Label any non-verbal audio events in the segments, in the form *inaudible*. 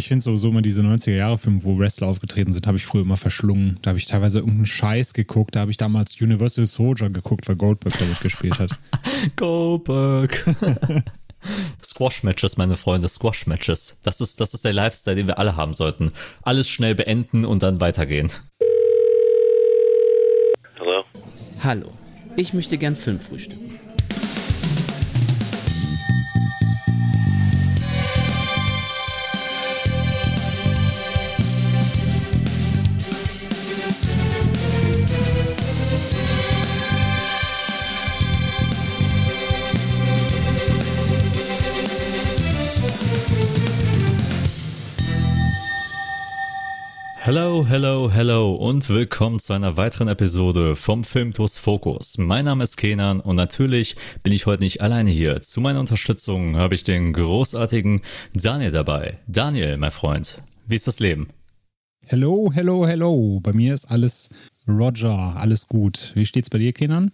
Ich finde sowieso immer diese 90er-Jahre-Filme, wo Wrestler aufgetreten sind, habe ich früher immer verschlungen. Da habe ich teilweise irgendeinen Scheiß geguckt. Da habe ich damals Universal Soldier geguckt, weil Goldberg damit gespielt hat. *laughs* Goldberg. *laughs* Squash-Matches, meine Freunde, Squash-Matches. Das ist, das ist der Lifestyle, den wir alle haben sollten. Alles schnell beenden und dann weitergehen. Hallo? Hallo, ich möchte gern Film frühstücken. Hello, hello, hello und willkommen zu einer weiteren Episode vom Filmtours Fokus. Mein Name ist Kenan und natürlich bin ich heute nicht alleine hier. Zu meiner Unterstützung habe ich den großartigen Daniel dabei. Daniel, mein Freund, wie ist das Leben? Hello, hello, hello. Bei mir ist alles Roger, alles gut. Wie steht's bei dir, Kenan?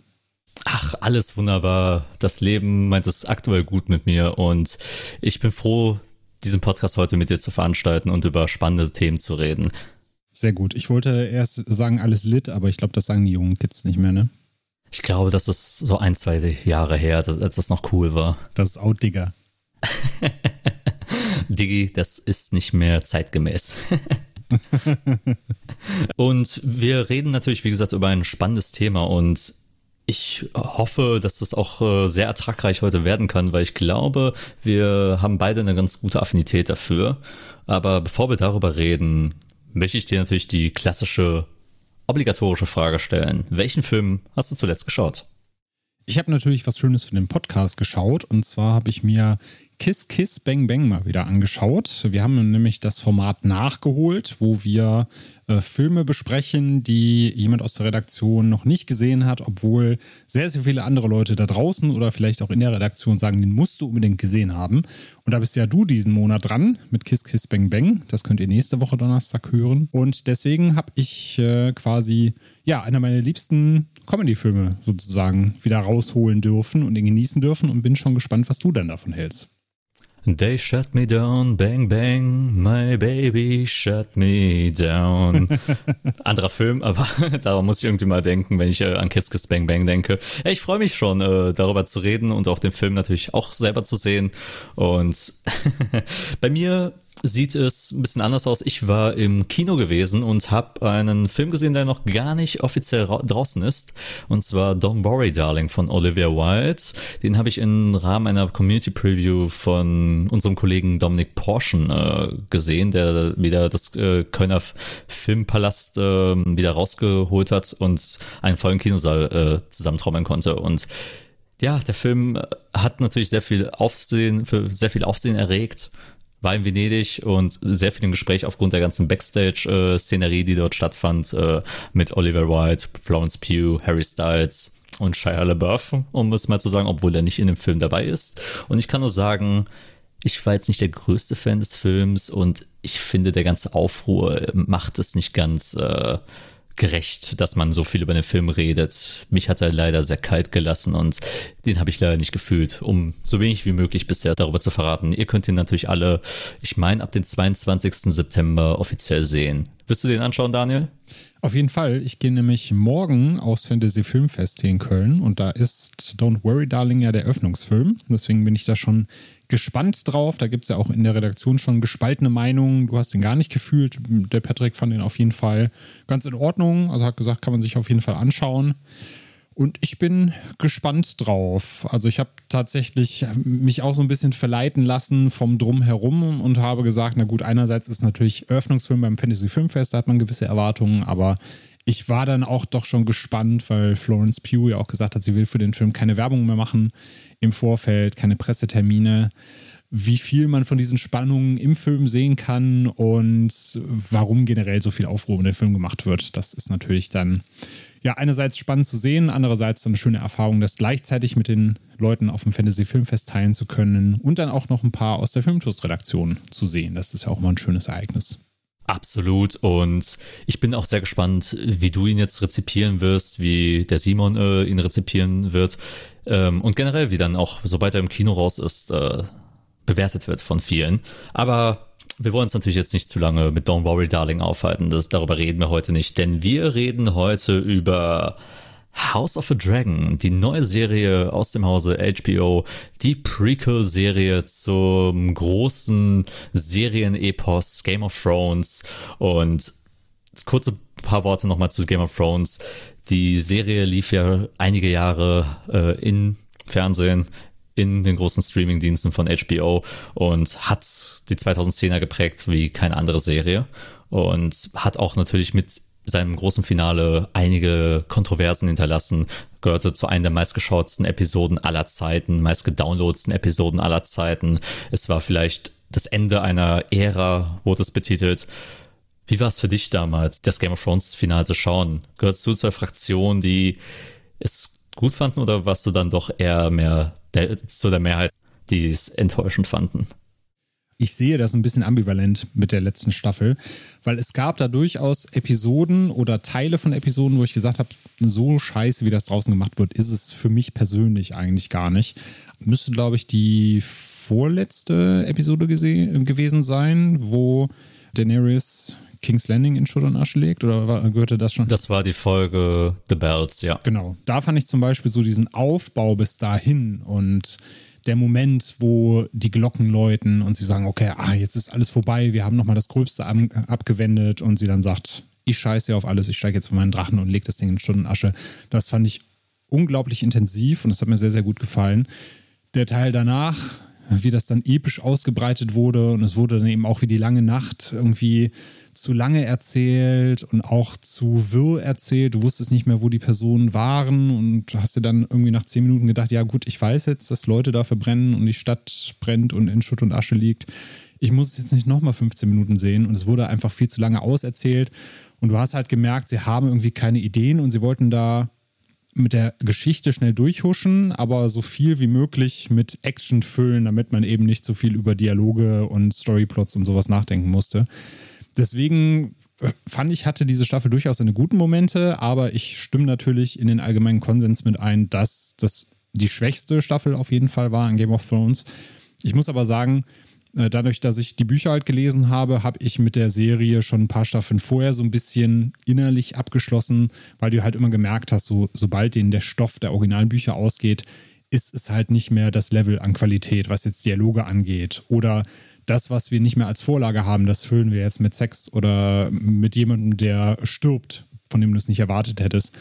Ach, alles wunderbar. Das Leben meint es aktuell gut mit mir und ich bin froh, diesen Podcast heute mit dir zu veranstalten und über spannende Themen zu reden. Sehr gut. Ich wollte erst sagen, alles lit, aber ich glaube, das sagen die jungen Kids nicht mehr, ne? Ich glaube, das ist so ein, zwei Jahre her, als das noch cool war. Das ist out, Digga. *laughs* Diggi, das ist nicht mehr zeitgemäß. *laughs* und wir reden natürlich, wie gesagt, über ein spannendes Thema und ich hoffe, dass das auch äh, sehr ertragreich heute werden kann, weil ich glaube, wir haben beide eine ganz gute Affinität dafür. Aber bevor wir darüber reden, möchte ich dir natürlich die klassische obligatorische Frage stellen. Welchen Film hast du zuletzt geschaut? Ich habe natürlich was Schönes für den Podcast geschaut und zwar habe ich mir Kiss Kiss Bang Bang mal wieder angeschaut. Wir haben nämlich das Format nachgeholt, wo wir äh, Filme besprechen, die jemand aus der Redaktion noch nicht gesehen hat, obwohl sehr, sehr viele andere Leute da draußen oder vielleicht auch in der Redaktion sagen, den musst du unbedingt gesehen haben. Und da bist ja du diesen Monat dran mit Kiss Kiss Bang Bang. Das könnt ihr nächste Woche Donnerstag hören. Und deswegen habe ich äh, quasi, ja, einer meiner liebsten Comedy-Filme sozusagen wieder rausholen dürfen und ihn genießen dürfen und bin schon gespannt, was du dann davon hältst. They shut me down, bang bang, my baby shut me down. *laughs* Anderer Film, aber *laughs* daran muss ich irgendwie mal denken, wenn ich äh, an Kiss Kiss Bang Bang denke. Ja, ich freue mich schon, äh, darüber zu reden und auch den Film natürlich auch selber zu sehen. Und *laughs* bei mir sieht es ein bisschen anders aus. Ich war im Kino gewesen und habe einen Film gesehen, der noch gar nicht offiziell draußen ist. Und zwar Don't Worry Darling von Olivia Wilde. Den habe ich im Rahmen einer Community Preview von unserem Kollegen Dominik Porschen äh, gesehen, der wieder das äh, Kölner Filmpalast äh, wieder rausgeholt hat und einen vollen Kinosaal äh, zusammentrommeln konnte. Und ja, der Film hat natürlich sehr viel Aufsehen, für sehr viel Aufsehen erregt war in Venedig und sehr viel im Gespräch aufgrund der ganzen Backstage-Szenerie, die dort stattfand, äh, mit Oliver Wilde, Florence Pugh, Harry Styles und Shia LaBeouf, um es mal zu sagen, obwohl er nicht in dem Film dabei ist. Und ich kann nur sagen, ich war jetzt nicht der größte Fan des Films und ich finde, der ganze Aufruhr macht es nicht ganz äh, gerecht, dass man so viel über den Film redet. Mich hat er leider sehr kalt gelassen und den habe ich leider nicht gefühlt, um so wenig wie möglich bisher darüber zu verraten. Ihr könnt ihn natürlich alle, ich meine, ab dem 22. September offiziell sehen. Wirst du den anschauen, Daniel? Auf jeden Fall. Ich gehe nämlich morgen aufs Fantasy Filmfest hier in Köln und da ist Don't Worry Darling ja der Öffnungsfilm. Deswegen bin ich da schon gespannt drauf. Da gibt es ja auch in der Redaktion schon gespaltene Meinungen. Du hast den gar nicht gefühlt. Der Patrick fand den auf jeden Fall ganz in Ordnung. Also hat gesagt, kann man sich auf jeden Fall anschauen. Und ich bin gespannt drauf. Also ich habe tatsächlich mich auch so ein bisschen verleiten lassen vom Drumherum und habe gesagt, na gut, einerseits ist natürlich Eröffnungsfilm beim Fantasy Filmfest, da hat man gewisse Erwartungen, aber ich war dann auch doch schon gespannt, weil Florence Pugh ja auch gesagt hat, sie will für den Film keine Werbung mehr machen im Vorfeld, keine Pressetermine wie viel man von diesen Spannungen im Film sehen kann und warum generell so viel Aufruhr um den Film gemacht wird. Das ist natürlich dann ja einerseits spannend zu sehen, andererseits dann eine schöne Erfahrung, das gleichzeitig mit den Leuten auf dem Fantasy Filmfest teilen zu können und dann auch noch ein paar aus der Filmtoast-Redaktion zu sehen. Das ist ja auch mal ein schönes Ereignis. Absolut. Und ich bin auch sehr gespannt, wie du ihn jetzt rezipieren wirst, wie der Simon äh, ihn rezipieren wird. Ähm, und generell, wie dann auch, sobald er im Kino raus ist, äh, bewertet wird von vielen. Aber wir wollen uns natürlich jetzt nicht zu lange mit Don't Worry Darling aufhalten. Das, darüber reden wir heute nicht, denn wir reden heute über House of a Dragon, die neue Serie aus dem Hause HBO, die Prequel-Serie zum großen Serienepos Game of Thrones und kurze paar Worte nochmal zu Game of Thrones. Die Serie lief ja einige Jahre äh, in Fernsehen, in den großen Streamingdiensten von HBO und hat die 2010er geprägt wie keine andere Serie und hat auch natürlich mit seinem großen Finale einige Kontroversen hinterlassen, gehörte zu einer der meistgeschautsten Episoden aller Zeiten, meistgedownloadsten Episoden aller Zeiten. Es war vielleicht das Ende einer Ära, wurde es betitelt. Wie war es für dich damals, das Game of Thrones Finale zu schauen? Gehörst du zur Fraktion, die es gut fanden oder warst du dann doch eher mehr der, zu der Mehrheit, die es enttäuschend fanden? Ich sehe das ein bisschen ambivalent mit der letzten Staffel, weil es gab da durchaus Episoden oder Teile von Episoden, wo ich gesagt habe, so scheiße, wie das draußen gemacht wird, ist es für mich persönlich eigentlich gar nicht. Müsste, glaube ich, die vorletzte Episode gewesen sein, wo Daenerys King's Landing in Schutt und Asche legt? Oder war, gehörte das schon? Das war die Folge The Bells, ja. Genau. Da fand ich zum Beispiel so diesen Aufbau bis dahin und der Moment, wo die Glocken läuten und sie sagen, okay, ah, jetzt ist alles vorbei, wir haben nochmal das Gröbste abgewendet und sie dann sagt, ich scheiße auf alles, ich steige jetzt von meinen Drachen und lege das Ding in Stunden Asche. Das fand ich unglaublich intensiv und das hat mir sehr, sehr gut gefallen. Der Teil danach, wie das dann episch ausgebreitet wurde und es wurde dann eben auch wie die lange Nacht irgendwie zu lange erzählt und auch zu wirr erzählt. Du wusstest nicht mehr, wo die Personen waren und hast dir dann irgendwie nach zehn Minuten gedacht, ja gut, ich weiß jetzt, dass Leute da verbrennen und die Stadt brennt und in Schutt und Asche liegt. Ich muss es jetzt nicht nochmal 15 Minuten sehen und es wurde einfach viel zu lange auserzählt und du hast halt gemerkt, sie haben irgendwie keine Ideen und sie wollten da mit der Geschichte schnell durchhuschen, aber so viel wie möglich mit Action füllen, damit man eben nicht so viel über Dialoge und Storyplots und sowas nachdenken musste. Deswegen äh, fand ich, hatte diese Staffel durchaus seine guten Momente, aber ich stimme natürlich in den allgemeinen Konsens mit ein, dass das die schwächste Staffel auf jeden Fall war an Game of Thrones. Ich muss aber sagen, dadurch, dass ich die Bücher halt gelesen habe, habe ich mit der Serie schon ein paar Staffeln vorher so ein bisschen innerlich abgeschlossen, weil du halt immer gemerkt hast, so, sobald denen der Stoff der originalen Bücher ausgeht, ist es halt nicht mehr das Level an Qualität, was jetzt Dialoge angeht. Oder das, was wir nicht mehr als Vorlage haben, das füllen wir jetzt mit Sex oder mit jemandem, der stirbt, von dem du es nicht erwartet hättest.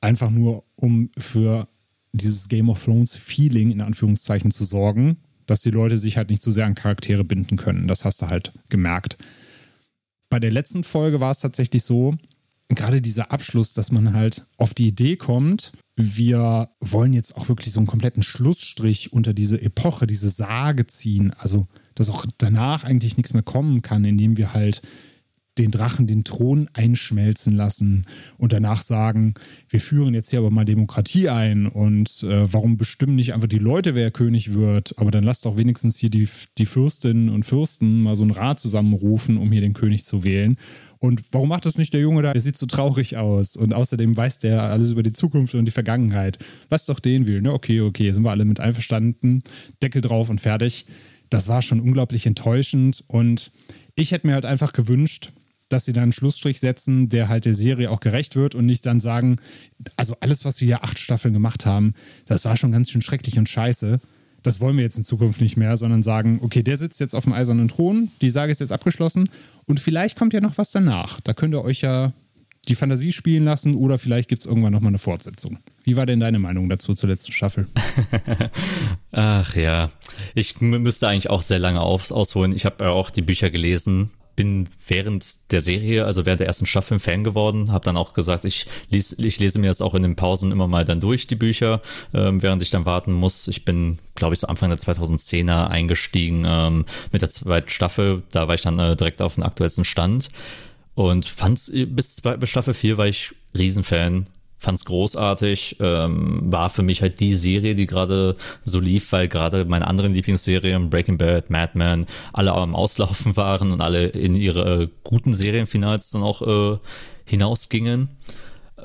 Einfach nur, um für dieses Game of Thrones Feeling in Anführungszeichen zu sorgen, dass die Leute sich halt nicht so sehr an Charaktere binden können. Das hast du halt gemerkt. Bei der letzten Folge war es tatsächlich so, gerade dieser Abschluss, dass man halt auf die Idee kommt, wir wollen jetzt auch wirklich so einen kompletten Schlussstrich unter diese Epoche, diese Sage ziehen. Also, dass auch danach eigentlich nichts mehr kommen kann, indem wir halt den Drachen den Thron einschmelzen lassen und danach sagen, wir führen jetzt hier aber mal Demokratie ein und äh, warum bestimmen nicht einfach die Leute, wer König wird, aber dann lasst doch wenigstens hier die, die Fürstinnen und Fürsten mal so einen Rat zusammenrufen, um hier den König zu wählen. Und warum macht das nicht der Junge da? Der sieht so traurig aus. Und außerdem weiß der alles über die Zukunft und die Vergangenheit. Lass doch den wählen. Ne? Okay, okay, sind wir alle mit einverstanden. Deckel drauf und fertig. Das war schon unglaublich enttäuschend. Und ich hätte mir halt einfach gewünscht, dass sie dann einen Schlussstrich setzen, der halt der Serie auch gerecht wird und nicht dann sagen, also alles, was wir hier acht Staffeln gemacht haben, das war schon ganz schön schrecklich und scheiße. Das wollen wir jetzt in Zukunft nicht mehr, sondern sagen, okay, der sitzt jetzt auf dem eisernen Thron, die Sage ist jetzt abgeschlossen und vielleicht kommt ja noch was danach. Da könnt ihr euch ja die Fantasie spielen lassen oder vielleicht gibt es irgendwann nochmal eine Fortsetzung. Wie war denn deine Meinung dazu zur letzten Staffel? *laughs* Ach ja, ich müsste eigentlich auch sehr lange auf, ausholen. Ich habe ja auch die Bücher gelesen bin während der Serie, also während der ersten Staffel ein Fan geworden, habe dann auch gesagt, ich, lies, ich lese mir das auch in den Pausen immer mal dann durch, die Bücher, ähm, während ich dann warten muss. Ich bin, glaube ich, so Anfang der 2010er eingestiegen ähm, mit der zweiten Staffel. Da war ich dann äh, direkt auf dem aktuellsten Stand und fand bis, bis Staffel 4 war ich Riesenfan fand's großartig, ähm, war für mich halt die Serie, die gerade so lief, weil gerade meine anderen Lieblingsserien, Breaking Bad, Mad Men, alle am Auslaufen *laughs* waren und alle in ihre äh, guten Serienfinals dann auch äh, hinausgingen.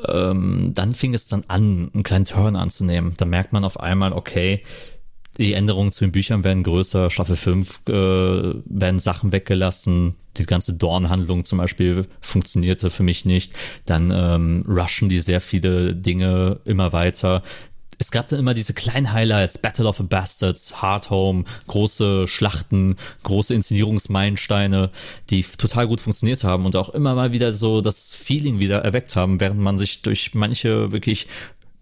Ähm, dann fing es dann an, einen kleinen Turn anzunehmen. Da merkt man auf einmal, okay, Die Änderungen zu den Büchern werden größer. Staffel 5 äh, werden Sachen weggelassen. Die ganze Dorn-Handlung zum Beispiel funktionierte für mich nicht. Dann ähm, rushen die sehr viele Dinge immer weiter es gab dann immer diese kleinen Highlights, Battle of the Bastards, Hard Home, große Schlachten, große Inszenierungsmeilensteine, die total gut funktioniert haben und auch immer mal wieder so das Feeling wieder erweckt haben, während man sich durch manche wirklich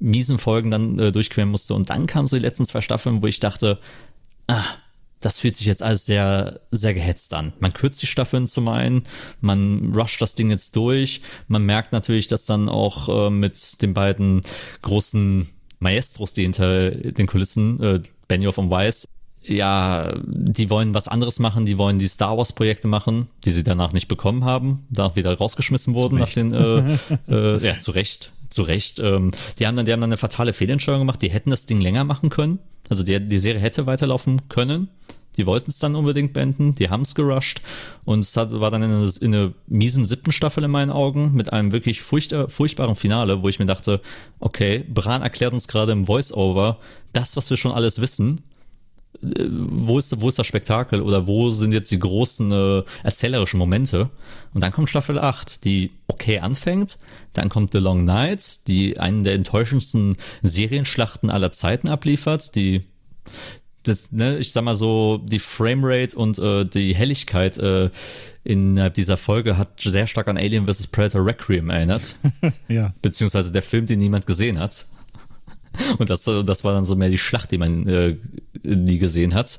miesen Folgen dann äh, durchqueren musste. Und dann kamen so die letzten zwei Staffeln, wo ich dachte, ah, das fühlt sich jetzt alles sehr, sehr gehetzt an. Man kürzt die Staffeln zum einen, man rusht das Ding jetzt durch. Man merkt natürlich, dass dann auch äh, mit den beiden großen Maestros, die hinter den Kulissen, äh, Benioff und Weiss, ja, die wollen was anderes machen, die wollen die Star Wars Projekte machen, die sie danach nicht bekommen haben, da wieder rausgeschmissen wurden nach den, äh, *laughs* äh, ja, zu Recht, zu Recht. Ähm, die haben dann, die haben dann eine fatale Fehlentscheidung gemacht, die hätten das Ding länger machen können, also die, die Serie hätte weiterlaufen können, die wollten es dann unbedingt beenden, die haben es gerusht und es hat, war dann in einer, in einer miesen siebten Staffel in meinen Augen mit einem wirklich furcht, furchtbaren Finale, wo ich mir dachte, okay, Bran erklärt uns gerade im Voice-Over das, was wir schon alles wissen. Äh, wo ist, wo ist das Spektakel oder wo sind jetzt die großen äh, erzählerischen Momente? Und dann kommt Staffel 8, die okay anfängt. Dann kommt The Long Night, die einen der enttäuschendsten Serienschlachten aller Zeiten abliefert, die das, ne, ich sag mal so, die Framerate und äh, die Helligkeit äh, innerhalb dieser Folge hat sehr stark an Alien vs. Predator Requiem erinnert. *laughs* ja. Beziehungsweise der Film, den niemand gesehen hat. *laughs* Und das, das war dann so mehr die Schlacht, die man äh, nie gesehen hat.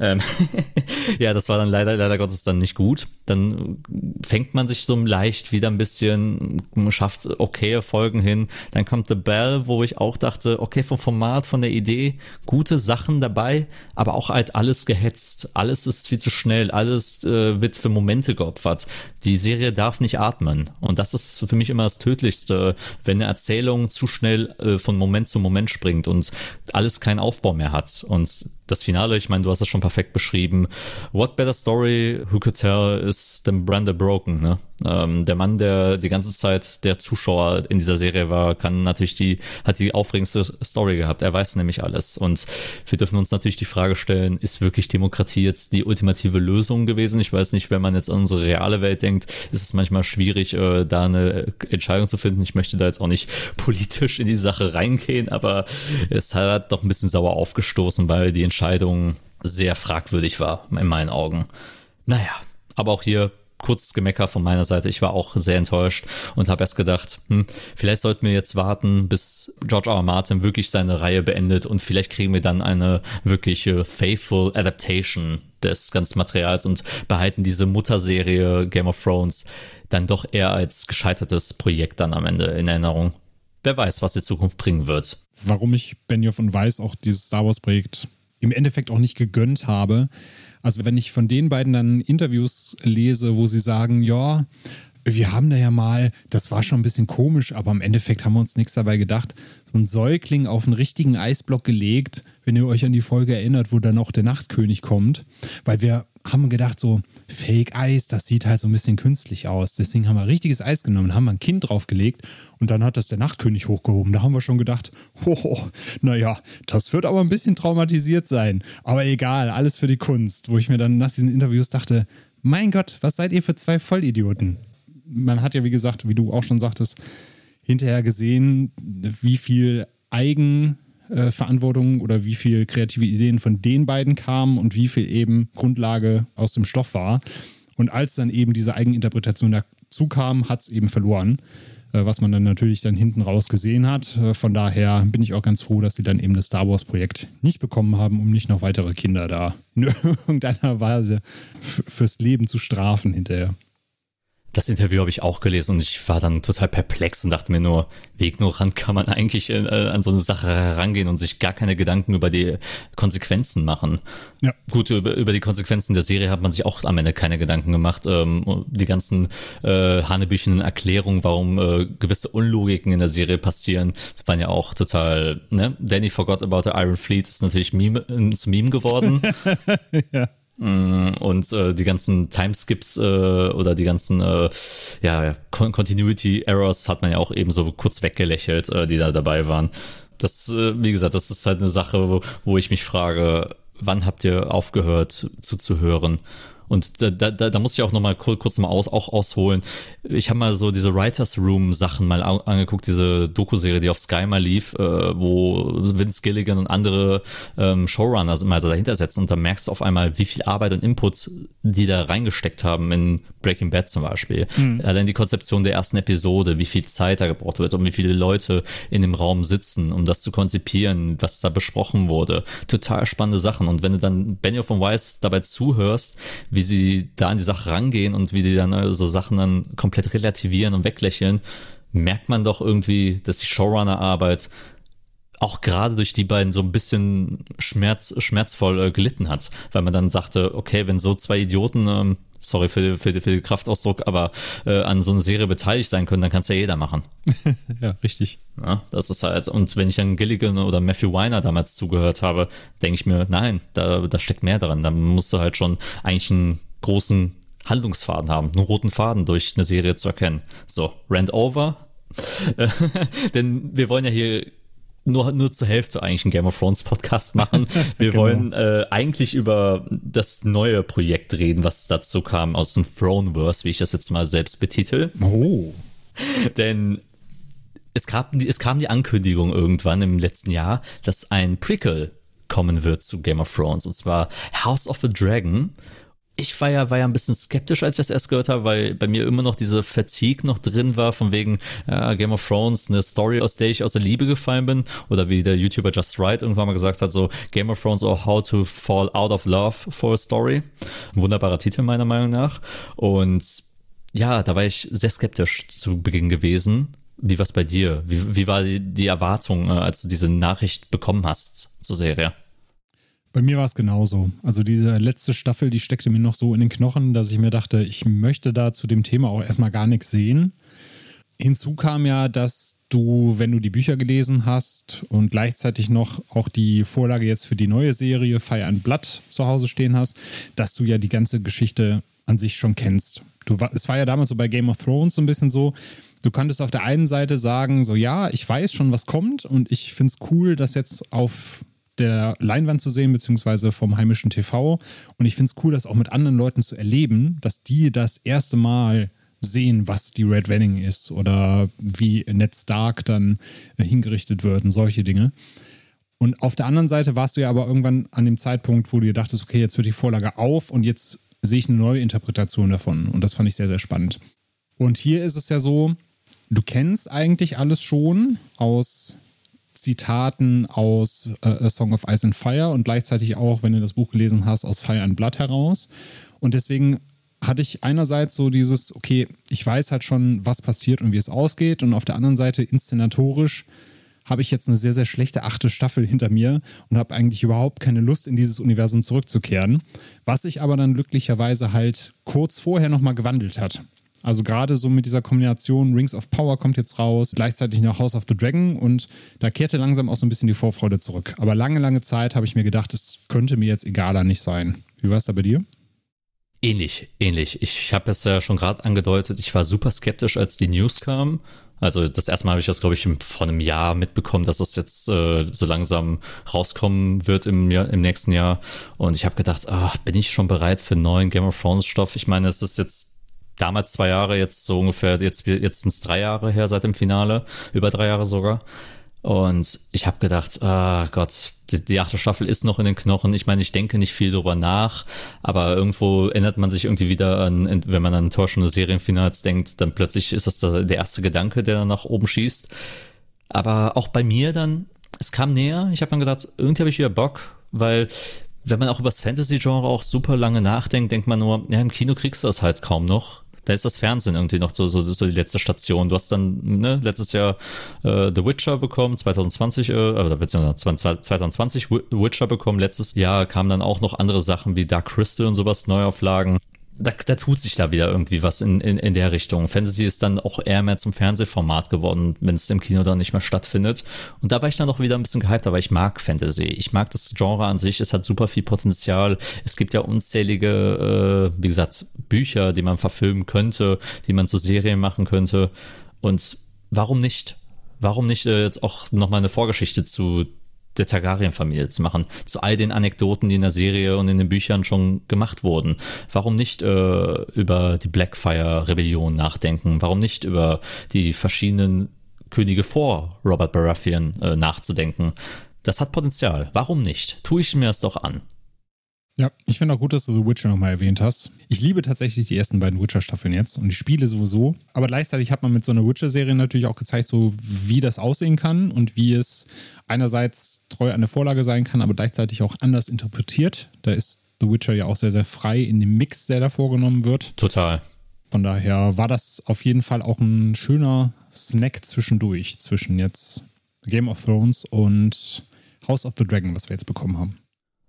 Ähm *laughs* ja, das war dann leider, leider Gottes dann nicht gut. Dann fängt man sich so leicht wieder ein bisschen, schafft okaye Folgen hin. Dann kommt The Bell, wo ich auch dachte, okay, vom Format, von der Idee, gute Sachen dabei, aber auch halt alles gehetzt. Alles ist viel zu schnell, alles äh, wird für Momente geopfert. Die Serie darf nicht atmen. Und das ist für mich immer das Tödlichste, wenn eine Erzählung zu schnell äh, von Moment zu Moment springt und alles keinen Aufbau mehr hat. Und das Finale, ich meine, du hast es schon perfekt beschrieben. What better story who could tell is than Brenda Broken, ne? Ähm, der Mann, der die ganze Zeit der Zuschauer in dieser Serie war, kann natürlich die, hat die aufregendste Story gehabt. Er weiß nämlich alles. Und wir dürfen uns natürlich die Frage stellen, ist wirklich Demokratie jetzt die ultimative Lösung gewesen? Ich weiß nicht, wenn man jetzt an unsere reale Welt denkt, ist es manchmal schwierig, äh, da eine Entscheidung zu finden. Ich möchte da jetzt auch nicht *laughs* politisch in die Sache reingehen, aber es hat doch ein bisschen sauer aufgestoßen, weil die Entscheidung sehr fragwürdig war, in meinen Augen. Naja, aber auch hier kurzes Gemecker von meiner Seite. Ich war auch sehr enttäuscht und habe erst gedacht, hm, vielleicht sollten wir jetzt warten, bis George R. R. Martin wirklich seine Reihe beendet und vielleicht kriegen wir dann eine wirkliche faithful Adaptation des ganzen Materials und behalten diese Mutterserie Game of Thrones dann doch eher als gescheitertes Projekt dann am Ende in Erinnerung. Wer weiß, was die Zukunft bringen wird. Warum ich Benioff und Weiss auch dieses Star Wars Projekt im Endeffekt auch nicht gegönnt habe. Also wenn ich von den beiden dann Interviews lese, wo sie sagen, ja, wir haben da ja mal, das war schon ein bisschen komisch, aber im Endeffekt haben wir uns nichts dabei gedacht, so ein Säugling auf einen richtigen Eisblock gelegt, wenn ihr euch an die Folge erinnert, wo dann auch der Nachtkönig kommt, weil wir haben gedacht, so Fake-Eis, das sieht halt so ein bisschen künstlich aus. Deswegen haben wir richtiges Eis genommen, haben wir ein Kind draufgelegt und dann hat das der Nachtkönig hochgehoben. Da haben wir schon gedacht, hoho, naja, das wird aber ein bisschen traumatisiert sein. Aber egal, alles für die Kunst. Wo ich mir dann nach diesen Interviews dachte, mein Gott, was seid ihr für zwei Vollidioten? Man hat ja, wie gesagt, wie du auch schon sagtest, hinterher gesehen, wie viel Eigen äh, oder wie viel kreative Ideen von den beiden kamen und wie viel eben Grundlage aus dem Stoff war. Und als dann eben diese Eigeninterpretation dazu kam, hat es eben verloren, äh, was man dann natürlich dann hinten raus gesehen hat. Äh, von daher bin ich auch ganz froh, dass sie dann eben das Star Wars-Projekt nicht bekommen haben, um nicht noch weitere Kinder da in *laughs* irgendeiner Weise fürs Leben zu strafen hinterher. Das Interview habe ich auch gelesen und ich war dann total perplex und dachte mir nur, wie ignorant kann man eigentlich äh, an so eine Sache herangehen und sich gar keine Gedanken über die Konsequenzen machen. Ja. Gut, über, über die Konsequenzen der Serie hat man sich auch am Ende keine Gedanken gemacht. Ähm, die ganzen äh, hanebüchenen Erklärungen, warum äh, gewisse Unlogiken in der Serie passieren, das waren ja auch total, ne? Danny Forgot About the Iron Fleet ist natürlich Meme, zum Meme geworden. *laughs* ja. Mm, und äh, die ganzen Timeskips äh, oder die ganzen äh, ja, Continuity Errors hat man ja auch eben so kurz weggelächelt, äh, die da dabei waren. das, äh, wie gesagt, das ist halt eine Sache, wo, wo ich mich frage, wann habt ihr aufgehört zuzuhören? Und da, da, da muss ich auch nochmal kurz, kurz mal aus, auch ausholen. Ich habe mal so diese Writers Room Sachen mal angeguckt, diese Doku-Serie, die auf Sky mal lief, äh, wo Vince Gilligan und andere ähm, Showrunner mal so dahinter setzen und da merkst du auf einmal, wie viel Arbeit und Input die da reingesteckt haben in Breaking Bad zum Beispiel. Mhm. Allein die Konzeption der ersten Episode, wie viel Zeit da gebraucht wird und wie viele Leute in dem Raum sitzen, um das zu konzipieren, was da besprochen wurde. Total spannende Sachen. Und wenn du dann Benioff und Weiss dabei zuhörst, wie sie da an die Sache rangehen und wie die dann äh, so Sachen dann komplett relativieren und weglächeln, merkt man doch irgendwie, dass die Showrunner-Arbeit auch gerade durch die beiden so ein bisschen schmerz, schmerzvoll äh, gelitten hat, weil man dann sagte, okay, wenn so zwei Idioten, ähm, sorry für, für, für den Kraftausdruck, aber äh, an so einer Serie beteiligt sein können, dann kann es ja jeder machen. *laughs* ja, richtig. Ja, das ist halt, und wenn ich dann Gilligan oder Matthew Weiner damals zugehört habe, denke ich mir, nein, da, da steckt mehr drin. Da musst du halt schon eigentlich einen großen Handlungsfaden haben, einen roten Faden durch eine Serie zu erkennen. So, Rand over. *laughs* Denn wir wollen ja hier nur, nur zur Hälfte eigentlich einen Game of Thrones Podcast machen. *laughs* Wir genau. wollen äh, eigentlich über das neue Projekt reden, was dazu kam aus dem Throneverse, wie ich das jetzt mal selbst betitel. Oh. Denn es, gab, es kam die Ankündigung irgendwann im letzten Jahr, dass ein Prequel kommen wird zu Game of Thrones und zwar House of the Dragon ich war ja, war ja ein bisschen skeptisch, als ich das erst gehört habe, weil bei mir immer noch diese Fatigue noch drin war, von wegen äh, Game of Thrones, eine Story, aus der ich aus der Liebe gefallen bin. Oder wie der YouTuber Just Right irgendwann mal gesagt hat, so Game of Thrones or How to Fall Out of Love for a Story. Ein wunderbarer Titel meiner Meinung nach. Und ja, da war ich sehr skeptisch zu Beginn gewesen. Wie war es bei dir? Wie, wie war die, die Erwartung, äh, als du diese Nachricht bekommen hast zur Serie? Bei mir war es genauso. Also diese letzte Staffel, die steckte mir noch so in den Knochen, dass ich mir dachte, ich möchte da zu dem Thema auch erstmal gar nichts sehen. Hinzu kam ja, dass du, wenn du die Bücher gelesen hast und gleichzeitig noch auch die Vorlage jetzt für die neue Serie Fire and Blood zu Hause stehen hast, dass du ja die ganze Geschichte an sich schon kennst. Du, es war ja damals so bei Game of Thrones so ein bisschen so, du konntest auf der einen Seite sagen, so ja, ich weiß schon, was kommt und ich finde es cool, dass jetzt auf der Leinwand zu sehen, beziehungsweise vom heimischen TV. Und ich finde es cool, das auch mit anderen Leuten zu erleben, dass die das erste Mal sehen, was die Red Wedding ist oder wie Ned Stark dann äh, hingerichtet wird und solche Dinge. Und auf der anderen Seite warst du ja aber irgendwann an dem Zeitpunkt, wo du dir dachtest, okay, jetzt wird die Vorlage auf und jetzt sehe ich eine neue Interpretation davon. Und das fand ich sehr, sehr spannend. Und hier ist es ja so, du kennst eigentlich alles schon aus Zitaten aus äh, A Song of Ice and Fire und gleichzeitig auch, wenn du das Buch gelesen hast, aus Fire and Blood heraus. Und deswegen hatte ich einerseits so dieses, okay, ich weiß halt schon, was passiert und wie es ausgeht. Und auf der anderen Seite inszenatorisch habe ich jetzt eine sehr, sehr schlechte achte Staffel hinter mir und habe eigentlich überhaupt keine Lust, in dieses Universum zurückzukehren. Was sich aber dann glücklicherweise halt kurz vorher nochmal gewandelt hat. Also gerade so mit dieser Kombination Rings of Power kommt jetzt raus, gleichzeitig noch House of the Dragon und da kehrte langsam auch so ein bisschen die Vorfreude zurück. Aber lange, lange Zeit habe ich mir gedacht, es könnte mir jetzt egaler nicht sein. Wie war es da bei dir? Ähnlich, ähnlich. Ich habe es ja schon gerade angedeutet, ich war super skeptisch, als die News kam. Also das erste Mal habe ich das, glaube ich, vor einem Jahr mitbekommen, dass das jetzt äh, so langsam rauskommen wird im, Jahr, im nächsten Jahr. Und ich habe gedacht, ach, bin ich schon bereit für neuen Game of Thrones Stoff? Ich meine, es ist jetzt damals zwei Jahre, jetzt so ungefähr, jetzt, jetzt sind es drei Jahre her seit dem Finale, über drei Jahre sogar. Und ich habe gedacht, ah oh Gott, die, die, achte Staffel ist noch in den Knochen. Ich meine, ich denke nicht viel drüber nach, aber irgendwo erinnert man sich irgendwie wieder an, wenn man an enttäuschende Serienfinals denkt, dann plötzlich ist das der erste Gedanke, der dann nach oben schießt. Aber auch bei mir dann, es kam näher. Ich habe dann gedacht, irgendwie habe ich wieder Bock, weil wenn man auch über das Fantasy-Genre auch super lange nachdenkt, denkt man nur, ja, im Kino kriegst du das halt kaum noch da ist das Fernsehen irgendwie noch so, so, so die letzte Station. Du hast dann ne, letztes Jahr äh, The Witcher bekommen, 2020, äh, beziehungsweise 2020 Witcher bekommen. Letztes Jahr kamen dann auch noch andere Sachen wie Dark Crystal und sowas, Neuauflagen da, da tut sich da wieder irgendwie was in, in, in der Richtung. Fantasy ist dann auch eher mehr zum Fernsehformat geworden, wenn es im Kino dann nicht mehr stattfindet. Und da war ich dann auch wieder ein bisschen gehypt, aber ich mag Fantasy. Ich mag das Genre an sich, es hat super viel Potenzial. Es gibt ja unzählige, äh, wie gesagt, Bücher, die man verfilmen könnte, die man zu Serien machen könnte. Und warum nicht? warum nicht äh, jetzt auch nochmal eine Vorgeschichte zu der Targaryen-Familie zu machen, zu all den Anekdoten, die in der Serie und in den Büchern schon gemacht wurden. Warum nicht äh, über die Blackfire-Rebellion nachdenken? Warum nicht über die verschiedenen Könige vor Robert Baratheon äh, nachzudenken? Das hat Potenzial. Warum nicht? Tue ich mir das doch an. Ja, ich finde auch gut, dass du The Witcher nochmal erwähnt hast. Ich liebe tatsächlich die ersten beiden Witcher-Staffeln jetzt und die Spiele sowieso. Aber gleichzeitig hat man mit so einer Witcher-Serie natürlich auch gezeigt, so wie das aussehen kann und wie es einerseits treu an der Vorlage sein kann, aber gleichzeitig auch anders interpretiert. Da ist The Witcher ja auch sehr, sehr frei in dem Mix, der da vorgenommen wird. Total. Von daher war das auf jeden Fall auch ein schöner Snack zwischendurch, zwischen jetzt Game of Thrones und House of the Dragon, was wir jetzt bekommen haben.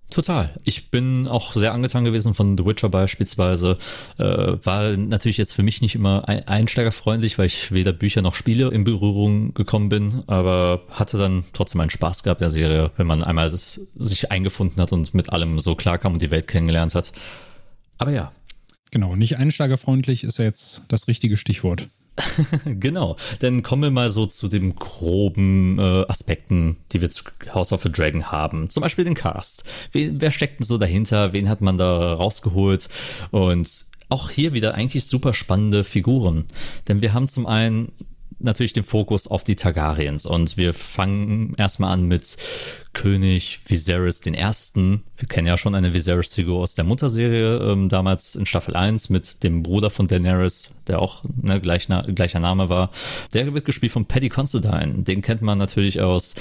Total. Ich bin auch sehr angetan gewesen von The Witcher beispielsweise. Äh, war natürlich jetzt für mich nicht immer einsteigerfreundlich, weil ich weder Bücher noch Spiele in Berührung gekommen bin, aber hatte dann trotzdem einen Spaß gehabt der Serie, wenn man einmal sich eingefunden hat und mit allem so klarkam und die Welt kennengelernt hat. Aber ja. Genau, nicht einsteigerfreundlich ist ja jetzt das richtige Stichwort. *laughs* genau, dann kommen wir mal so zu den groben äh, Aspekten, die wir zu House of the Dragon haben. Zum Beispiel den Cast. Wen, wer steckt denn so dahinter? Wen hat man da rausgeholt? Und auch hier wieder eigentlich super spannende Figuren. Denn wir haben zum einen natürlich den Fokus auf die Targaryens und wir fangen erstmal an mit König Viserys I. Wir kennen ja schon eine Viserys-Figur aus der Mutterserie, ähm, damals in Staffel 1 mit dem Bruder von Daenerys, der auch ne, gleich, gleicher Name war. Der wird gespielt von Paddy Considine. Den kennt man natürlich aus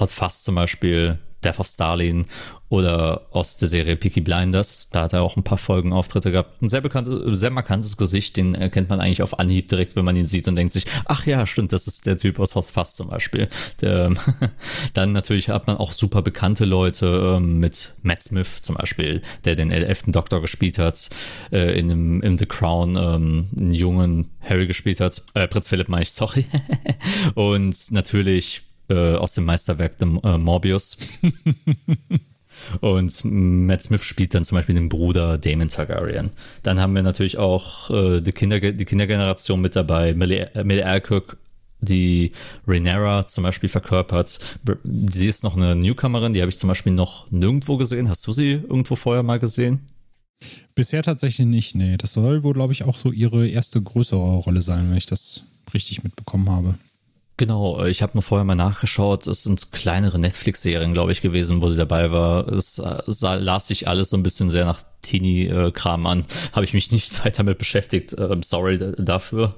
Hot Fast zum Beispiel, Death of Stalin oder aus der Serie Peaky Blinders. Da hat er auch ein paar Folgen Auftritte gehabt. Ein sehr bekanntes, sehr markantes Gesicht, den erkennt man eigentlich auf Anhieb direkt, wenn man ihn sieht und denkt sich, ach ja, stimmt, das ist der Typ aus House Fast zum Beispiel. Der, *laughs* dann natürlich hat man auch super bekannte Leute ähm, mit Matt Smith zum Beispiel, der den elften Doktor gespielt hat, äh, in, in The Crown ähm, einen jungen Harry gespielt hat, äh, Prinz Philipp meine ich, sorry. *laughs* und natürlich äh, aus dem Meisterwerk The äh, Morbius. *laughs* Und Matt Smith spielt dann zum Beispiel den Bruder Damon Targaryen. Dann haben wir natürlich auch äh, die, Kinder, die Kindergeneration mit dabei. Millie, äh, Millie Alcock, die Rhaenyra zum Beispiel verkörpert. Sie ist noch eine Newcomerin, die habe ich zum Beispiel noch nirgendwo gesehen. Hast du sie irgendwo vorher mal gesehen? Bisher tatsächlich nicht, nee. Das soll wohl, glaube ich, auch so ihre erste größere Rolle sein, wenn ich das richtig mitbekommen habe. Genau, äh, ich habe nur vorher mal nachgeschaut. Es sind kleinere Netflix-Serien, glaube ich, gewesen, wo sie dabei war. Es äh, sah, las sich alles so ein bisschen sehr nach Teenie-Kram an. *laughs* Habe ich mich nicht *laughs* weiter mit beschäftigt. Ähm, sorry dafür.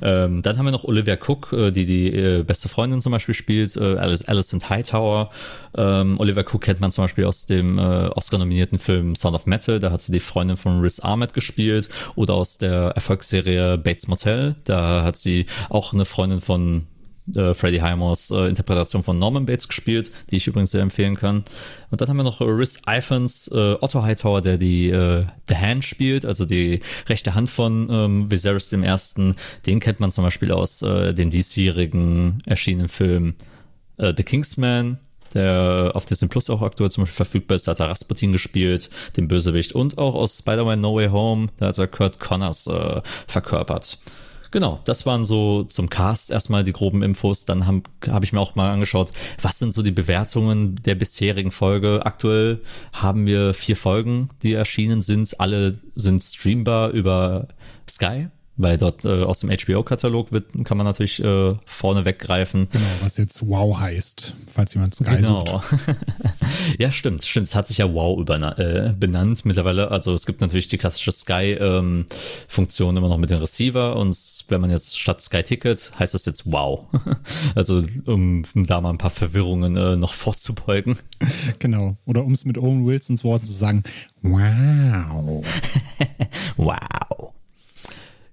Ähm, dann haben wir noch Olivia Cook, äh, die die beste Freundin zum Beispiel spielt. Alice, Alison Hightower. Ähm, Olivia Cook kennt man zum Beispiel aus dem Oscar-nominierten Film Sound of Metal. Da hat sie die Freundin von Riz Ahmed gespielt. Oder aus der Erfolgsserie Bates Motel. Da hat sie auch eine Freundin von äh, Freddie Highmores äh, Interpretation von Norman Bates gespielt, die ich übrigens sehr empfehlen kann. Und dann haben wir noch Rhys Iphans, äh, Otto Hightower, der die äh, The Hand spielt, also die rechte Hand von ähm, Viserys Ersten. Den kennt man zum Beispiel aus äh, dem diesjährigen erschienenen Film äh, The Kingsman, der auf Disney Plus auch aktuell zum Beispiel verfügbar ist. Da hat er Rasputin gespielt, den Bösewicht, und auch aus Spider-Man No Way Home, da hat er Kurt Connors äh, verkörpert. Genau, das waren so zum Cast erstmal die groben Infos. Dann habe hab ich mir auch mal angeschaut, was sind so die Bewertungen der bisherigen Folge. Aktuell haben wir vier Folgen, die erschienen sind. Alle sind streambar über Sky weil dort äh, aus dem HBO-Katalog kann man natürlich äh, vorne weggreifen. Genau, was jetzt Wow heißt, falls jemand Sky genau. sucht. *laughs* ja, stimmt, stimmt. Es hat sich ja Wow äh, benannt mittlerweile. Also es gibt natürlich die klassische Sky-Funktion ähm, immer noch mit dem Receiver und wenn man jetzt statt Sky Ticket heißt es jetzt Wow. *laughs* also um, um, da mal ein paar Verwirrungen äh, noch vorzubeugen. *laughs* Genau. Oder um es mit Owen Wilsons Worten zu sagen, Wow. wow.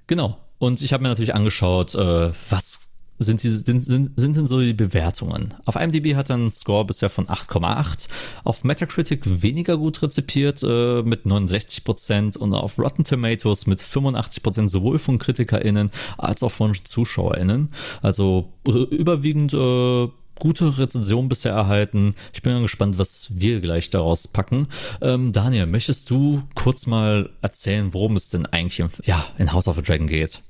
Genau. Und ich habe mir natürlich angeschaut, äh, was sind, die, sind, sind, sind denn so die Bewertungen? Auf IMDb hat er einen Score bisher von 8,8, auf Metacritic weniger gut rezipiert äh, mit 69% und auf Rotten Tomatoes mit 85% sowohl von KritikerInnen als auch von ZuschauerInnen. Also äh, überwiegend äh, gute Rezension bisher erhalten. Ich bin gespannt, was wir gleich daraus packen. Ähm, Daniel, möchtest du kurz mal erzählen, worum es denn eigentlich im, ja, in House of a Dragon geht?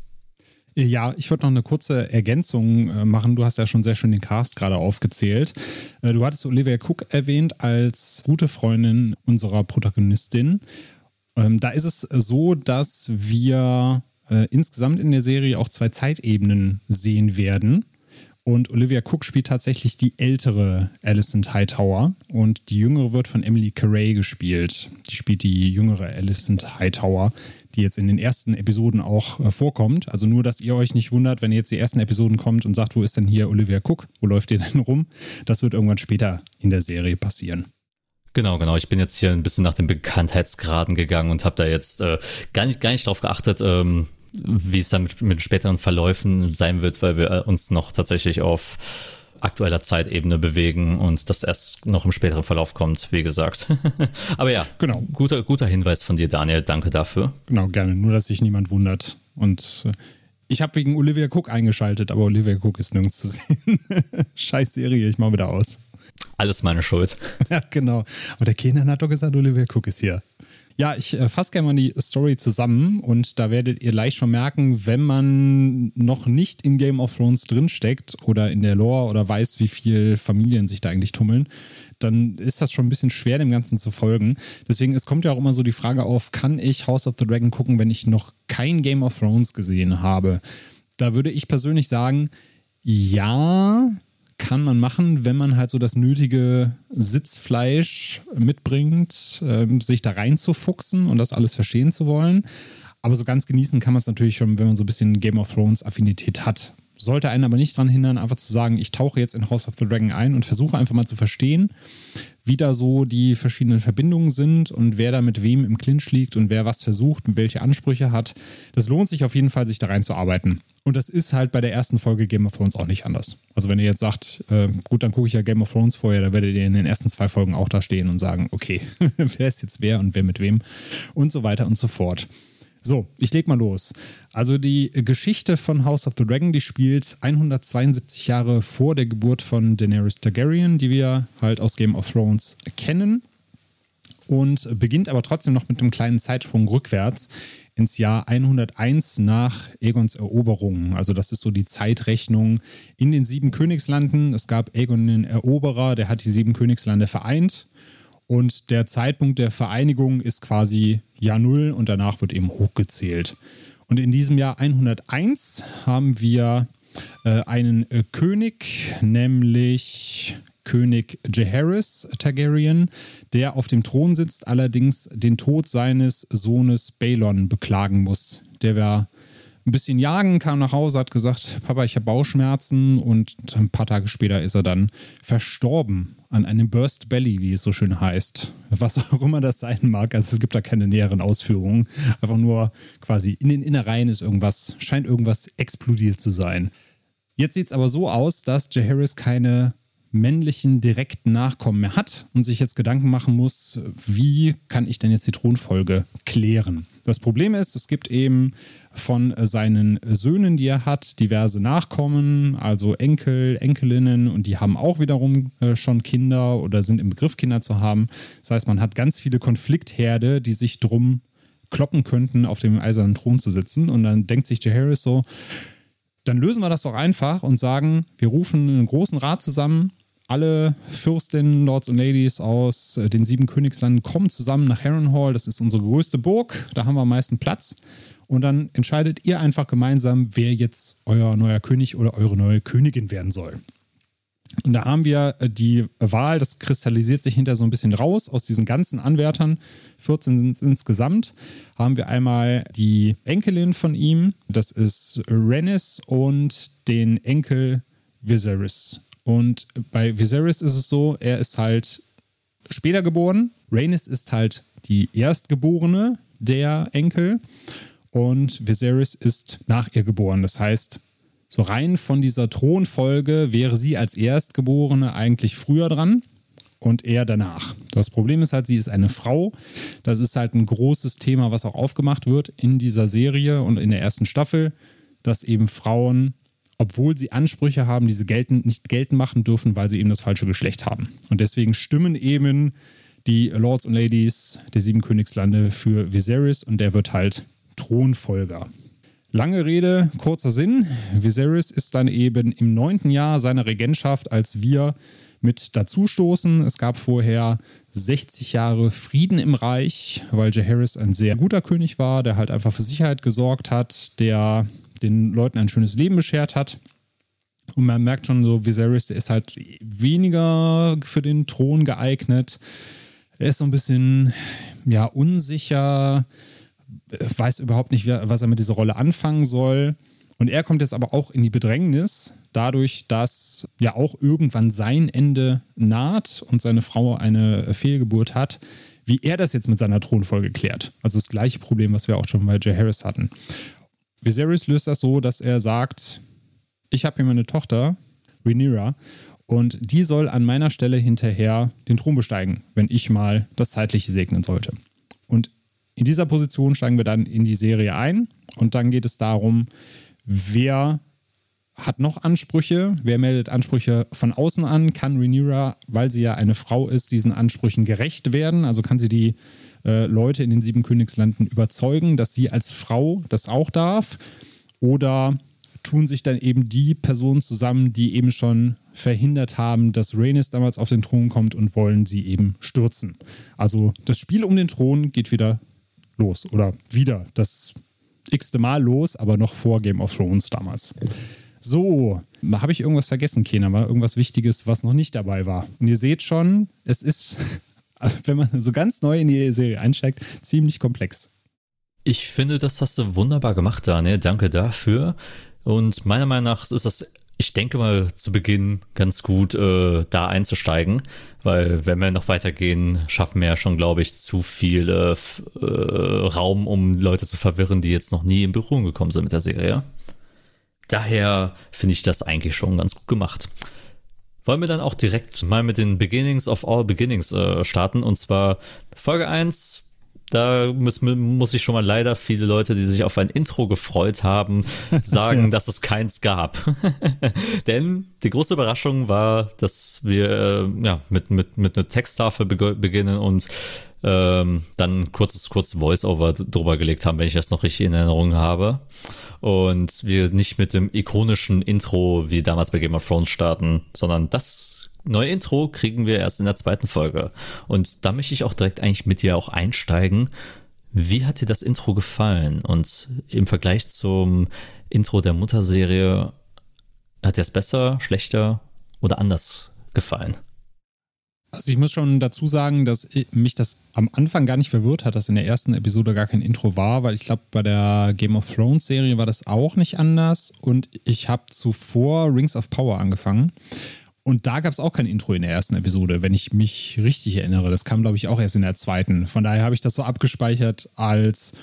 Ja, ich würde noch eine kurze Ergänzung äh, machen. Du hast ja schon sehr schön den Cast gerade aufgezählt. Äh, du hattest Olivia Cook erwähnt als gute Freundin unserer Protagonistin. Ähm, da ist es so, dass wir äh, insgesamt in der Serie auch zwei Zeitebenen sehen werden. Und Olivia Cook spielt tatsächlich die ältere Alison Hightower und die jüngere wird von Emily Carey gespielt. Die spielt die jüngere Alison Hightower, die jetzt in den ersten Episoden auch äh, vorkommt. Also nur, dass ihr euch nicht wundert, wenn ihr jetzt die ersten Episoden kommt und sagt, wo ist denn hier Olivia Cook? Wo läuft ihr denn rum? Das wird irgendwann später in der Serie passieren. Genau, genau. Ich bin jetzt hier ein bisschen nach den Bekanntheitsgraden gegangen und habe da jetzt äh, gar nicht gar nicht drauf geachtet, ähm, wie es dann mit, mit späteren Verläufen sein wird, weil wir äh, uns noch tatsächlich auf aktueller Zeitebene bewegen und das erst noch im späteren Verlauf kommt, wie gesagt. *laughs* aber ja, genau. guter, guter Hinweis von dir, Daniel. Danke dafür. Genau, gerne. Nur, dass sich niemand wundert. Und äh, ich habe wegen Olivia Cook eingeschaltet, aber Olivia Cook ist nirgends zu sehen. *laughs* Scheiß Serie, ich mache wieder aus. Alles meine Schuld. *laughs* ja, genau. Aber der Kenan hat doch gesagt, Olivia Cook ist hier. Ja, ich äh, fasse gerne mal die Story zusammen und da werdet ihr leicht schon merken, wenn man noch nicht in Game of Thrones drinsteckt oder in der Lore oder weiß, wie viele Familien sich da eigentlich tummeln, dann ist das schon ein bisschen schwer, dem Ganzen zu folgen. Deswegen, es kommt ja auch immer so die Frage auf, kann ich House of the Dragon gucken, wenn ich noch kein Game of Thrones gesehen habe? Da würde ich persönlich sagen, ja, kann man machen, wenn man halt so das nötige Sitzfleisch mitbringt, äh, sich da reinzufuchsen und das alles verstehen zu wollen. Aber so ganz genießen kann man es natürlich schon, wenn man so ein bisschen Game of Thrones Affinität hat. Sollte einen aber nicht daran hindern, einfach zu sagen, ich tauche jetzt in House of the Dragon ein und versuche einfach mal zu verstehen, wie da so die verschiedenen Verbindungen sind und wer da mit wem im Clinch liegt und wer was versucht und welche Ansprüche hat. Das lohnt sich auf jeden Fall, sich da reinzuarbeiten. Und das ist halt bei der ersten Folge Game of Thrones auch nicht anders. Also wenn ihr jetzt sagt, äh, gut, dann gucke ich ja Game of Thrones vorher, dann werdet ihr in den ersten zwei Folgen auch da stehen und sagen, okay, *laughs* wer ist jetzt wer und wer mit wem und so weiter und so fort. So, ich leg mal los. Also die Geschichte von House of the Dragon, die spielt 172 Jahre vor der Geburt von Daenerys Targaryen, die wir halt aus Game of Thrones kennen. Und beginnt aber trotzdem noch mit einem kleinen Zeitsprung rückwärts ins Jahr 101 nach Aegons Eroberung. Also das ist so die Zeitrechnung in den sieben Königslanden. Es gab Aegon den Eroberer, der hat die sieben Königslande vereint. Und der Zeitpunkt der Vereinigung ist quasi Jahr Null und danach wird eben hochgezählt. Und in diesem Jahr 101 haben wir äh, einen äh, König, nämlich König Jaehaerys Targaryen, der auf dem Thron sitzt, allerdings den Tod seines Sohnes Balon beklagen muss. Der war ein bisschen jagen, kam nach Hause, hat gesagt, Papa, ich habe Bauchschmerzen und ein paar Tage später ist er dann verstorben an einem Burst Belly, wie es so schön heißt. Was auch immer das sein mag. Also es gibt da keine näheren Ausführungen. Einfach nur quasi in den Innereien ist irgendwas, scheint irgendwas explodiert zu sein. Jetzt sieht es aber so aus, dass Jaehaerys keine männlichen direkten Nachkommen mehr hat und sich jetzt Gedanken machen muss, wie kann ich denn jetzt die Thronfolge klären. Das Problem ist, es gibt eben von seinen Söhnen, die er hat, diverse Nachkommen, also Enkel, Enkelinnen und die haben auch wiederum äh, schon Kinder oder sind im Begriff, Kinder zu haben. Das heißt, man hat ganz viele Konfliktherde, die sich drum kloppen könnten, auf dem eisernen Thron zu sitzen. Und dann denkt sich Jaehaerys so, dann lösen wir das doch einfach und sagen, wir rufen einen großen Rat zusammen alle Fürstinnen, Lords und Ladies aus äh, den sieben Königslanden kommen zusammen nach Harrenhal. Das ist unsere größte Burg. Da haben wir am meisten Platz. Und dann entscheidet ihr einfach gemeinsam, wer jetzt euer neuer König oder eure neue Königin werden soll. Und da haben wir äh, die Wahl, das kristallisiert sich hinter so ein bisschen raus. Aus diesen ganzen Anwärtern, 14 sind insgesamt, haben wir einmal die Enkelin von ihm, das ist Rennis, und den Enkel Viserys. Und bei Viserys ist es so, er ist halt später geboren. Rhaenys ist halt die Erstgeborene der Enkel. Und Viserys ist nach ihr geboren. Das heißt, so rein von dieser Thronfolge wäre sie als Erstgeborene eigentlich früher dran und er danach. Das Problem ist halt, sie ist eine Frau. Das ist halt ein großes Thema, was auch aufgemacht wird in dieser Serie und in der ersten Staffel, dass eben Frauen obwohl sie Ansprüche haben, die sie gelten, nicht geltend machen dürfen, weil sie eben das falsche Geschlecht haben. Und deswegen stimmen eben die Lords und Ladies der sieben Königslande für Viserys und der wird halt Thronfolger. Lange Rede, kurzer Sinn. Viserys ist dann eben im neunten Jahr seiner Regentschaft, als wir mit dazustoßen. Es gab vorher 60 Jahre Frieden im Reich, weil Jaehaerys ein sehr guter König war, der halt einfach für Sicherheit gesorgt hat, der den Leuten ein schönes Leben beschert hat. Und man merkt schon so, Viserys ist halt weniger für den Thron geeignet. Er ist so ein bisschen, ja, unsicher, weiß überhaupt nicht, was er mit dieser Rolle anfangen soll. Und er kommt jetzt aber auch in die Bedrängnis, dadurch, dass ja auch irgendwann sein Ende naht und seine Frau eine Fehlgeburt hat, wie er das jetzt mit seiner Thronfolge klärt. Also das gleiche Problem, was wir auch schon bei Jay Harris hatten. Viserys löst das so, dass er sagt, ich habe hier meine Tochter, Rhaenyra, und die soll an meiner Stelle hinterher den Thron besteigen, wenn ich mal das Zeitliche segnen sollte. Und in dieser Position steigen wir dann in die Serie ein und dann geht es darum, wer hat noch Ansprüche, wer meldet Ansprüche von außen an, kann Rhaenyra, weil sie ja eine Frau ist, diesen Ansprüchen gerecht werden, also kann sie die äh, Leute in den sieben Königslanden überzeugen, dass sie als Frau das auch darf oder tun sich dann eben die Personen zusammen, die eben schon verhindert haben, dass Rhaenys damals auf den Thron kommt und wollen sie eben stürzen. Also das Spiel um den Thron geht wieder los oder wieder das x-te Mal los, aber noch vor Game of Thrones damals. So, da habe ich irgendwas vergessen, Kena, war irgendwas Wichtiges, was noch nicht dabei war. Und ihr seht schon, es ist, *laughs* wenn man so ganz neu in die Serie einsteigt, ziemlich komplex. Ich finde, das hast du wunderbar gemacht, Daniel. Danke dafür. Und meiner Meinung nach ist das ich denke mal zu Beginn ganz gut äh, da einzusteigen, weil wenn wir noch weitergehen, schaffen wir ja schon, glaube ich, zu viel äh, äh, Raum, um Leute zu verwirren, die jetzt noch nie in Berührung gekommen sind mit der Serie. Daher finde ich das eigentlich schon ganz gut gemacht. Wollen wir dann auch direkt mal mit den Beginnings of All Beginnings äh, starten und zwar Folge 1 da muss, muss ich schon mal leider viele Leute, die sich auf ein Intro gefreut haben, sagen, *laughs* ja. dass es keins gab. *laughs* Denn die große Überraschung war, dass wir äh, ja, mit, mit, mit einer Texttafel beginnen und ähm, dann kurzes, kurzes Voice-Over drüber gelegt haben, wenn ich das noch richtig in Erinnerung habe. Und wir nicht mit dem ikonischen Intro wie damals bei Game of Thrones starten, sondern das neue Intro kriegen wir erst in der zweiten Folge. Und da möchte ich auch direkt eigentlich mit dir auch einsteigen. Wie hat dir das Intro gefallen? Und im Vergleich zum Intro der Mutterserie, hat dir es besser, schlechter oder anders gefallen? Also ich muss schon dazu sagen, dass mich das am Anfang gar nicht verwirrt hat, dass in der ersten Episode gar kein Intro war, weil ich glaube, bei der Game of Thrones Serie war das auch nicht anders und ich habe zuvor Rings of Power angefangen und da gab es auch kein Intro in der ersten Episode, wenn ich mich richtig erinnere. Das kam, glaube ich, auch erst in der zweiten. Von daher habe ich das so abgespeichert als,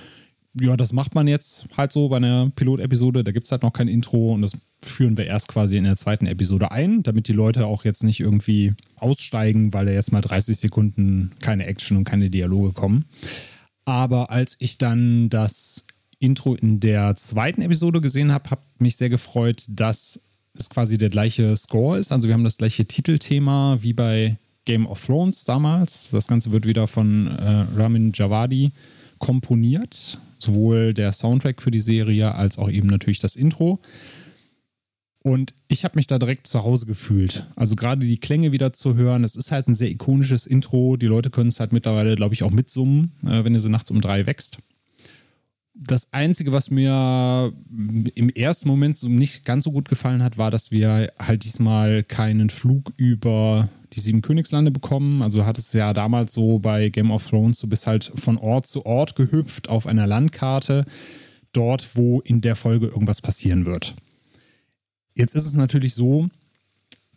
ja, das macht man jetzt halt so bei einer Pilotepisode. Da gibt es halt noch kein Intro und das führen wir erst quasi in der zweiten Episode ein, damit die Leute auch jetzt nicht irgendwie aussteigen, weil da jetzt mal 30 Sekunden keine Action und keine Dialoge kommen. Aber als ich dann das Intro in der zweiten Episode gesehen habe, habe mich sehr gefreut, dass es quasi der gleiche Score ist. Also wir haben das gleiche Titelthema wie bei Game of Thrones damals. Das Ganze wird wieder von äh, Ramin Javadi komponiert. Sowohl der Soundtrack für die Serie als auch eben natürlich das Intro. Und ich habe mich da direkt zu Hause gefühlt. Also gerade die Klänge wieder zu hören. Es ist halt ein sehr ikonisches Intro. Die Leute können es halt mittlerweile, glaube ich, auch mitsummen, äh, wenn ihr so nachts um drei wächst das Einzige, was mir im ersten Moment so nicht ganz so gut gefallen hat, war, dass wir halt diesmal keinen Flug über die sieben Königslande bekommen. Also hat es ja damals so bei Game of Thrones, du bist halt von Ort zu Ort gehüpft auf einer Landkarte, dort, wo in der Folge irgendwas passieren wird. Jetzt ist es natürlich so,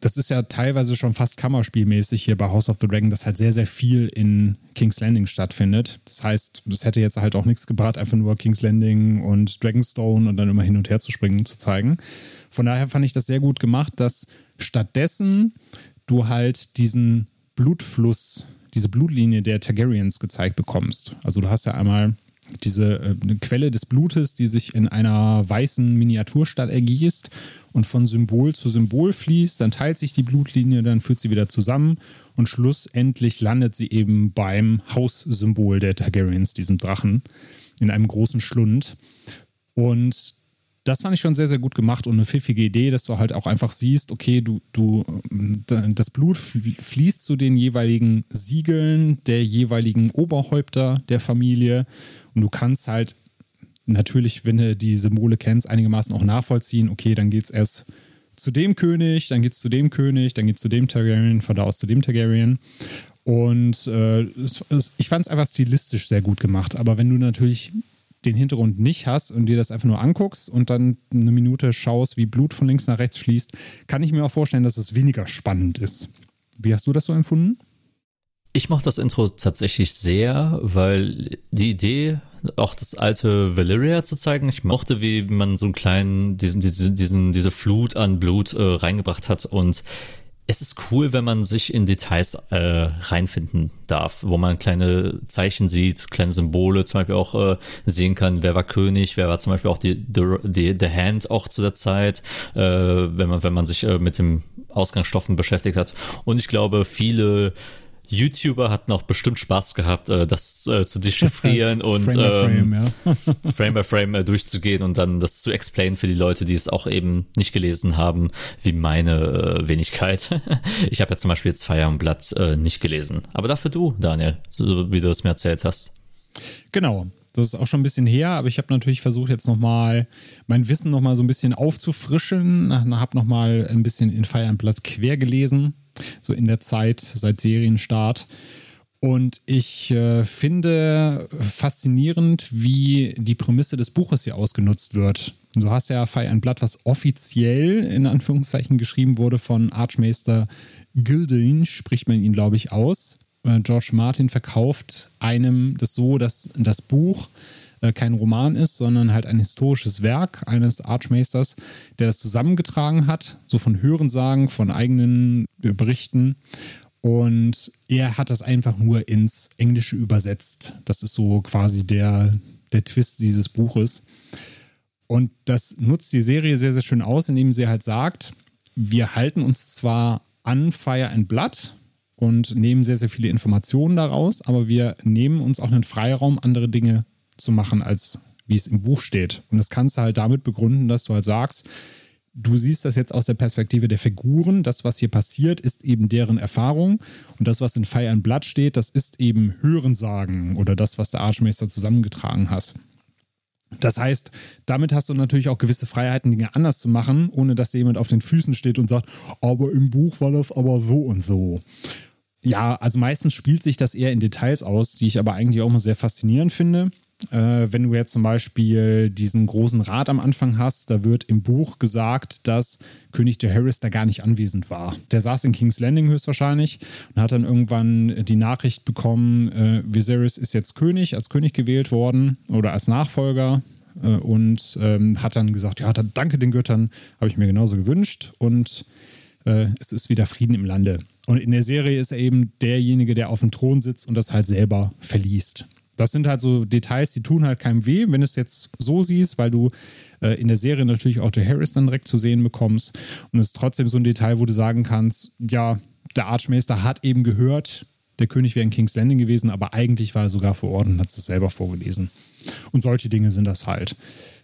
das ist ja teilweise schon fast Kammerspielmäßig hier bei House of the Dragon, dass halt sehr, sehr viel in King's Landing stattfindet. Das heißt, das hätte jetzt halt auch nichts gebracht, einfach nur King's Landing und Dragonstone und dann immer hin und her zu springen zu zeigen. Von daher fand ich das sehr gut gemacht, dass stattdessen du halt diesen Blutfluss, diese Blutlinie der Targaryens gezeigt bekommst. Also du hast ja einmal diese äh, Quelle des Blutes, die sich in einer weißen Miniaturstadt ergießt und von Symbol zu Symbol fließt. Dann teilt sich die Blutlinie, dann führt sie wieder zusammen und schlussendlich landet sie eben beim Haussymbol der Targaryens, diesem Drachen, in einem großen Schlund. Und das fand ich schon sehr, sehr gut gemacht und eine pfiffige Idee, dass du halt auch einfach siehst, okay, du, du, das Blut fließt zu den jeweiligen Siegeln der jeweiligen Oberhäupter der Familie und du kannst halt natürlich, wenn du die Symbole kennst, einigermaßen auch nachvollziehen, okay, dann geht es erst zu dem König, dann geht es zu dem König, dann geht es zu dem Targaryen, von da aus zu dem Targaryen. Und äh, ich fand es einfach stilistisch sehr gut gemacht. Aber wenn du natürlich den Hintergrund nicht hast und dir das einfach nur anguckst und dann eine Minute schaust, wie Blut von links nach rechts fließt, kann ich mir auch vorstellen, dass es weniger spannend ist. Wie hast du das so empfunden? Ich mochte das Intro tatsächlich sehr, weil die Idee, auch das alte Valyria zu zeigen, ich mochte, wie man so einen kleinen, diesen, diesen, diesen diese Flut an Blut äh, reingebracht hat und es ist cool, wenn man sich in Details äh, reinfinden darf, wo man kleine Zeichen sieht, kleine Symbole zum Beispiel auch äh, sehen kann, wer war König, wer war zum Beispiel auch die, die, die Hand auch zu der Zeit, äh, wenn man, wenn man sich äh, mit dem Ausgangsstoffen beschäftigt hat. Und ich glaube, viele YouTuber hatten auch bestimmt Spaß gehabt, äh, das äh, zu dechiffrieren *laughs* und Frame by Frame, ähm, ja. *laughs* Frame, by Frame äh, durchzugehen und dann das zu explain für die Leute, die es auch eben nicht gelesen haben, wie meine äh, Wenigkeit. *laughs* ich habe ja zum Beispiel jetzt Fire und Blood äh, nicht gelesen, aber dafür du, Daniel, so wie du es mir erzählt hast. Genau. Das ist auch schon ein bisschen her, aber ich habe natürlich versucht, jetzt nochmal mein Wissen nochmal so ein bisschen aufzufrischen. Habe nochmal ein bisschen in Fire and Blood quer gelesen so in der Zeit seit Serienstart. Und ich äh, finde faszinierend, wie die Prämisse des Buches hier ausgenutzt wird. Du hast ja Fire and Blood, was offiziell in Anführungszeichen geschrieben wurde von Archmeister Gilding, spricht man ihn, glaube ich, aus. Äh, George Martin verkauft einem das so, dass das Buch äh, kein Roman ist, sondern halt ein historisches Werk eines Archmeisters, der das zusammengetragen hat, so von Hörensagen, von eigenen Berichten. Und er hat das einfach nur ins Englische übersetzt. Das ist so quasi der, der Twist dieses Buches. Und das nutzt die Serie sehr, sehr schön aus, indem sie halt sagt, wir halten uns zwar an Fire and Blood und nehmen sehr, sehr viele Informationen daraus, aber wir nehmen uns auch einen Freiraum, andere Dinge zu machen, als wie es im Buch steht. Und das kannst du halt damit begründen, dass du halt sagst, du siehst das jetzt aus der Perspektive der Figuren. Das, was hier passiert, ist eben deren Erfahrung. Und das, was in Fire and Blood steht, das ist eben Hörensagen oder das, was der Archmeister zusammengetragen hat. Das heißt, damit hast du natürlich auch gewisse Freiheiten, Dinge anders zu machen, ohne dass jemand auf den Füßen steht und sagt, aber im Buch war das aber so und so. Ja, also meistens spielt sich das eher in Details aus, die ich aber eigentlich auch mal sehr faszinierend finde. Äh, wenn du jetzt zum Beispiel diesen großen Rat am Anfang hast, da wird im Buch gesagt, dass König Harris da gar nicht anwesend war. Der saß in King's Landing höchstwahrscheinlich und hat dann irgendwann die Nachricht bekommen, äh, Viserys ist jetzt König, als König gewählt worden oder als Nachfolger äh, und ähm, hat dann gesagt, ja, danke den Göttern, habe ich mir genauso gewünscht und äh, es ist wieder Frieden im Lande. Und in der Serie ist er eben derjenige, der auf dem Thron sitzt und das halt selber verliest. Das sind halt so Details, die tun halt keinem weh, wenn du es jetzt so siehst, weil du äh, in der Serie natürlich auch Joe Harris dann direkt zu sehen bekommst. Und es ist trotzdem so ein Detail, wo du sagen kannst, ja, der Archmeister hat eben gehört, der König wäre in King's Landing gewesen, aber eigentlich war er sogar vor Ort und hat es selber vorgelesen. Und solche Dinge sind das halt.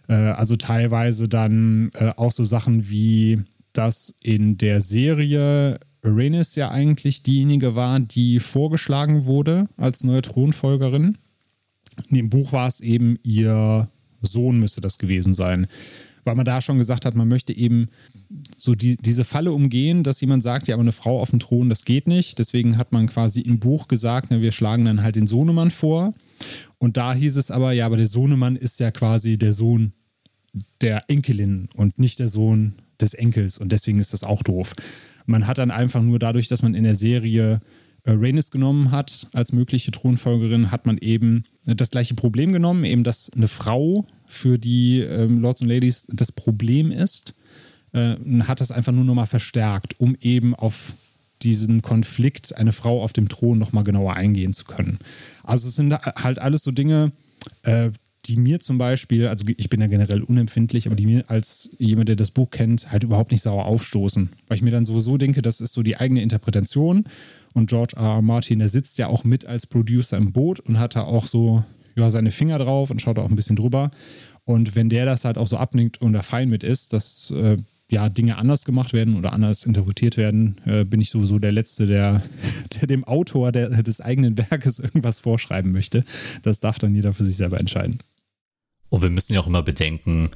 Äh, also teilweise dann äh, auch so Sachen wie, dass in der Serie Rhaenys ja eigentlich diejenige war, die vorgeschlagen wurde als neue Thronfolgerin. In dem Buch war es eben ihr Sohn, müsste das gewesen sein. Weil man da schon gesagt hat, man möchte eben so die, diese Falle umgehen, dass jemand sagt, ja, aber eine Frau auf dem Thron, das geht nicht. Deswegen hat man quasi im Buch gesagt, na, wir schlagen dann halt den Sohnemann vor. Und da hieß es aber, ja, aber der Sohnemann ist ja quasi der Sohn der Enkelin und nicht der Sohn des Enkels. Und deswegen ist das auch doof. Man hat dann einfach nur dadurch, dass man in der Serie äh, Rhaenys genommen hat als mögliche Thronfolgerin, hat man eben das gleiche Problem genommen, eben dass eine Frau für die ähm, Lords und Ladies das Problem ist, äh, hat das einfach nur nochmal verstärkt, um eben auf diesen Konflikt, eine Frau auf dem Thron nochmal genauer eingehen zu können. Also es sind halt alles so Dinge, äh, die mir zum Beispiel, also ich bin ja generell unempfindlich, aber die mir als jemand, der das Buch kennt, halt überhaupt nicht sauer aufstoßen. Weil ich mir dann sowieso denke, das ist so die eigene Interpretation. Und George R. R. Martin, der sitzt ja auch mit als Producer im Boot und hat da auch so ja, seine Finger drauf und schaut auch ein bisschen drüber. Und wenn der das halt auch so abnickt und da fein mit ist, dass äh, ja Dinge anders gemacht werden oder anders interpretiert werden, äh, bin ich sowieso der Letzte, der, *laughs* der dem Autor der, des eigenen Werkes irgendwas vorschreiben möchte. Das darf dann jeder für sich selber entscheiden. Und wir müssen ja auch immer bedenken,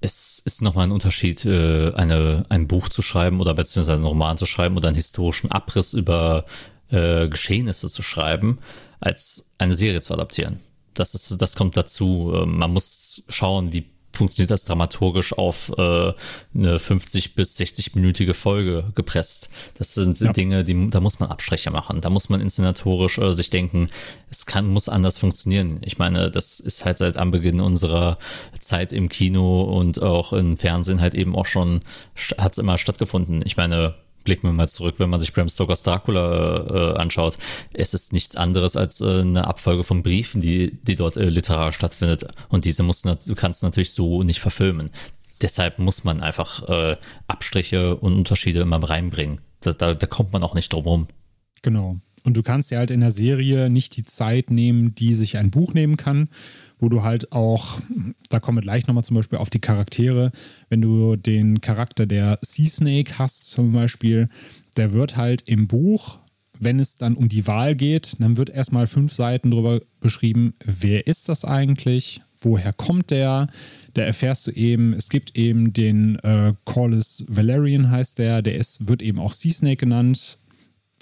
es ist nochmal ein Unterschied, äh, eine, ein Buch zu schreiben oder beziehungsweise einen Roman zu schreiben oder einen historischen Abriss über äh, Geschehnisse zu schreiben, als eine Serie zu adaptieren. Das ist, das kommt dazu. Ähm, man muss schauen, wie funktioniert das dramaturgisch auf äh, eine 50 bis 60-minütige Folge gepresst. Das sind ja. Dinge, die da muss man Abstriche machen. Da muss man inszenatorisch äh, sich denken, es kann muss anders funktionieren. Ich meine, das ist halt seit Anbeginn unserer Zeit im Kino und auch im Fernsehen halt eben auch schon hat es immer stattgefunden. Ich meine, blicken wir mal zurück, wenn man sich Bram Stokers Dracula äh, anschaut. Es ist nichts anderes als äh, eine Abfolge von Briefen, die, die dort äh, literarisch stattfindet. Und diese musst du, du kannst natürlich so nicht verfilmen. Deshalb muss man einfach äh, Abstriche und Unterschiede immer reinbringen. Da, da, da kommt man auch nicht drum rum. Genau. Und du kannst ja halt in der Serie nicht die Zeit nehmen, die sich ein Buch nehmen kann, wo du halt auch, da kommen wir gleich nochmal zum Beispiel auf die Charaktere, wenn du den Charakter der Sea Snake hast zum Beispiel, der wird halt im Buch, wenn es dann um die Wahl geht, dann wird erstmal fünf Seiten drüber beschrieben, wer ist das eigentlich, woher kommt der, da erfährst du eben, es gibt eben den äh, Corlys Valerian heißt der, der ist, wird eben auch Sea Snake genannt,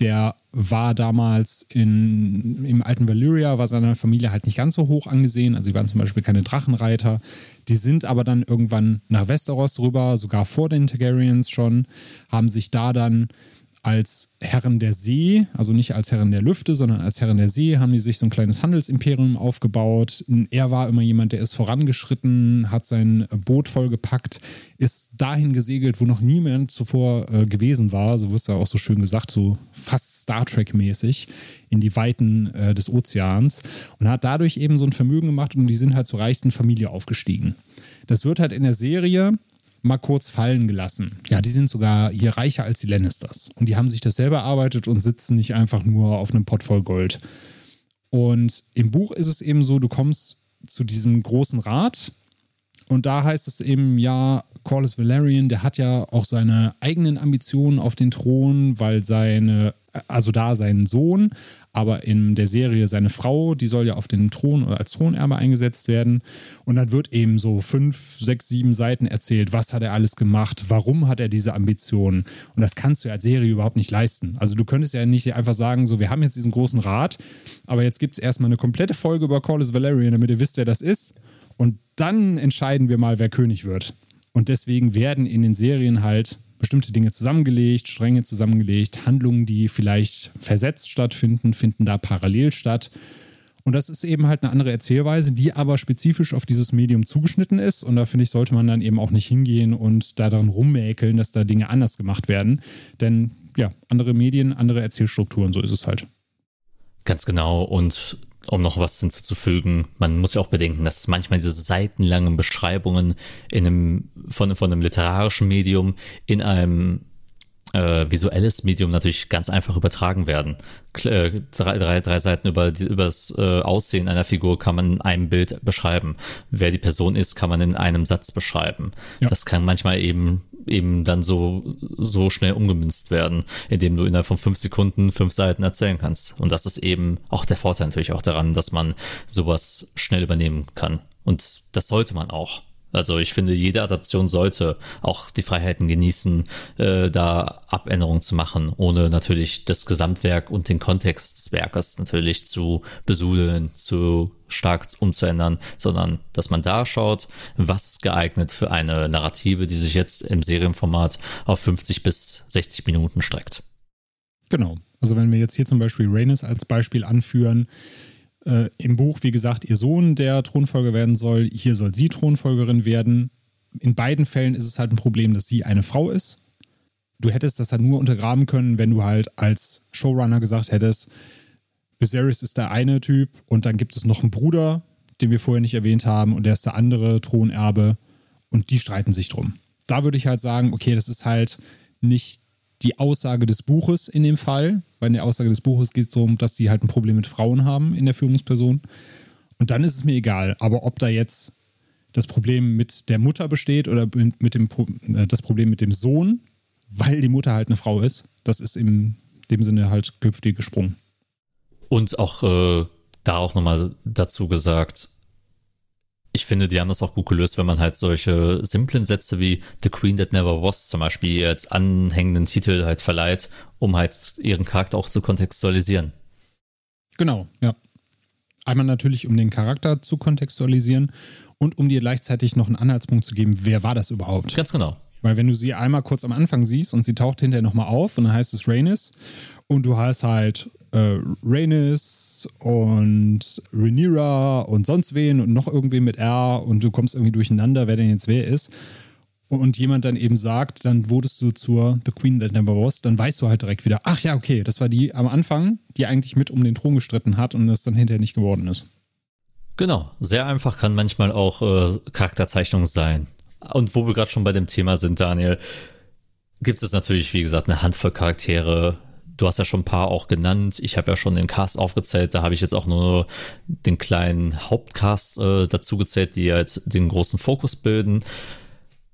der war damals in, im alten Valyria, war seiner Familie halt nicht ganz so hoch angesehen. Also sie waren zum Beispiel keine Drachenreiter. Die sind aber dann irgendwann nach Westeros rüber, sogar vor den Targaryens schon, haben sich da dann als Herren der See, also nicht als Herren der Lüfte, sondern als Herren der See, haben die sich so ein kleines Handelsimperium aufgebaut. Er war immer jemand, der ist vorangeschritten, hat sein Boot vollgepackt, ist dahin gesegelt, wo noch niemand zuvor äh, gewesen war. So wirst du auch so schön gesagt, so fast Star Trek-mäßig in die Weiten äh, des Ozeans und hat dadurch eben so ein Vermögen gemacht und die sind halt zur reichsten Familie aufgestiegen. Das wird halt in der Serie mal kurz fallen gelassen. Ja, die sind sogar hier reicher als die Lannisters. Und die haben sich das selber erarbeitet und sitzen nicht einfach nur auf einem Pott voll Gold. Und im Buch ist es eben so, du kommst zu diesem großen Rat und da heißt es eben, ja, Corlys Valerian, der hat ja auch seine eigenen Ambitionen auf den Thron, weil seine, also da sein Sohn, aber in der Serie seine Frau, die soll ja auf den Thron oder als Thronerbe eingesetzt werden. Und dann wird eben so fünf, sechs, sieben Seiten erzählt, was hat er alles gemacht, warum hat er diese Ambitionen. Und das kannst du ja als Serie überhaupt nicht leisten. Also du könntest ja nicht einfach sagen, so, wir haben jetzt diesen großen Rat, aber jetzt gibt es erstmal eine komplette Folge über Corlys Valerian, damit ihr wisst, wer das ist. Und dann entscheiden wir mal, wer König wird. Und deswegen werden in den Serien halt bestimmte Dinge zusammengelegt, Stränge zusammengelegt, Handlungen, die vielleicht versetzt stattfinden, finden da parallel statt. Und das ist eben halt eine andere Erzählweise, die aber spezifisch auf dieses Medium zugeschnitten ist. Und da finde ich, sollte man dann eben auch nicht hingehen und da daran rummäkeln, dass da Dinge anders gemacht werden. Denn ja, andere Medien, andere Erzählstrukturen, so ist es halt. Ganz genau. Und um noch was hinzuzufügen, man muss ja auch bedenken, dass manchmal diese seitenlangen Beschreibungen in einem, von, von einem literarischen Medium in einem äh, visuelles Medium natürlich ganz einfach übertragen werden. Äh, drei, drei, drei Seiten über, die, über das äh, Aussehen einer Figur kann man in einem Bild beschreiben. Wer die Person ist, kann man in einem Satz beschreiben. Ja. Das kann manchmal eben eben dann so, so schnell umgemünzt werden, indem du innerhalb von fünf Sekunden fünf Seiten erzählen kannst. Und das ist eben auch der Vorteil natürlich auch daran, dass man sowas schnell übernehmen kann. Und das sollte man auch. Also ich finde, jede Adaption sollte auch die Freiheiten genießen, äh, da Abänderungen zu machen, ohne natürlich das Gesamtwerk und den Kontext des Werkes natürlich zu besudeln, zu stark umzuändern, sondern dass man da schaut, was geeignet für eine Narrative, die sich jetzt im Serienformat auf 50 bis 60 Minuten streckt. Genau. Also wenn wir jetzt hier zum Beispiel Rhaenys als Beispiel anführen, äh, Im Buch, wie gesagt, ihr Sohn, der Thronfolger werden soll. Hier soll sie Thronfolgerin werden. In beiden Fällen ist es halt ein Problem, dass sie eine Frau ist. Du hättest das halt nur untergraben können, wenn du halt als Showrunner gesagt hättest, Viserys ist der eine Typ und dann gibt es noch einen Bruder, den wir vorher nicht erwähnt haben und der ist der andere Thronerbe und die streiten sich drum. Da würde ich halt sagen, okay, das ist halt nicht die Aussage des Buches in dem Fall, in der Aussage des Buches geht es darum, dass sie halt ein Problem mit Frauen haben in der Führungsperson. Und dann ist es mir egal. Aber ob da jetzt das Problem mit der Mutter besteht oder mit dem äh, das Problem mit dem Sohn, weil die Mutter halt eine Frau ist. Das ist in dem Sinne halt künftig gesprungen. Und auch äh, da auch nochmal dazu gesagt, ich finde, die haben das auch gut gelöst, wenn man halt solche simplen Sätze wie The Queen That Never Was zum Beispiel als anhängenden Titel halt verleiht, um halt ihren Charakter auch zu kontextualisieren. Genau, ja. Einmal natürlich, um den Charakter zu kontextualisieren und um dir gleichzeitig noch einen Anhaltspunkt zu geben, wer war das überhaupt? Ganz genau. Weil wenn du sie einmal kurz am Anfang siehst und sie taucht hinterher nochmal auf und dann heißt es Rhaenys und du hast halt äh, Rhaenys und Rhaenyra und sonst wen und noch irgendwen mit R und du kommst irgendwie durcheinander, wer denn jetzt wer ist und jemand dann eben sagt, dann wurdest du zur The Queen That Never Was, dann weißt du halt direkt wieder, ach ja, okay, das war die am Anfang, die eigentlich mit um den Thron gestritten hat und es dann hinterher nicht geworden ist. Genau, sehr einfach kann manchmal auch äh, Charakterzeichnung sein. Und wo wir gerade schon bei dem Thema sind, Daniel, gibt es natürlich, wie gesagt, eine Handvoll Charaktere. Du hast ja schon ein paar auch genannt. Ich habe ja schon den Cast aufgezählt. Da habe ich jetzt auch nur den kleinen Hauptcast äh, dazu gezählt, die halt den großen Fokus bilden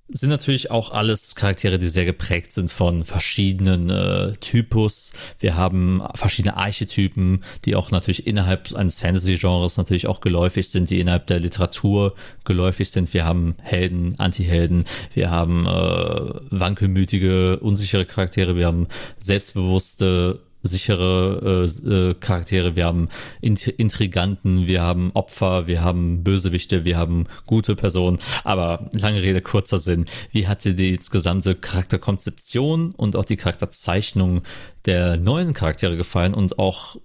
sind natürlich auch alles Charaktere, die sehr geprägt sind von verschiedenen äh, Typus. Wir haben verschiedene Archetypen, die auch natürlich innerhalb eines Fantasy-Genres natürlich auch geläufig sind, die innerhalb der Literatur geläufig sind. Wir haben Helden, Anti-Helden, wir haben äh, wankelmütige, unsichere Charaktere, wir haben selbstbewusste sichere äh, äh, Charaktere, wir haben Int Intriganten, wir haben Opfer, wir haben Bösewichte, wir haben gute Personen. Aber lange Rede, kurzer Sinn. Wie hat dir die gesamte Charakterkonzeption und auch die Charakterzeichnung der neuen Charaktere gefallen und auch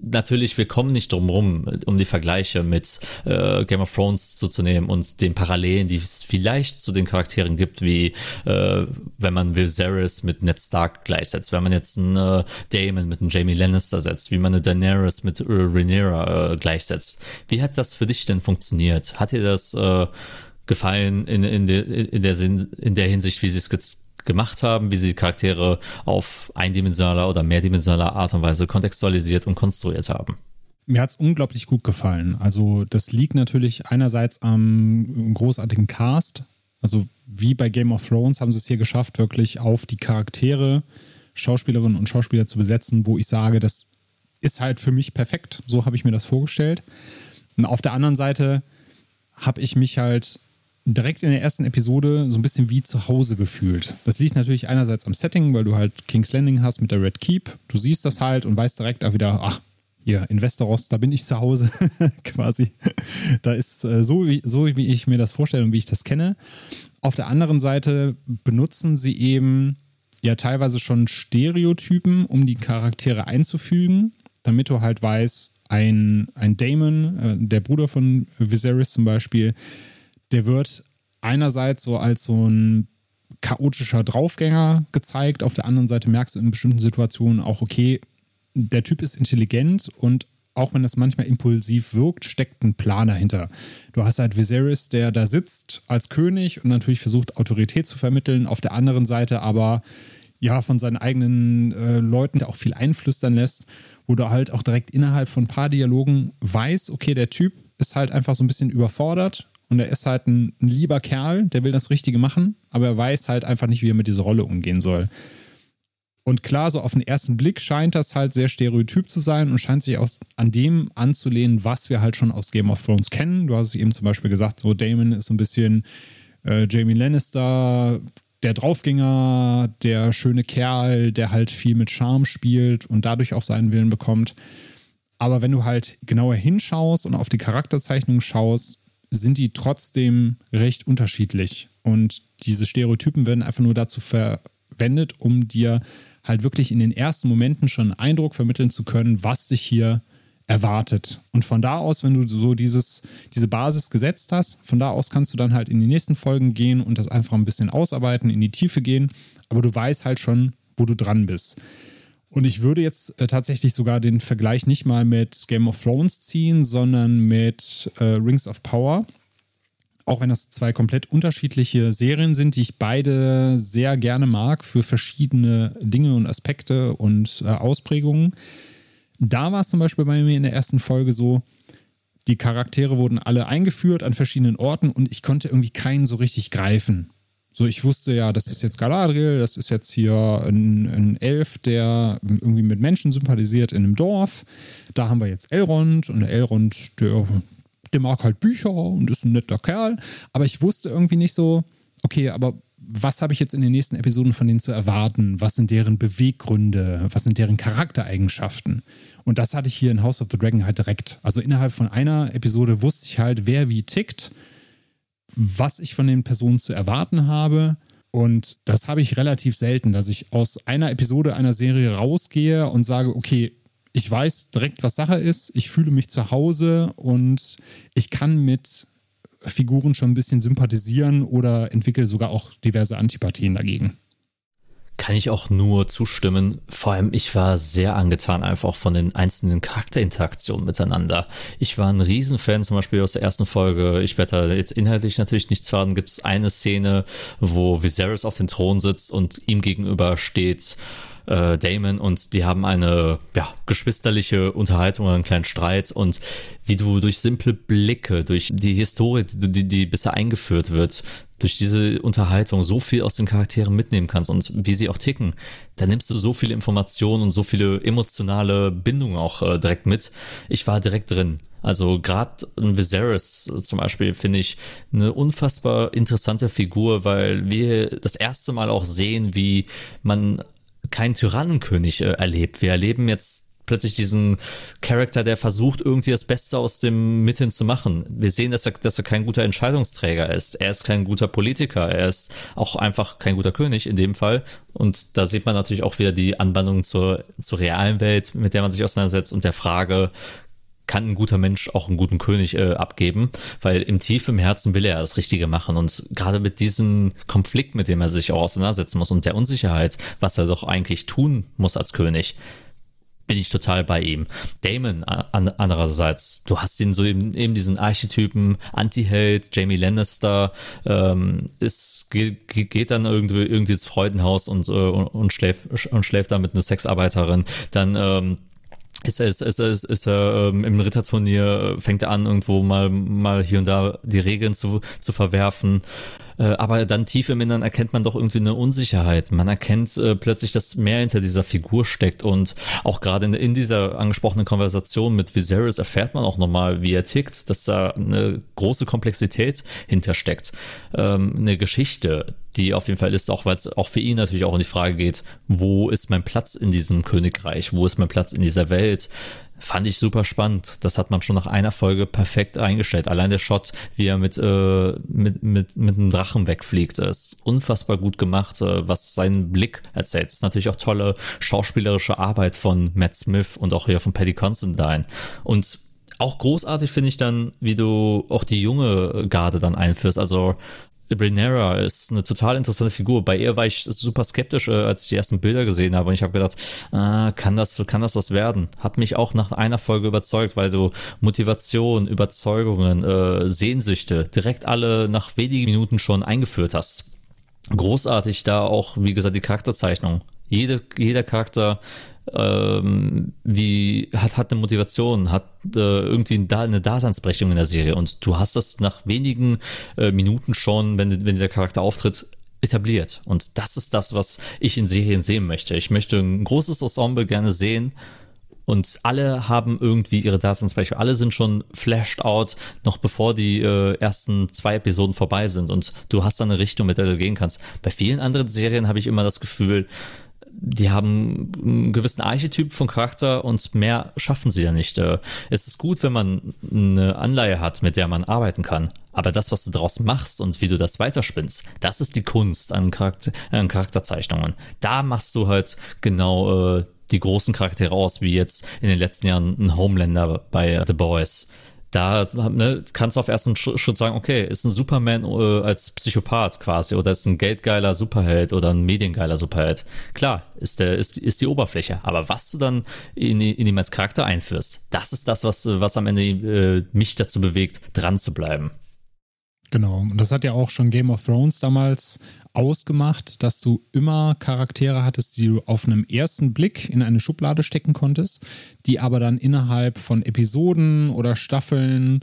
natürlich, wir kommen nicht drum rum, um die Vergleiche mit äh, Game of Thrones zuzunehmen und den Parallelen, die es vielleicht zu den Charakteren gibt, wie äh, wenn man Viserys mit Ned Stark gleichsetzt, wenn man jetzt einen äh, Daemon mit einem Jamie Lannister setzt, wie man eine Daenerys mit äh, Rhaenyra äh, gleichsetzt. Wie hat das für dich denn funktioniert? Hat dir das äh, gefallen in, in, de, in, der Sinn, in der Hinsicht, wie sie es gemacht haben, wie sie die Charaktere auf eindimensionaler oder mehrdimensionaler Art und Weise kontextualisiert und konstruiert haben. Mir hat es unglaublich gut gefallen. Also das liegt natürlich einerseits am großartigen Cast. Also wie bei Game of Thrones haben sie es hier geschafft, wirklich auf die Charaktere, Schauspielerinnen und Schauspieler zu besetzen, wo ich sage, das ist halt für mich perfekt. So habe ich mir das vorgestellt. Und auf der anderen Seite habe ich mich halt direkt in der ersten Episode so ein bisschen wie zu Hause gefühlt. Das liegt natürlich einerseits am Setting, weil du halt King's Landing hast mit der Red Keep. Du siehst das halt und weißt direkt auch wieder, ach, hier in Westeros, da bin ich zu Hause *laughs* quasi. Da ist äh, so, wie, so, wie ich mir das vorstelle und wie ich das kenne. Auf der anderen Seite benutzen sie eben ja teilweise schon Stereotypen, um die Charaktere einzufügen, damit du halt weißt, ein, ein Damon, äh, der Bruder von Viserys zum Beispiel, der wird einerseits so als so ein chaotischer Draufgänger gezeigt, auf der anderen Seite merkst du in bestimmten Situationen auch, okay, der Typ ist intelligent und auch wenn das manchmal impulsiv wirkt, steckt ein Plan dahinter. Du hast halt Viserys, der da sitzt als König und natürlich versucht, Autorität zu vermitteln, auf der anderen Seite aber ja von seinen eigenen äh, Leuten auch viel einflüstern lässt, wo du halt auch direkt innerhalb von ein paar Dialogen weißt, okay, der Typ ist halt einfach so ein bisschen überfordert, und er ist halt ein, ein lieber Kerl, der will das Richtige machen, aber er weiß halt einfach nicht, wie er mit dieser Rolle umgehen soll. Und klar, so auf den ersten Blick scheint das halt sehr stereotyp zu sein und scheint sich auch an dem anzulehnen, was wir halt schon aus Game of Thrones kennen. Du hast eben zum Beispiel gesagt, so Damon ist so ein bisschen äh, Jamie Lannister, der Draufgänger, der schöne Kerl, der halt viel mit Charme spielt und dadurch auch seinen Willen bekommt. Aber wenn du halt genauer hinschaust und auf die Charakterzeichnung schaust, sind die trotzdem recht unterschiedlich. Und diese Stereotypen werden einfach nur dazu verwendet, um dir halt wirklich in den ersten Momenten schon einen Eindruck vermitteln zu können, was dich hier erwartet. Und von da aus, wenn du so dieses, diese Basis gesetzt hast, von da aus kannst du dann halt in die nächsten Folgen gehen und das einfach ein bisschen ausarbeiten, in die Tiefe gehen. Aber du weißt halt schon, wo du dran bist. Und ich würde jetzt äh, tatsächlich sogar den Vergleich nicht mal mit Game of Thrones ziehen, sondern mit äh, Rings of Power. Auch wenn das zwei komplett unterschiedliche Serien sind, die ich beide sehr gerne mag für verschiedene Dinge und Aspekte und äh, Ausprägungen. Da war es zum Beispiel bei mir in der ersten Folge so, die Charaktere wurden alle eingeführt an verschiedenen Orten und ich konnte irgendwie keinen so richtig greifen. So, ich wusste ja, das ist jetzt Galadriel, das ist jetzt hier ein, ein, Elf, der irgendwie mit Menschen sympathisiert in einem Dorf. Da haben wir jetzt Elrond und Elrond, der, der mag halt Bücher und ist ein netter Kerl. Aber ich wusste irgendwie nicht so, okay, aber was habe ich jetzt in den nächsten Episoden von denen zu erwarten? Was sind deren Beweggründe? Was sind deren Charaktereigenschaften? Und das hatte ich hier in House of the Dragon halt direkt. Also innerhalb von einer Episode wusste ich halt, wer wie tickt was ich von den Personen zu erwarten habe. Und das habe ich relativ selten, dass ich aus einer Episode einer Serie rausgehe und sage, okay, ich weiß direkt, was Sache ist, ich fühle mich zu Hause und ich kann mit Figuren schon ein bisschen sympathisieren oder entwickle sogar auch diverse Antipathien dagegen. Kann ich auch nur zustimmen. Vor allem, ich war sehr angetan einfach von den einzelnen Charakterinteraktionen miteinander. Ich war ein Riesenfan, zum Beispiel aus der ersten Folge. Ich werde da jetzt inhaltlich natürlich nichts verraten. Gibt es eine Szene, wo Viserys auf dem Thron sitzt und ihm gegenüber steht äh, Damon und die haben eine ja, geschwisterliche Unterhaltung einen kleinen Streit und wie du durch simple Blicke, durch die Historie, die, die bisher eingeführt wird, durch diese Unterhaltung so viel aus den Charakteren mitnehmen kannst und wie sie auch ticken, da nimmst du so viele Informationen und so viele emotionale Bindungen auch äh, direkt mit. Ich war direkt drin. Also gerade ein Viserys zum Beispiel finde ich eine unfassbar interessante Figur, weil wir das erste Mal auch sehen, wie man keinen Tyrannenkönig äh, erlebt. Wir erleben jetzt plötzlich diesen Charakter, der versucht, irgendwie das Beste aus dem Mithin zu machen. Wir sehen, dass er, dass er kein guter Entscheidungsträger ist. Er ist kein guter Politiker. Er ist auch einfach kein guter König in dem Fall. Und da sieht man natürlich auch wieder die Anbandlung zur, zur realen Welt, mit der man sich auseinandersetzt und der Frage, kann ein guter Mensch auch einen guten König äh, abgeben, weil im tief im Herzen will er das Richtige machen und gerade mit diesem Konflikt, mit dem er sich auch auseinandersetzen muss und der Unsicherheit, was er doch eigentlich tun muss als König, bin ich total bei ihm. Damon an, andererseits, du hast ihn so eben, eben diesen Archetypen Anti-Held, Jamie Lannister, ähm, ist, geht, geht dann irgendwie, irgendwie ins Freudenhaus und, äh, und schläft und schläft da mit einer Sexarbeiterin. Dann ähm, ist er, ist, ist, ist, ist er ähm, im Ritterturnier, fängt er an, irgendwo mal, mal hier und da die Regeln zu, zu verwerfen. Äh, aber dann tief im Innern erkennt man doch irgendwie eine Unsicherheit. Man erkennt äh, plötzlich, dass mehr hinter dieser Figur steckt und auch gerade in, in, dieser angesprochenen Konversation mit Viserys erfährt man auch nochmal, wie er tickt, dass da eine große Komplexität hintersteckt. Ähm, eine Geschichte, die auf jeden Fall ist, auch weil es auch für ihn natürlich auch in die Frage geht, wo ist mein Platz in diesem Königreich, wo ist mein Platz in dieser Welt, fand ich super spannend. Das hat man schon nach einer Folge perfekt eingestellt. Allein der Shot, wie er mit, äh, mit, mit, mit einem Drachen wegfliegt, ist unfassbar gut gemacht, äh, was seinen Blick erzählt. Das ist natürlich auch tolle schauspielerische Arbeit von Matt Smith und auch hier von Paddy Constantine. Und auch großartig finde ich dann, wie du auch die junge Garde dann einführst. Also Brinera ist eine total interessante Figur. Bei ihr war ich super skeptisch, äh, als ich die ersten Bilder gesehen habe und ich habe gedacht, ah, kann das, kann das was werden? Hat mich auch nach einer Folge überzeugt, weil du Motivation, Überzeugungen, äh, Sehnsüchte direkt alle nach wenigen Minuten schon eingeführt hast. Großartig da auch, wie gesagt, die Charakterzeichnung. Jede, jeder Charakter ähm, wie hat, hat eine Motivation, hat äh, irgendwie eine Daseinsberechtigung in der Serie und du hast das nach wenigen äh, Minuten schon, wenn, wenn der Charakter auftritt, etabliert. Und das ist das, was ich in Serien sehen möchte. Ich möchte ein großes Ensemble gerne sehen, und alle haben irgendwie ihre Daseinsberechtigung. Alle sind schon flashed out, noch bevor die äh, ersten zwei Episoden vorbei sind. Und du hast dann eine Richtung, mit der du gehen kannst. Bei vielen anderen Serien habe ich immer das Gefühl, die haben einen gewissen Archetyp von Charakter und mehr schaffen sie ja nicht. Äh, es ist gut, wenn man eine Anleihe hat, mit der man arbeiten kann. Aber das, was du daraus machst und wie du das weiterspinnst, das ist die Kunst an, Charakter, an Charakterzeichnungen. Da machst du halt genau äh, die großen Charaktere aus, wie jetzt in den letzten Jahren ein Homelander bei The Boys da ne, kannst du auf ersten Schritt sagen, okay, ist ein Superman äh, als Psychopath quasi oder ist ein geldgeiler Superheld oder ein mediengeiler Superheld. Klar, ist der ist, ist die Oberfläche, aber was du dann in, in ihm als Charakter einführst, das ist das, was was am Ende äh, mich dazu bewegt, dran zu bleiben. Genau, und das hat ja auch schon Game of Thrones damals ausgemacht, dass du immer Charaktere hattest, die du auf einem ersten Blick in eine Schublade stecken konntest, die aber dann innerhalb von Episoden oder Staffeln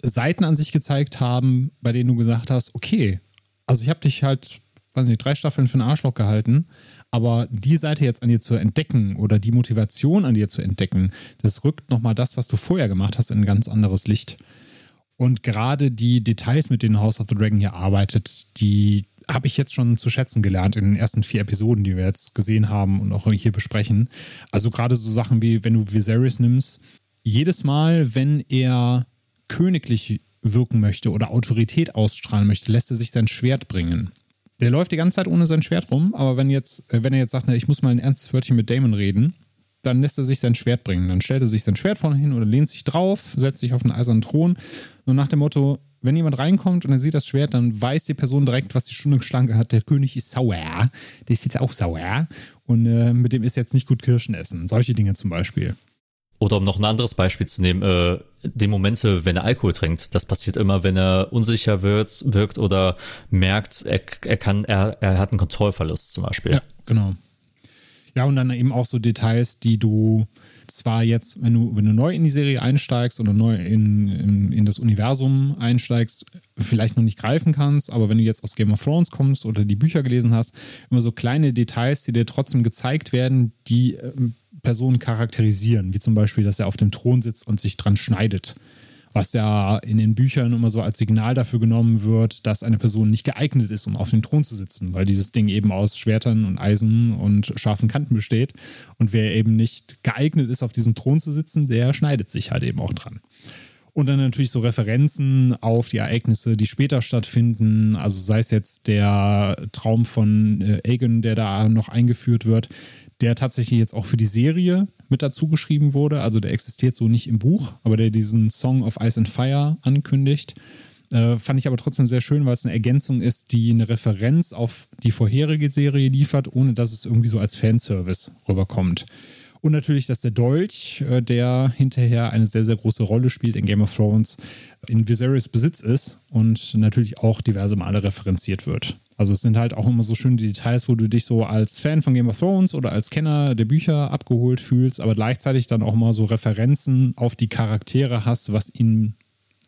Seiten an sich gezeigt haben, bei denen du gesagt hast, okay, also ich habe dich halt, weiß nicht, drei Staffeln für einen Arschloch gehalten, aber die Seite jetzt an dir zu entdecken oder die Motivation an dir zu entdecken, das rückt nochmal das, was du vorher gemacht hast, in ein ganz anderes Licht. Und gerade die Details, mit denen House of the Dragon hier arbeitet, die habe ich jetzt schon zu schätzen gelernt in den ersten vier Episoden, die wir jetzt gesehen haben und auch hier besprechen. Also gerade so Sachen wie, wenn du Viserys nimmst, jedes Mal, wenn er königlich wirken möchte oder Autorität ausstrahlen möchte, lässt er sich sein Schwert bringen. Der läuft die ganze Zeit ohne sein Schwert rum, aber wenn, jetzt, äh, wenn er jetzt sagt, na, ich muss mal ein ernstes Wörtchen mit Damon reden, dann lässt er sich sein Schwert bringen. Dann stellt er sich sein Schwert vorne hin oder lehnt sich drauf, setzt sich auf einen eisernen Thron. So nach dem Motto, wenn jemand reinkommt und er sieht das Schwert, dann weiß die Person direkt, was die Stunde geschlagen hat. Der König ist sauer. Der ist jetzt auch sauer. Und äh, mit dem ist jetzt nicht gut Kirschen essen. Solche Dinge zum Beispiel. Oder um noch ein anderes Beispiel zu nehmen, äh, die Momente, wenn er Alkohol trinkt, das passiert immer, wenn er unsicher wird, wirkt oder merkt, er, er kann, er, er hat einen Kontrollverlust zum Beispiel. Ja, genau. Ja, und dann eben auch so Details, die du zwar jetzt, wenn du, wenn du neu in die Serie einsteigst oder neu in, in, in das Universum einsteigst, vielleicht noch nicht greifen kannst, aber wenn du jetzt aus Game of Thrones kommst oder die Bücher gelesen hast, immer so kleine Details, die dir trotzdem gezeigt werden, die ähm, Personen charakterisieren, wie zum Beispiel, dass er auf dem Thron sitzt und sich dran schneidet. Was ja in den Büchern immer so als Signal dafür genommen wird, dass eine Person nicht geeignet ist, um auf dem Thron zu sitzen, weil dieses Ding eben aus Schwertern und Eisen und scharfen Kanten besteht. Und wer eben nicht geeignet ist, auf diesem Thron zu sitzen, der schneidet sich halt eben auch dran. Und dann natürlich so Referenzen auf die Ereignisse, die später stattfinden. Also sei es jetzt der Traum von äh, Aegon, der da noch eingeführt wird, der tatsächlich jetzt auch für die Serie mit dazu geschrieben wurde. Also der existiert so nicht im Buch, aber der diesen Song of Ice and Fire ankündigt. Äh, fand ich aber trotzdem sehr schön, weil es eine Ergänzung ist, die eine Referenz auf die vorherige Serie liefert, ohne dass es irgendwie so als Fanservice rüberkommt. Und natürlich, dass der Dolch, äh, der hinterher eine sehr, sehr große Rolle spielt in Game of Thrones, in Viserys Besitz ist und natürlich auch diverse Male referenziert wird. Also es sind halt auch immer so schöne Details, wo du dich so als Fan von Game of Thrones oder als Kenner der Bücher abgeholt fühlst, aber gleichzeitig dann auch mal so Referenzen auf die Charaktere hast, was ihnen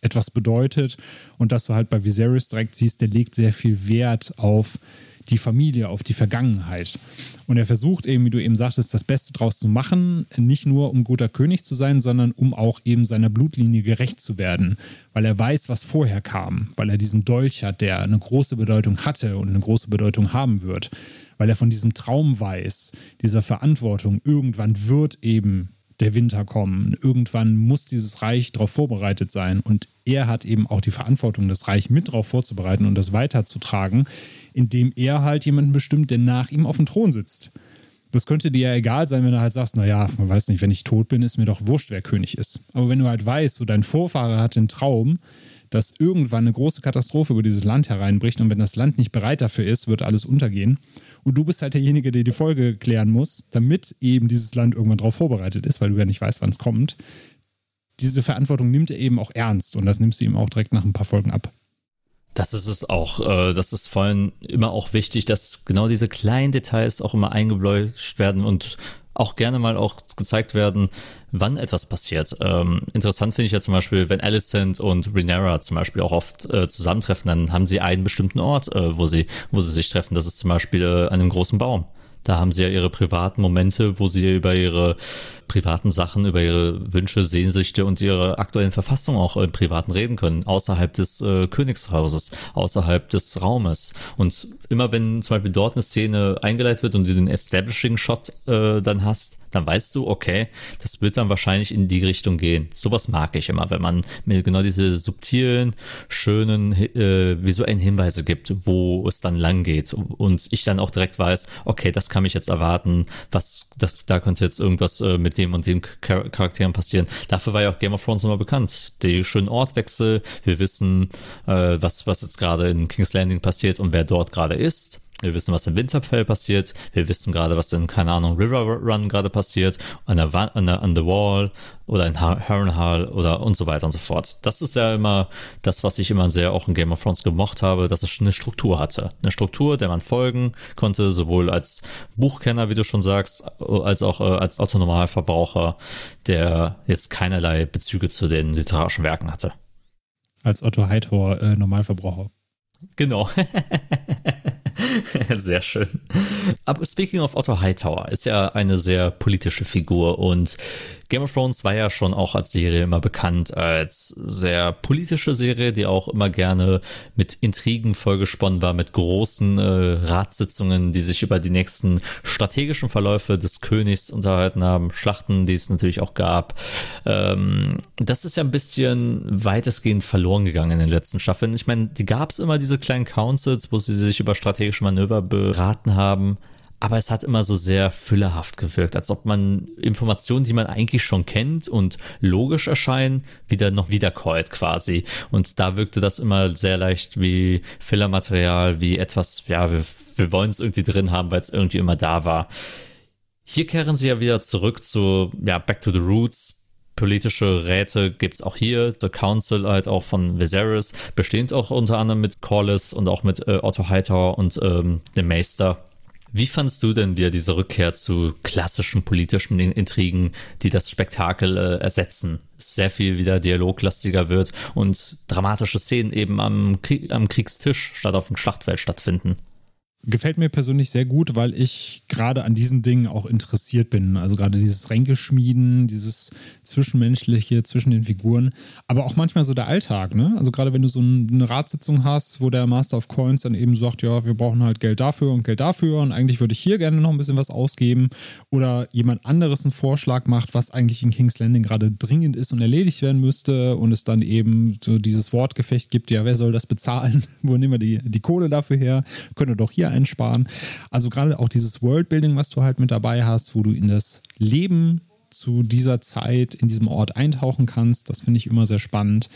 etwas bedeutet. Und dass du halt bei Viserys direkt siehst, der legt sehr viel Wert auf die Familie, auf die Vergangenheit. Und er versucht eben, wie du eben sagtest, das Beste draus zu machen, nicht nur um guter König zu sein, sondern um auch eben seiner Blutlinie gerecht zu werden, weil er weiß, was vorher kam, weil er diesen Dolch hat, der eine große Bedeutung hatte und eine große Bedeutung haben wird, weil er von diesem Traum weiß, dieser Verantwortung, irgendwann wird eben der Winter kommen. Irgendwann muss dieses Reich darauf vorbereitet sein. Und er hat eben auch die Verantwortung, das Reich mit darauf vorzubereiten und das weiterzutragen, indem er halt jemanden bestimmt, der nach ihm auf dem Thron sitzt. Das könnte dir ja egal sein, wenn du halt sagst, naja, man weiß nicht, wenn ich tot bin, ist mir doch wurscht, wer König ist. Aber wenn du halt weißt, so dein Vorfahrer hat den Traum, dass irgendwann eine große Katastrophe über dieses Land hereinbricht und wenn das Land nicht bereit dafür ist, wird alles untergehen. Und du bist halt derjenige, der die Folge klären muss, damit eben dieses Land irgendwann darauf vorbereitet ist, weil du ja nicht weißt, wann es kommt. Diese Verantwortung nimmt er eben auch ernst und das nimmst du ihm auch direkt nach ein paar Folgen ab. Das ist es auch. Äh, das ist vor allem immer auch wichtig, dass genau diese kleinen Details auch immer eingebläut werden und auch gerne mal auch gezeigt werden, wann etwas passiert. Ähm, interessant finde ich ja zum Beispiel, wenn Alicent und Renera zum Beispiel auch oft äh, zusammentreffen, dann haben sie einen bestimmten Ort, äh, wo sie, wo sie sich treffen. Das ist zum Beispiel äh, an einem großen Baum. Da haben sie ja ihre privaten Momente, wo sie über ihre privaten Sachen, über ihre Wünsche, Sehnsüchte und ihre aktuellen Verfassung auch im Privaten reden können, außerhalb des äh, Königshauses, außerhalb des Raumes. Und immer wenn zum Beispiel dort eine Szene eingeleitet wird und du den Establishing-Shot äh, dann hast, dann weißt du, okay, das wird dann wahrscheinlich in die Richtung gehen. Sowas mag ich immer, wenn man mir genau diese subtilen, schönen äh, visuellen Hinweise gibt, wo es dann lang geht und ich dann auch direkt weiß, okay, das kann mich jetzt erwarten, was, das, da könnte jetzt irgendwas äh, mit dem und den Char Charakteren passieren. Dafür war ja auch Game of Thrones immer bekannt. Die schönen Ortwechsel, wir wissen, äh, was, was jetzt gerade in King's Landing passiert und wer dort gerade ist. Wir wissen, was in Winterfell passiert. Wir wissen gerade, was in, keine Ahnung, River Run gerade passiert. An der, an der, an the Wall oder in Harrenhal oder und so weiter und so fort. Das ist ja immer das, was ich immer sehr auch in Game of Thrones gemocht habe, dass es eine Struktur hatte. Eine Struktur, der man folgen konnte, sowohl als Buchkenner, wie du schon sagst, als auch äh, als Autonomalverbraucher, der jetzt keinerlei Bezüge zu den literarischen Werken hatte. Als Otto Hightower äh, Normalverbraucher. Genau. *laughs* *laughs* sehr schön. Aber speaking of Otto Hightower, ist ja eine sehr politische Figur und Game of Thrones war ja schon auch als Serie immer bekannt als sehr politische Serie, die auch immer gerne mit Intrigen vollgesponnen war, mit großen äh, Ratssitzungen, die sich über die nächsten strategischen Verläufe des Königs unterhalten haben, Schlachten, die es natürlich auch gab. Ähm, das ist ja ein bisschen weitestgehend verloren gegangen in den letzten Staffeln. Ich meine, die gab es immer, diese kleinen Councils, wo sie sich über strategische Manöver beraten haben aber es hat immer so sehr füllehaft gewirkt, als ob man Informationen, die man eigentlich schon kennt und logisch erscheinen, wieder noch wiederkäut quasi. Und da wirkte das immer sehr leicht wie Fillermaterial, wie etwas, ja, wir, wir wollen es irgendwie drin haben, weil es irgendwie immer da war. Hier kehren sie ja wieder zurück zu, ja, Back to the Roots, politische Räte gibt es auch hier. The Council halt auch von Viserys, bestehend auch unter anderem mit Corlys und auch mit äh, Otto Hightower und ähm, dem Meister. Wie fandst du denn wieder diese Rückkehr zu klassischen politischen Intrigen, die das Spektakel äh, ersetzen? Sehr viel wieder dialoglastiger wird und dramatische Szenen eben am, Krieg, am Kriegstisch statt auf dem Schlachtfeld stattfinden. Gefällt mir persönlich sehr gut, weil ich gerade an diesen Dingen auch interessiert bin. Also gerade dieses Ränkeschmieden, dieses Zwischenmenschliche zwischen den Figuren, aber auch manchmal so der Alltag. Ne? Also gerade wenn du so eine Ratssitzung hast, wo der Master of Coins dann eben sagt, ja, wir brauchen halt Geld dafür und Geld dafür und eigentlich würde ich hier gerne noch ein bisschen was ausgeben oder jemand anderes einen Vorschlag macht, was eigentlich in King's Landing gerade dringend ist und erledigt werden müsste und es dann eben so dieses Wortgefecht gibt, ja, wer soll das bezahlen? *laughs* wo nehmen wir die, die Kohle dafür her? Können wir doch hier einsparen. Also gerade auch dieses Worldbuilding, was du halt mit dabei hast, wo du in das Leben zu dieser Zeit in diesem Ort eintauchen kannst, das finde ich immer sehr spannend.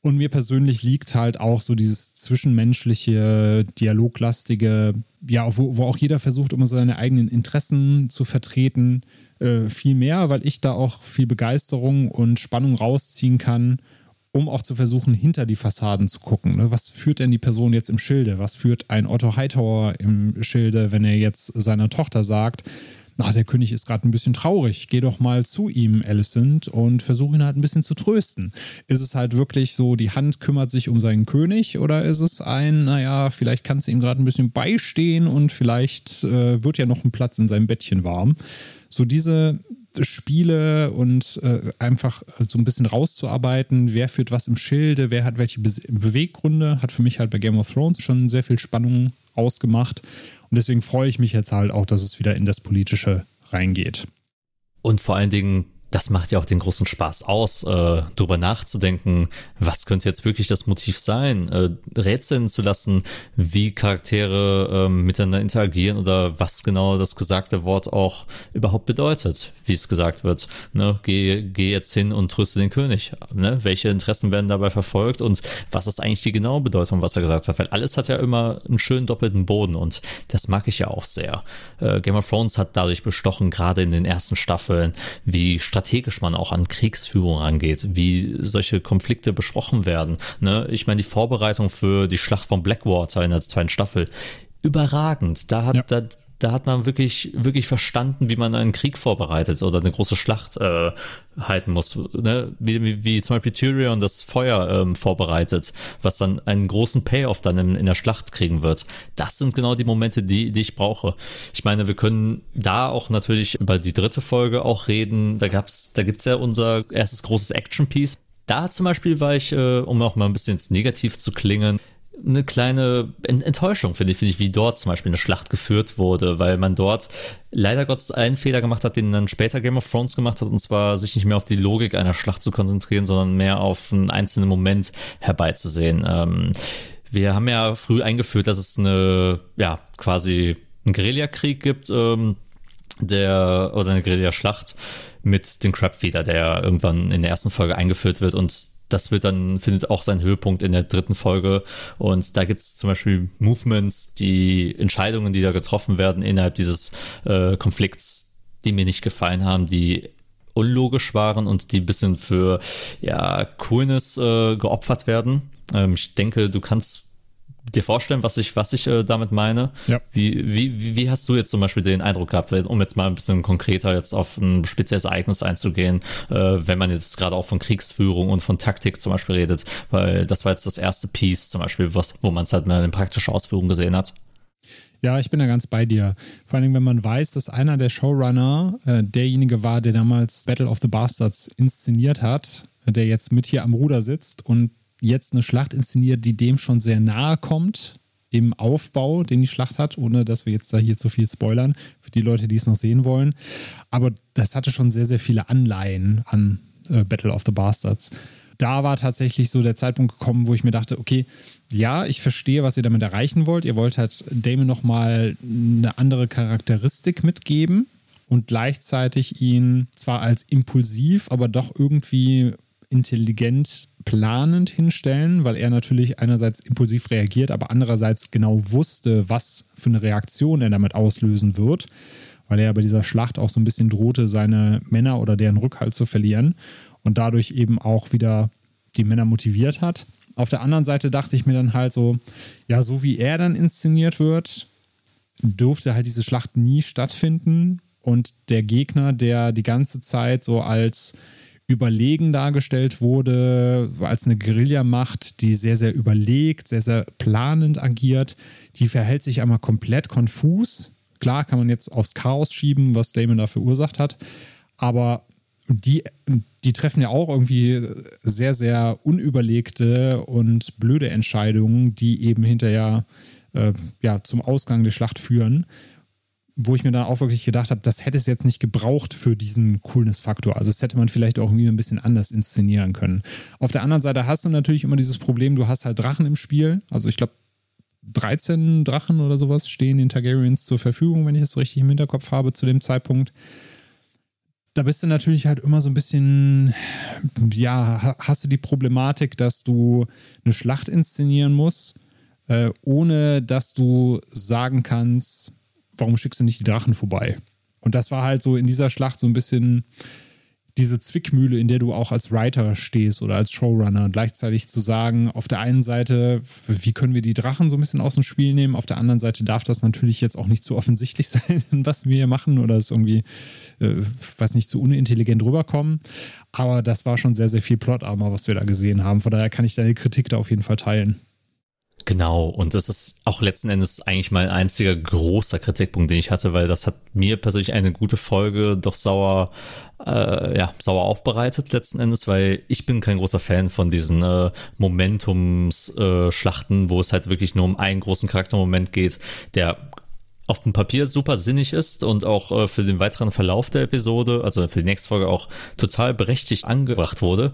Und mir persönlich liegt halt auch so dieses zwischenmenschliche, dialoglastige, ja, wo, wo auch jeder versucht, immer seine eigenen Interessen zu vertreten, äh, viel mehr, weil ich da auch viel Begeisterung und Spannung rausziehen kann um auch zu versuchen, hinter die Fassaden zu gucken. Ne? Was führt denn die Person jetzt im Schilde? Was führt ein Otto Hightower im Schilde, wenn er jetzt seiner Tochter sagt, na, der König ist gerade ein bisschen traurig, geh doch mal zu ihm, Alicent, und versuche ihn halt ein bisschen zu trösten. Ist es halt wirklich so, die Hand kümmert sich um seinen König oder ist es ein, naja, vielleicht kannst du ihm gerade ein bisschen beistehen und vielleicht äh, wird ja noch ein Platz in seinem Bettchen warm. So diese Spiele und äh, einfach so ein bisschen rauszuarbeiten, wer führt was im Schilde, wer hat welche Be Beweggründe, hat für mich halt bei Game of Thrones schon sehr viel Spannung ausgemacht. Und deswegen freue ich mich jetzt halt auch, dass es wieder in das Politische reingeht. Und vor allen Dingen das macht ja auch den großen Spaß aus, äh, darüber nachzudenken, was könnte jetzt wirklich das Motiv sein, äh, rätseln zu lassen, wie Charaktere äh, miteinander interagieren oder was genau das gesagte Wort auch überhaupt bedeutet, wie es gesagt wird. Ne? Geh, geh jetzt hin und tröste den König. Ne? Welche Interessen werden dabei verfolgt und was ist eigentlich die genaue Bedeutung, was er gesagt hat? Weil alles hat ja immer einen schönen doppelten Boden und das mag ich ja auch sehr. Äh, Game of Thrones hat dadurch bestochen, gerade in den ersten Staffeln, wie strategisch man auch an Kriegsführung angeht, wie solche Konflikte besprochen werden. Ne? Ich meine, die Vorbereitung für die Schlacht von Blackwater in der zweiten Staffel, überragend. Da hat, ja. da, da hat man wirklich, wirklich verstanden, wie man einen Krieg vorbereitet oder eine große Schlacht äh, halten muss. Ne? Wie, wie, wie zum Beispiel Tyrion das Feuer ähm, vorbereitet, was dann einen großen Payoff dann in, in der Schlacht kriegen wird. Das sind genau die Momente, die, die ich brauche. Ich meine, wir können da auch natürlich über die dritte Folge auch reden. Da gab's, da gibt's ja unser erstes großes Action-Piece. Da zum Beispiel war ich, äh, um auch mal ein bisschen ins Negativ zu klingen, eine kleine Enttäuschung, finde ich, finde ich, wie dort zum Beispiel eine Schlacht geführt wurde, weil man dort leider Gottes einen Fehler gemacht hat, den dann später Game of Thrones gemacht hat, und zwar sich nicht mehr auf die Logik einer Schlacht zu konzentrieren, sondern mehr auf einen einzelnen Moment herbeizusehen. Ähm, wir haben ja früh eingeführt, dass es eine, ja, quasi einen Guerillakrieg gibt, ähm, der, oder eine Guerilla-Schlacht mit dem Crabfeeder, der irgendwann in der ersten Folge eingeführt wird und das wird dann, findet auch seinen Höhepunkt in der dritten Folge. Und da gibt es zum Beispiel Movements, die Entscheidungen, die da getroffen werden innerhalb dieses äh, Konflikts, die mir nicht gefallen haben, die unlogisch waren und die ein bisschen für ja, Coolness äh, geopfert werden. Ähm, ich denke, du kannst dir vorstellen, was ich, was ich äh, damit meine? Ja. Wie, wie, wie hast du jetzt zum Beispiel den Eindruck gehabt, um jetzt mal ein bisschen konkreter jetzt auf ein spezielles Ereignis einzugehen, äh, wenn man jetzt gerade auch von Kriegsführung und von Taktik zum Beispiel redet, weil das war jetzt das erste Piece zum Beispiel, was, wo man es halt mal in praktischer Ausführung gesehen hat. Ja, ich bin da ganz bei dir. Vor allem, wenn man weiß, dass einer der Showrunner äh, derjenige war, der damals Battle of the Bastards inszeniert hat, der jetzt mit hier am Ruder sitzt und jetzt eine Schlacht inszeniert, die dem schon sehr nahe kommt im Aufbau, den die Schlacht hat, ohne dass wir jetzt da hier zu viel spoilern, für die Leute, die es noch sehen wollen. Aber das hatte schon sehr, sehr viele Anleihen an äh, Battle of the Bastards. Da war tatsächlich so der Zeitpunkt gekommen, wo ich mir dachte, okay, ja, ich verstehe, was ihr damit erreichen wollt. Ihr wollt halt Damon nochmal eine andere Charakteristik mitgeben und gleichzeitig ihn zwar als impulsiv, aber doch irgendwie intelligent planend hinstellen, weil er natürlich einerseits impulsiv reagiert, aber andererseits genau wusste, was für eine Reaktion er damit auslösen wird, weil er bei dieser Schlacht auch so ein bisschen drohte, seine Männer oder deren Rückhalt zu verlieren und dadurch eben auch wieder die Männer motiviert hat. Auf der anderen Seite dachte ich mir dann halt so, ja, so wie er dann inszeniert wird, dürfte halt diese Schlacht nie stattfinden und der Gegner, der die ganze Zeit so als überlegen dargestellt wurde, als eine Guerillamacht, die sehr, sehr überlegt, sehr, sehr planend agiert. Die verhält sich einmal komplett konfus. Klar kann man jetzt aufs Chaos schieben, was Damon da verursacht hat, aber die, die treffen ja auch irgendwie sehr, sehr unüberlegte und blöde Entscheidungen, die eben hinterher äh, ja, zum Ausgang der Schlacht führen wo ich mir dann auch wirklich gedacht habe, das hätte es jetzt nicht gebraucht für diesen Coolness-Faktor. Also das hätte man vielleicht auch irgendwie ein bisschen anders inszenieren können. Auf der anderen Seite hast du natürlich immer dieses Problem, du hast halt Drachen im Spiel. Also ich glaube, 13 Drachen oder sowas stehen den Targaryens zur Verfügung, wenn ich es richtig im Hinterkopf habe zu dem Zeitpunkt. Da bist du natürlich halt immer so ein bisschen, ja, hast du die Problematik, dass du eine Schlacht inszenieren musst, äh, ohne dass du sagen kannst, warum schickst du nicht die Drachen vorbei? Und das war halt so in dieser Schlacht so ein bisschen diese Zwickmühle, in der du auch als Writer stehst oder als Showrunner, gleichzeitig zu sagen, auf der einen Seite, wie können wir die Drachen so ein bisschen aus dem Spiel nehmen, auf der anderen Seite darf das natürlich jetzt auch nicht zu offensichtlich *laughs* sein, was wir hier machen oder es irgendwie, äh, weiß nicht, zu unintelligent rüberkommen. Aber das war schon sehr, sehr viel Plotarmer, was wir da gesehen haben. Von daher kann ich deine Kritik da auf jeden Fall teilen. Genau, und das ist auch letzten Endes eigentlich mein einziger großer Kritikpunkt, den ich hatte, weil das hat mir persönlich eine gute Folge doch sauer, äh, ja, sauer aufbereitet letzten Endes, weil ich bin kein großer Fan von diesen äh, Momentumsschlachten, äh, wo es halt wirklich nur um einen großen Charaktermoment geht, der auf dem Papier super sinnig ist und auch äh, für den weiteren Verlauf der Episode, also für die nächste Folge auch total berechtigt angebracht wurde.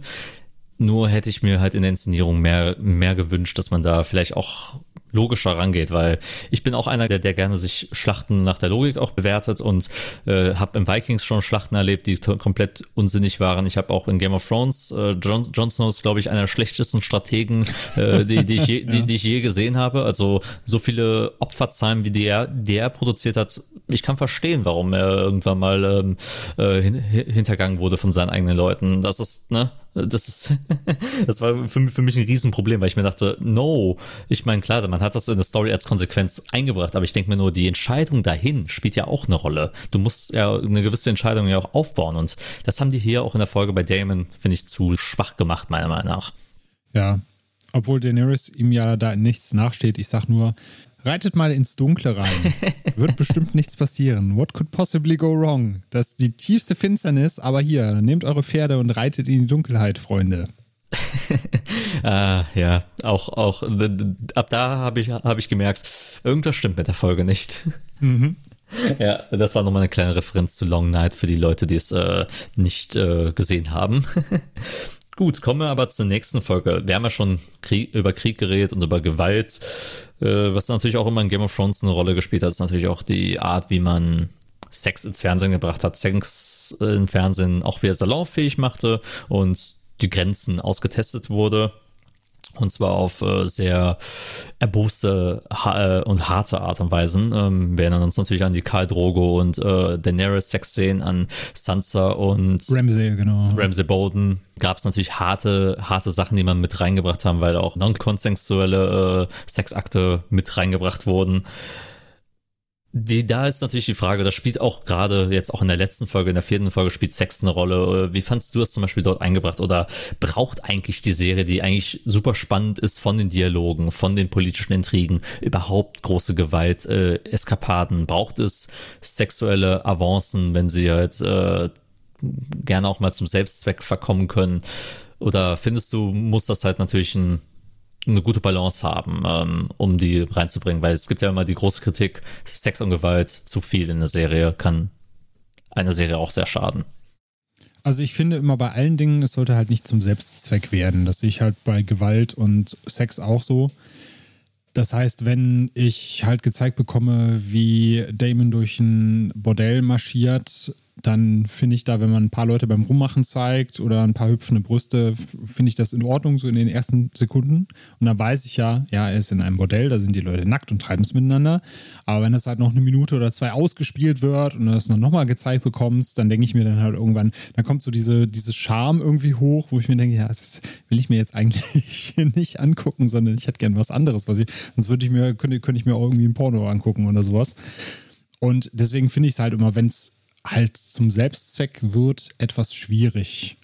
Nur hätte ich mir halt in der Inszenierung mehr, mehr gewünscht, dass man da vielleicht auch logischer rangeht, weil ich bin auch einer, der, der gerne sich Schlachten nach der Logik auch bewertet und äh, habe im Vikings schon Schlachten erlebt, die komplett unsinnig waren. Ich habe auch in Game of Thrones, äh, Jon, Jon Snow ist, glaube ich, einer der schlechtesten Strategen, äh, die, die, ich je, *laughs* ja. die, die, ich je gesehen habe. Also so viele Opferzahlen, wie die er, die er produziert hat, ich kann verstehen, warum er irgendwann mal ähm, äh, hin, hintergangen wurde von seinen eigenen Leuten. Das ist, ne, das ist, *laughs* das war für, für mich ein Riesenproblem, weil ich mir dachte, no, ich meine, klar, man hat das in der Story als Konsequenz eingebracht, aber ich denke mir nur, die Entscheidung dahin spielt ja auch eine Rolle. Du musst ja eine gewisse Entscheidung ja auch aufbauen und das haben die hier auch in der Folge bei Damon, finde ich, zu schwach gemacht, meiner Meinung nach. Ja, obwohl Daenerys ihm ja da nichts nachsteht. Ich sag nur, Reitet mal ins Dunkle rein. *laughs* Wird bestimmt nichts passieren. What could possibly go wrong? Das ist die tiefste Finsternis, aber hier, nehmt eure Pferde und reitet in die Dunkelheit, Freunde. *laughs* ah, ja, auch, auch, ab da habe ich, hab ich gemerkt, irgendwas stimmt mit der Folge nicht. Mhm. *laughs* Ja, das war nochmal eine kleine Referenz zu Long Night für die Leute, die es äh, nicht äh, gesehen haben. Gut, kommen wir aber zur nächsten Folge. Wir haben ja schon Krieg, über Krieg geredet und über Gewalt. Äh, was natürlich auch immer in Game of Thrones eine Rolle gespielt hat, ist natürlich auch die Art, wie man Sex ins Fernsehen gebracht hat. Sex im Fernsehen auch wieder salonfähig machte und die Grenzen ausgetestet wurde. Und zwar auf äh, sehr erboste ha äh, und harte Art und Weisen. Ähm, wir erinnern uns natürlich an die Karl Drogo und äh, Daenerys Sex-Szenen, an Sansa und Ramsay, genau. Ramsay Bolden. Gab es natürlich harte, harte Sachen, die man mit reingebracht haben, weil auch non-konsensuelle äh, Sexakte mit reingebracht wurden. Die, da ist natürlich die Frage, das spielt auch gerade jetzt auch in der letzten Folge, in der vierten Folge spielt Sex eine Rolle. Wie fandst du das zum Beispiel dort eingebracht? Oder braucht eigentlich die Serie, die eigentlich super spannend ist von den Dialogen, von den politischen Intrigen, überhaupt große Gewalt, äh, Eskapaden? Braucht es sexuelle Avancen, wenn sie halt äh, gerne auch mal zum Selbstzweck verkommen können? Oder findest du, muss das halt natürlich ein eine gute Balance haben, ähm, um die reinzubringen, weil es gibt ja immer die große Kritik, Sex und Gewalt zu viel in der Serie kann einer Serie auch sehr schaden. Also ich finde immer bei allen Dingen, es sollte halt nicht zum Selbstzweck werden. Das sehe ich halt bei Gewalt und Sex auch so. Das heißt, wenn ich halt gezeigt bekomme, wie Damon durch ein Bordell marschiert, dann finde ich da, wenn man ein paar Leute beim Rummachen zeigt oder ein paar hüpfende Brüste, finde ich das in Ordnung, so in den ersten Sekunden. Und dann weiß ich ja, ja, er ist in einem Bordell, da sind die Leute nackt und treiben es miteinander. Aber wenn das halt noch eine Minute oder zwei ausgespielt wird und du das dann nochmal gezeigt bekommst, dann denke ich mir dann halt irgendwann, dann kommt so diese, dieses Charme irgendwie hoch, wo ich mir denke, ja, das will ich mir jetzt eigentlich *laughs* nicht angucken, sondern ich hätte gern was anderes, was ich, sonst würde ich mir, könnte, könnte ich mir auch irgendwie ein Porno angucken oder sowas. Und deswegen finde ich es halt immer, wenn es halt zum Selbstzweck wird, etwas schwierig.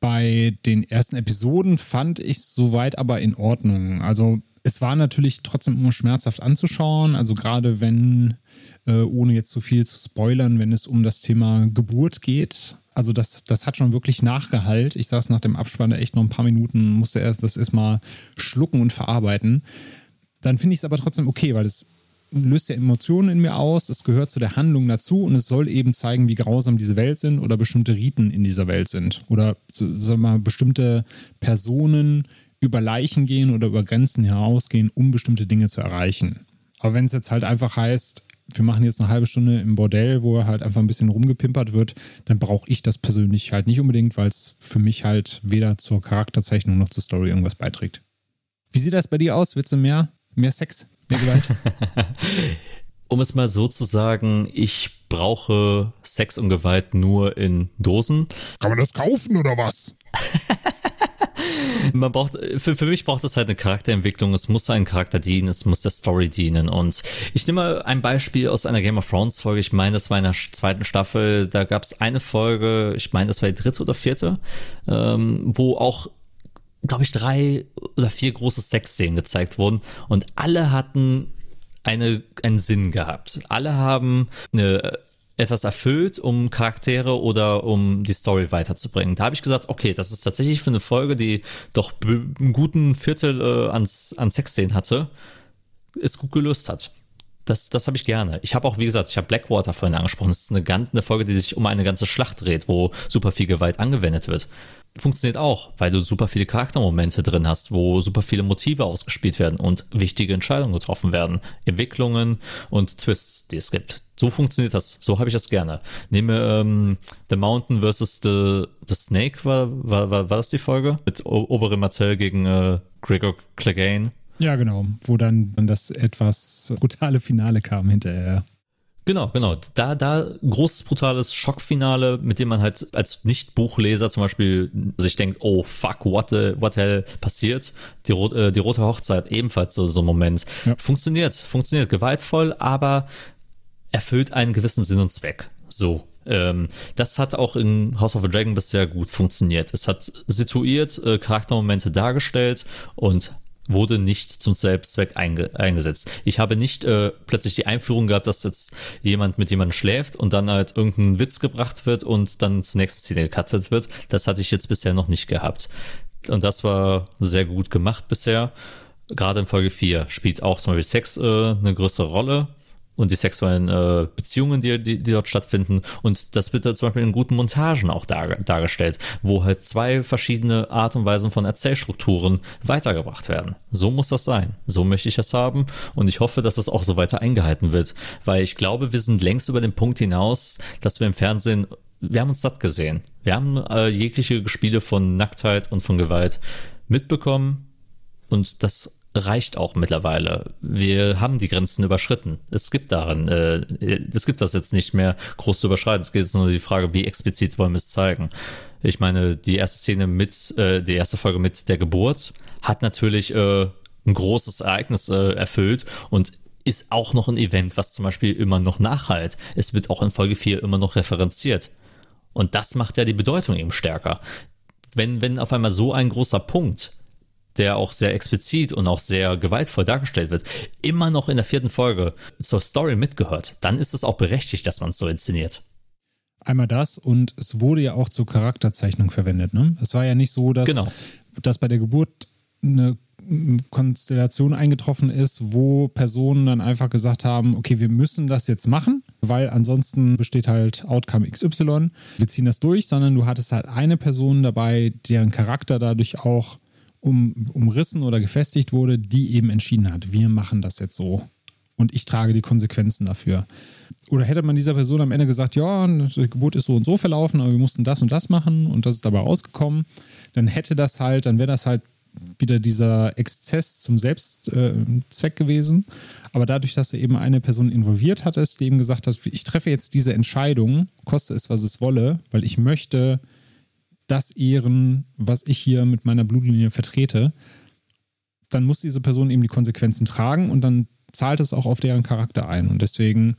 Bei den ersten Episoden fand ich es soweit aber in Ordnung. Also es war natürlich trotzdem immer schmerzhaft anzuschauen. Also gerade wenn, äh, ohne jetzt zu viel zu spoilern, wenn es um das Thema Geburt geht. Also das, das hat schon wirklich Nachgehalt. Ich saß nach dem Abspann echt noch ein paar Minuten, musste erst das erstmal schlucken und verarbeiten. Dann finde ich es aber trotzdem okay, weil es löst ja Emotionen in mir aus, es gehört zu der Handlung dazu und es soll eben zeigen, wie grausam diese Welt sind oder bestimmte Riten in dieser Welt sind. Oder sagen wir bestimmte Personen über Leichen gehen oder über Grenzen hinausgehen, um bestimmte Dinge zu erreichen. Aber wenn es jetzt halt einfach heißt, wir machen jetzt eine halbe Stunde im Bordell, wo er halt einfach ein bisschen rumgepimpert wird, dann brauche ich das persönlich halt nicht unbedingt, weil es für mich halt weder zur Charakterzeichnung noch zur Story irgendwas beiträgt. Wie sieht das bei dir aus? Willst du mehr, mehr Sex? Mehr Gewalt? *laughs* um es mal so zu sagen, ich brauche Sex und Gewalt nur in Dosen. Kann man das kaufen oder was? *laughs* Man braucht, für, für mich braucht es halt eine Charakterentwicklung. Es muss einem Charakter dienen, es muss der Story dienen. Und ich nehme mal ein Beispiel aus einer Game of Thrones Folge. Ich meine, das war in der zweiten Staffel. Da gab es eine Folge, ich meine, das war die dritte oder vierte, ähm, wo auch glaube ich, drei oder vier große Sexszenen gezeigt wurden und alle hatten eine, einen Sinn gehabt. Alle haben eine, etwas erfüllt, um Charaktere oder um die Story weiterzubringen. Da habe ich gesagt, okay, das ist tatsächlich für eine Folge, die doch einen guten Viertel äh, an, an Sexszenen hatte, ist gut gelöst hat. Das, das habe ich gerne. Ich habe auch, wie gesagt, ich habe Blackwater vorhin angesprochen. Das ist eine, ganz, eine Folge, die sich um eine ganze Schlacht dreht, wo super viel Gewalt angewendet wird funktioniert auch, weil du super viele Charaktermomente drin hast, wo super viele Motive ausgespielt werden und wichtige Entscheidungen getroffen werden, Entwicklungen und Twists, die es gibt. So funktioniert das. So habe ich das gerne. Nehme ähm, The Mountain vs. The, the Snake, war, war, war, war das die Folge? Mit o Obere Martell gegen äh, Gregor Clegane. Ja, genau. Wo dann das etwas brutale Finale kam hinterher. Genau, genau. Da, da großes, brutales Schockfinale, mit dem man halt als Nicht-Buchleser zum Beispiel sich denkt, oh fuck, what the, what the hell passiert? Die, äh, die rote Hochzeit, ebenfalls so, so ein Moment. Ja. Funktioniert, funktioniert gewaltvoll, aber erfüllt einen gewissen Sinn und Zweck. So. Ähm, das hat auch in House of the Dragon bisher gut funktioniert. Es hat situiert, äh, Charaktermomente dargestellt und wurde nicht zum Selbstzweck einge eingesetzt. Ich habe nicht äh, plötzlich die Einführung gehabt, dass jetzt jemand mit jemandem schläft und dann halt irgendein Witz gebracht wird und dann zur nächsten Szene gecuttet wird. Das hatte ich jetzt bisher noch nicht gehabt. Und das war sehr gut gemacht bisher. Gerade in Folge 4 spielt auch zum Beispiel Sex äh, eine größere Rolle und die sexuellen äh, Beziehungen, die, die, die, dort stattfinden. Und das wird zum Beispiel in guten Montagen auch dar, dargestellt, wo halt zwei verschiedene Art und Weisen von Erzählstrukturen weitergebracht werden. So muss das sein. So möchte ich es haben. Und ich hoffe, dass es auch so weiter eingehalten wird. Weil ich glaube, wir sind längst über den Punkt hinaus, dass wir im Fernsehen wir haben uns satt gesehen. Wir haben äh, jegliche Spiele von Nacktheit und von Gewalt mitbekommen und das reicht auch mittlerweile. Wir haben die Grenzen überschritten. Es gibt darin, äh, es gibt das jetzt nicht mehr groß zu überschreiten. Es geht jetzt nur um die Frage, wie explizit wollen wir es zeigen. Ich meine, die erste Szene mit, äh, die erste Folge mit der Geburt hat natürlich äh, ein großes Ereignis äh, erfüllt und ist auch noch ein Event, was zum Beispiel immer noch nachhalt. Es wird auch in Folge 4 immer noch referenziert. Und das macht ja die Bedeutung eben stärker. Wenn, wenn auf einmal so ein großer Punkt der auch sehr explizit und auch sehr gewaltvoll dargestellt wird, immer noch in der vierten Folge zur Story mitgehört, dann ist es auch berechtigt, dass man es so inszeniert. Einmal das und es wurde ja auch zur Charakterzeichnung verwendet. Ne? Es war ja nicht so, dass, genau. dass bei der Geburt eine Konstellation eingetroffen ist, wo Personen dann einfach gesagt haben, okay, wir müssen das jetzt machen, weil ansonsten besteht halt Outcome XY, wir ziehen das durch, sondern du hattest halt eine Person dabei, deren Charakter dadurch auch um, umrissen oder gefestigt wurde, die eben entschieden hat, wir machen das jetzt so und ich trage die Konsequenzen dafür. Oder hätte man dieser Person am Ende gesagt, ja, die Geburt ist so und so verlaufen, aber wir mussten das und das machen und das ist dabei rausgekommen, dann hätte das halt, dann wäre das halt wieder dieser Exzess zum Selbstzweck äh, gewesen. Aber dadurch, dass er eben eine Person involviert hattest, die eben gesagt hat, ich treffe jetzt diese Entscheidung, koste es, was es wolle, weil ich möchte das ehren, was ich hier mit meiner Blutlinie vertrete, dann muss diese Person eben die Konsequenzen tragen und dann zahlt es auch auf deren Charakter ein. Und deswegen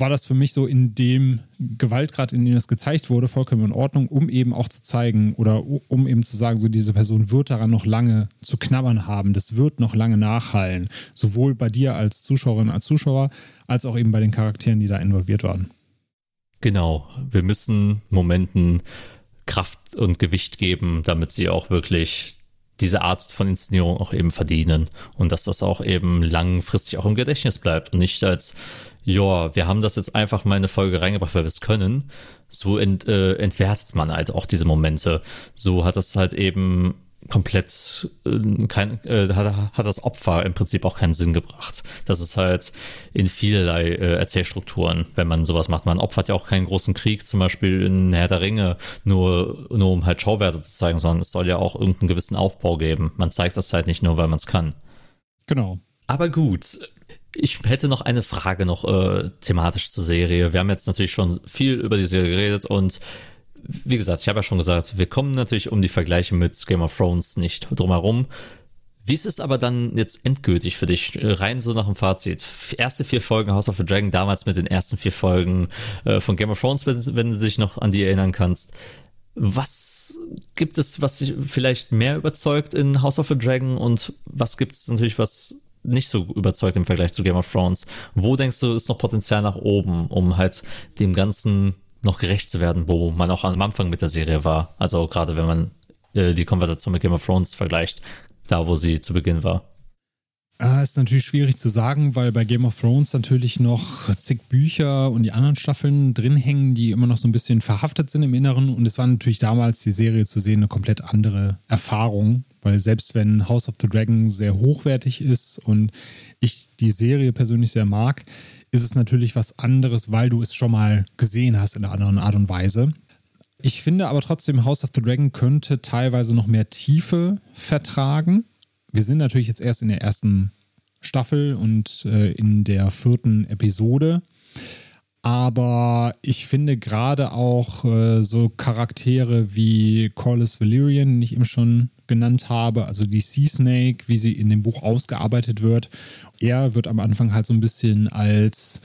war das für mich so in dem Gewaltgrad, in dem das gezeigt wurde, vollkommen in Ordnung, um eben auch zu zeigen oder um eben zu sagen, so diese Person wird daran noch lange zu knabbern haben, das wird noch lange nachhallen, sowohl bei dir als Zuschauerin, als Zuschauer, als auch eben bei den Charakteren, die da involviert waren. Genau, wir müssen Momenten Kraft und Gewicht geben, damit sie auch wirklich diese Art von Inszenierung auch eben verdienen und dass das auch eben langfristig auch im Gedächtnis bleibt und nicht als, ja, wir haben das jetzt einfach mal in eine Folge reingebracht, weil wir es können. So ent, äh, entwertet man halt auch diese Momente. So hat das halt eben komplett äh, kein, äh, hat, hat das Opfer im Prinzip auch keinen Sinn gebracht. Das ist halt in vielerlei äh, Erzählstrukturen, wenn man sowas macht. Man opfert ja auch keinen großen Krieg, zum Beispiel in Herr der Ringe, nur, nur um halt Schauwerte zu zeigen, sondern es soll ja auch irgendeinen gewissen Aufbau geben. Man zeigt das halt nicht nur, weil man es kann. Genau. Aber gut, ich hätte noch eine Frage noch äh, thematisch zur Serie. Wir haben jetzt natürlich schon viel über die Serie geredet und wie gesagt, ich habe ja schon gesagt, wir kommen natürlich um die Vergleiche mit Game of Thrones nicht drumherum. Wie ist es aber dann jetzt endgültig für dich? Rein so nach dem Fazit. Erste vier Folgen House of the Dragon, damals mit den ersten vier Folgen äh, von Game of Thrones, wenn, wenn, du dich noch an die erinnern kannst. Was gibt es, was dich vielleicht mehr überzeugt in House of the Dragon und was gibt es natürlich, was nicht so überzeugt im Vergleich zu Game of Thrones? Wo denkst du, ist noch Potenzial nach oben, um halt dem Ganzen noch gerecht zu werden, wo man auch am Anfang mit der Serie war. Also gerade wenn man äh, die Konversation mit Game of Thrones vergleicht, da wo sie zu Beginn war. Ah, ist natürlich schwierig zu sagen, weil bei Game of Thrones natürlich noch zig Bücher und die anderen Staffeln drin hängen, die immer noch so ein bisschen verhaftet sind im Inneren. Und es war natürlich damals die Serie zu sehen eine komplett andere Erfahrung, weil selbst wenn House of the Dragon sehr hochwertig ist und ich die Serie persönlich sehr mag, ist es natürlich was anderes, weil du es schon mal gesehen hast in einer anderen Art und Weise. Ich finde aber trotzdem, House of the Dragon könnte teilweise noch mehr Tiefe vertragen. Wir sind natürlich jetzt erst in der ersten Staffel und äh, in der vierten Episode. Aber ich finde gerade auch äh, so Charaktere wie Corlys Valyrian, den ich eben schon genannt habe, also die Sea Snake, wie sie in dem Buch ausgearbeitet wird. Er wird am Anfang halt so ein bisschen als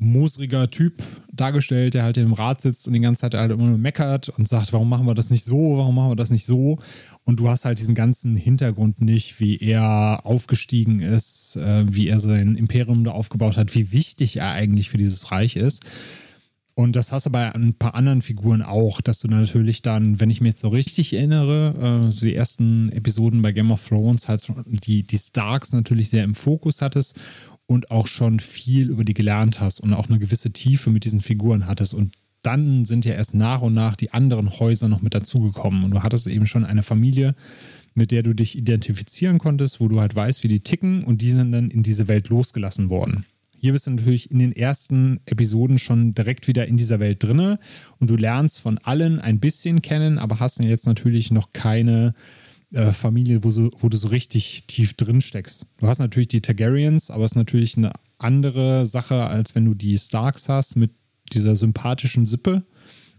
moosriger Typ dargestellt, der halt im Rad sitzt und die ganze Zeit halt immer nur meckert und sagt, warum machen wir das nicht so, warum machen wir das nicht so? Und du hast halt diesen ganzen Hintergrund nicht, wie er aufgestiegen ist, äh, wie er sein Imperium da aufgebaut hat, wie wichtig er eigentlich für dieses Reich ist. Und das hast du bei ein paar anderen Figuren auch, dass du natürlich dann, wenn ich mich jetzt so richtig erinnere, äh, die ersten Episoden bei Game of Thrones halt die, die Starks natürlich sehr im Fokus hattest und auch schon viel über die gelernt hast und auch eine gewisse Tiefe mit diesen Figuren hattest. Und dann sind ja erst nach und nach die anderen Häuser noch mit dazugekommen. Und du hattest eben schon eine Familie, mit der du dich identifizieren konntest, wo du halt weißt, wie die ticken und die sind dann in diese Welt losgelassen worden. Hier bist du natürlich in den ersten Episoden schon direkt wieder in dieser Welt drinne und du lernst von allen ein bisschen kennen, aber hast jetzt natürlich noch keine äh, Familie, wo, so, wo du so richtig tief drin steckst. Du hast natürlich die Targaryens, aber es ist natürlich eine andere Sache, als wenn du die Starks hast mit dieser sympathischen Sippe.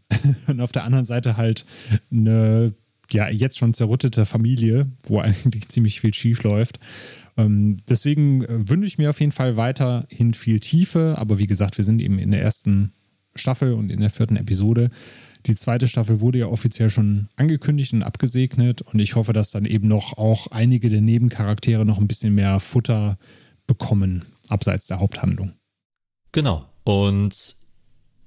*laughs* und auf der anderen Seite halt eine ja jetzt schon zerrüttete Familie, wo eigentlich ziemlich viel schief läuft. Ähm, deswegen äh, wünsche ich mir auf jeden Fall weiterhin viel Tiefe, aber wie gesagt, wir sind eben in der ersten Staffel und in der vierten Episode. Die zweite Staffel wurde ja offiziell schon angekündigt und abgesegnet und ich hoffe, dass dann eben noch auch einige der Nebencharaktere noch ein bisschen mehr Futter bekommen, abseits der Haupthandlung. Genau. Und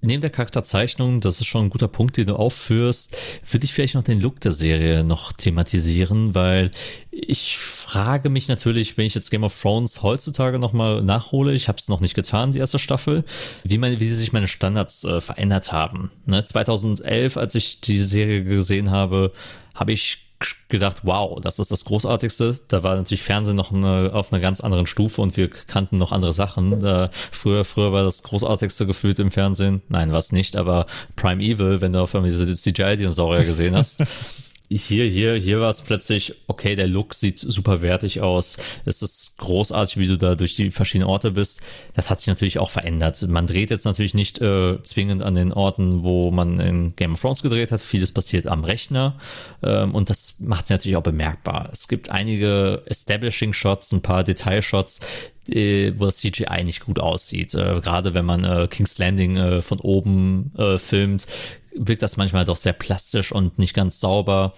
neben der Charakterzeichnung, das ist schon ein guter Punkt, den du aufführst, würde ich vielleicht noch den Look der Serie noch thematisieren, weil ich frage mich natürlich, wenn ich jetzt Game of Thrones heutzutage nochmal nachhole, ich habe es noch nicht getan, die erste Staffel, wie, meine, wie sich meine Standards äh, verändert haben. Ne? 2011, als ich die Serie gesehen habe, habe ich gedacht, wow, das ist das Großartigste. Da war natürlich Fernsehen noch eine, auf einer ganz anderen Stufe und wir kannten noch andere Sachen. Da, früher, früher war das Großartigste gefühlt im Fernsehen. Nein, war es nicht, aber Prime Evil, wenn du auf einmal diese CGI-Dinosaurier gesehen hast. *laughs* hier, hier, hier war es plötzlich, okay, der Look sieht super wertig aus. Es ist großartig, wie du da durch die verschiedenen Orte bist. Das hat sich natürlich auch verändert. Man dreht jetzt natürlich nicht äh, zwingend an den Orten, wo man in Game of Thrones gedreht hat. Vieles passiert am Rechner. Ähm, und das macht es natürlich auch bemerkbar. Es gibt einige Establishing Shots, ein paar Detailshots, äh, wo das CGI nicht gut aussieht. Äh, gerade wenn man äh, King's Landing äh, von oben äh, filmt, wirkt das manchmal doch sehr plastisch und nicht ganz sauber.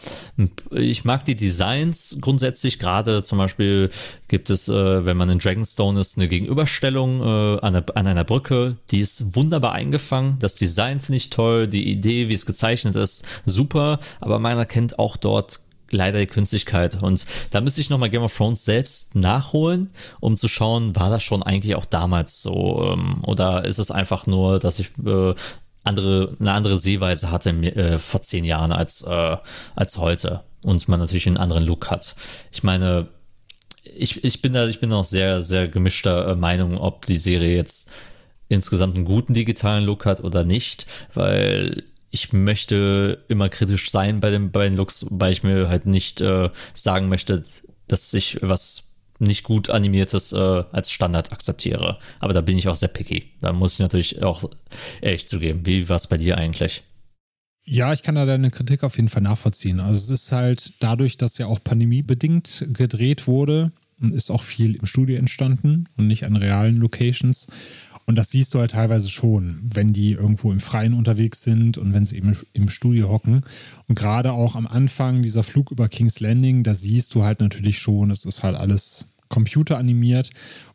Ich mag die Designs grundsätzlich, gerade zum Beispiel gibt es, äh, wenn man in Dragonstone ist, eine Gegenüberstellung äh, an, einer, an einer Brücke, die ist wunderbar eingefangen. Das Design finde ich toll, die Idee, wie es gezeichnet ist, super, aber man erkennt auch dort leider die Künstlichkeit. Und da müsste ich nochmal Game of Thrones selbst nachholen, um zu schauen, war das schon eigentlich auch damals so? Ähm, oder ist es einfach nur, dass ich äh, andere, eine andere Sehweise hatte äh, vor zehn Jahren als, äh, als heute und man natürlich einen anderen Look hat. Ich meine, ich, ich bin da, ich bin auch sehr, sehr gemischter äh, Meinung, ob die Serie jetzt insgesamt einen guten digitalen Look hat oder nicht, weil ich möchte immer kritisch sein bei den, bei den Looks, weil ich mir halt nicht äh, sagen möchte, dass ich was nicht gut animiertes äh, als Standard akzeptiere. Aber da bin ich auch sehr picky. Da muss ich natürlich auch ehrlich zugeben. Wie war es bei dir eigentlich? Ja, ich kann da deine Kritik auf jeden Fall nachvollziehen. Also es ist halt dadurch, dass ja auch pandemiebedingt gedreht wurde, ist auch viel im Studio entstanden und nicht an realen Locations. Und das siehst du halt teilweise schon, wenn die irgendwo im Freien unterwegs sind und wenn sie eben im Studio hocken. Und gerade auch am Anfang dieser Flug über King's Landing, da siehst du halt natürlich schon, es ist halt alles computeranimiert.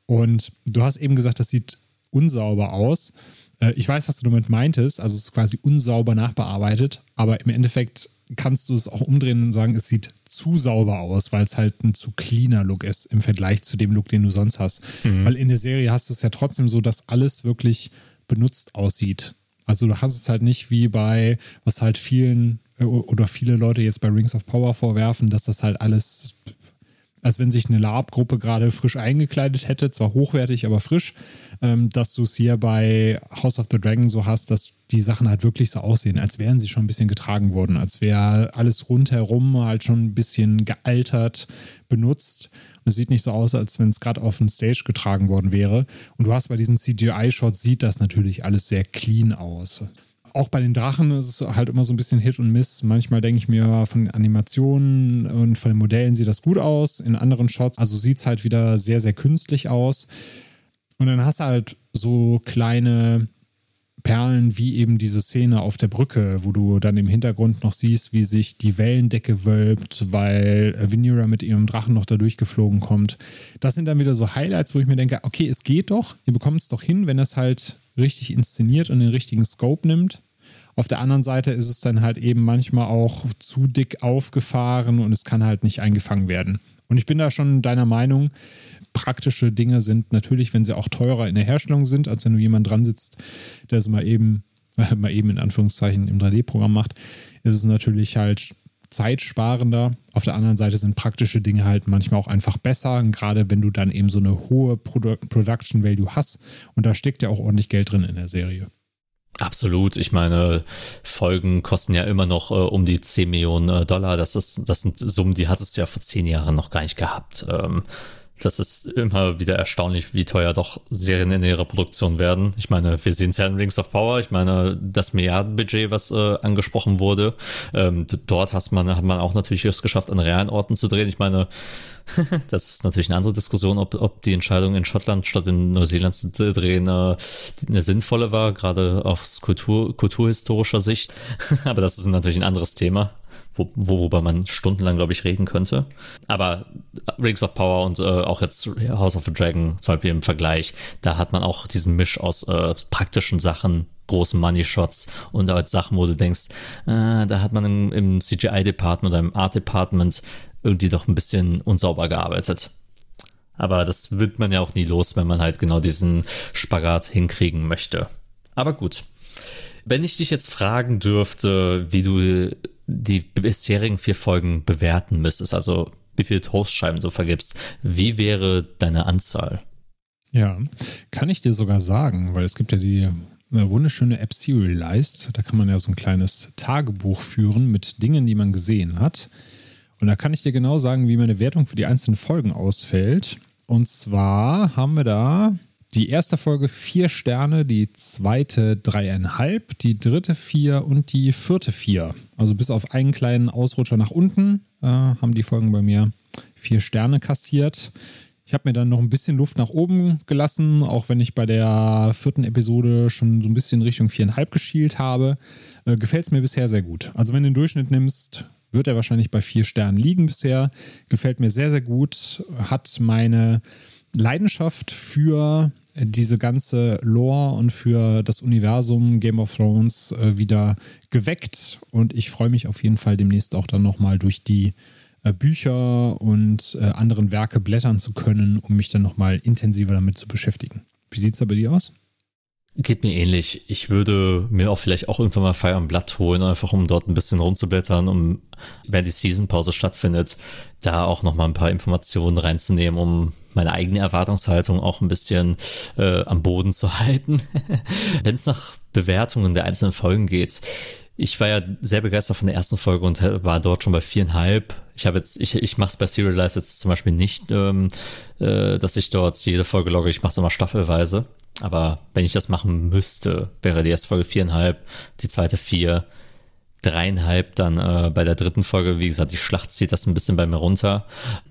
Und du hast eben gesagt, das sieht unsauber aus. Äh, ich weiß, was du damit meintest. Also es ist quasi unsauber nachbearbeitet, aber im Endeffekt kannst du es auch umdrehen und sagen, es sieht zu sauber aus, weil es halt ein zu cleaner Look ist im Vergleich zu dem Look, den du sonst hast. Mhm. Weil in der Serie hast du es ja trotzdem so, dass alles wirklich benutzt aussieht. Also du hast es halt nicht wie bei, was halt vielen äh, oder viele Leute jetzt bei Rings of Power vorwerfen, dass das halt alles als wenn sich eine Lab-Gruppe gerade frisch eingekleidet hätte, zwar hochwertig, aber frisch, ähm, dass du es hier bei House of the Dragon so hast, dass die Sachen halt wirklich so aussehen, als wären sie schon ein bisschen getragen worden, als wäre alles rundherum halt schon ein bisschen gealtert, benutzt. Und es sieht nicht so aus, als wenn es gerade auf dem Stage getragen worden wäre. Und du hast bei diesen CGI-Shots, sieht das natürlich alles sehr clean aus auch bei den Drachen ist es halt immer so ein bisschen Hit und Miss. Manchmal denke ich mir, von den Animationen und von den Modellen sieht das gut aus. In anderen Shots, also sieht es halt wieder sehr, sehr künstlich aus. Und dann hast du halt so kleine Perlen wie eben diese Szene auf der Brücke, wo du dann im Hintergrund noch siehst, wie sich die Wellendecke wölbt, weil Vinera mit ihrem Drachen noch da durchgeflogen kommt. Das sind dann wieder so Highlights, wo ich mir denke, okay, es geht doch, ihr bekommt es doch hin, wenn es halt richtig inszeniert und den richtigen Scope nimmt. Auf der anderen Seite ist es dann halt eben manchmal auch zu dick aufgefahren und es kann halt nicht eingefangen werden. Und ich bin da schon deiner Meinung, praktische Dinge sind natürlich, wenn sie auch teurer in der Herstellung sind, als wenn du jemand dran sitzt, der es mal eben, *laughs* mal eben in Anführungszeichen im 3D-Programm macht, ist es natürlich halt zeitsparender. Auf der anderen Seite sind praktische Dinge halt manchmal auch einfach besser, gerade wenn du dann eben so eine hohe Produ Production Value hast. Und da steckt ja auch ordentlich Geld drin in der Serie. Absolut. Ich meine, Folgen kosten ja immer noch äh, um die 10 Millionen äh, Dollar. Das, ist, das sind Summen, die hattest du ja vor zehn Jahren noch gar nicht gehabt. Ähm, das ist immer wieder erstaunlich, wie teuer doch Serien in ihrer Produktion werden. Ich meine, wir sehen es ja in Rings of Power. Ich meine, das Milliardenbudget, was äh, angesprochen wurde, ähm, dort hat man, hat man auch natürlich es geschafft, an realen Orten zu drehen. Ich meine, *laughs* das ist natürlich eine andere Diskussion, ob, ob die Entscheidung in Schottland statt in Neuseeland zu drehen äh, eine sinnvolle war, gerade aus Kultur, kulturhistorischer Sicht. *laughs* Aber das ist natürlich ein anderes Thema wo, worüber man stundenlang, glaube ich, reden könnte. Aber Rings of Power und äh, auch jetzt House of the Dragon, zum Beispiel im Vergleich, da hat man auch diesen Misch aus äh, praktischen Sachen, großen Money-Shots und als Sachen, wo du denkst, äh, da hat man im, im CGI-Department oder im Art-Department irgendwie doch ein bisschen unsauber gearbeitet. Aber das wird man ja auch nie los, wenn man halt genau diesen Spagat hinkriegen möchte. Aber gut. Wenn ich dich jetzt fragen dürfte, wie du die bisherigen vier Folgen bewerten müsstest, also wie viele Toastscheiben du vergibst, wie wäre deine Anzahl? Ja, kann ich dir sogar sagen, weil es gibt ja die eine wunderschöne App Serialized. Da kann man ja so ein kleines Tagebuch führen mit Dingen, die man gesehen hat. Und da kann ich dir genau sagen, wie meine Wertung für die einzelnen Folgen ausfällt. Und zwar haben wir da die erste Folge vier Sterne, die zweite dreieinhalb, die dritte vier und die vierte vier. Also bis auf einen kleinen Ausrutscher nach unten äh, haben die Folgen bei mir vier Sterne kassiert. Ich habe mir dann noch ein bisschen Luft nach oben gelassen, auch wenn ich bei der vierten Episode schon so ein bisschen Richtung viereinhalb geschielt habe. Äh, Gefällt es mir bisher sehr gut. Also wenn du den Durchschnitt nimmst, wird er wahrscheinlich bei vier Sternen liegen bisher. Gefällt mir sehr, sehr gut. Hat meine Leidenschaft für diese ganze Lore und für das Universum Game of Thrones äh, wieder geweckt. Und ich freue mich auf jeden Fall demnächst auch dann nochmal durch die äh, Bücher und äh, anderen Werke blättern zu können, um mich dann nochmal intensiver damit zu beschäftigen. Wie sieht es da bei dir aus? Geht mir ähnlich. Ich würde mir auch vielleicht auch irgendwann mal Fire am Blatt holen, einfach um dort ein bisschen rumzublättern, um, wenn die Seasonpause stattfindet, da auch nochmal ein paar Informationen reinzunehmen, um meine eigene Erwartungshaltung auch ein bisschen äh, am Boden zu *laughs* halten. wenn es nach Bewertungen der einzelnen Folgen geht, ich war ja sehr begeistert von der ersten Folge und war dort schon bei viereinhalb. Ich habe jetzt, ich, ich mache es bei Serialize jetzt zum Beispiel nicht, ähm, äh, dass ich dort jede Folge logge, ich mache es immer staffelweise. Aber wenn ich das machen müsste, wäre die erste Folge viereinhalb, die zweite vier, dreieinhalb dann äh, bei der dritten Folge. Wie gesagt, die Schlacht zieht das ein bisschen bei mir runter.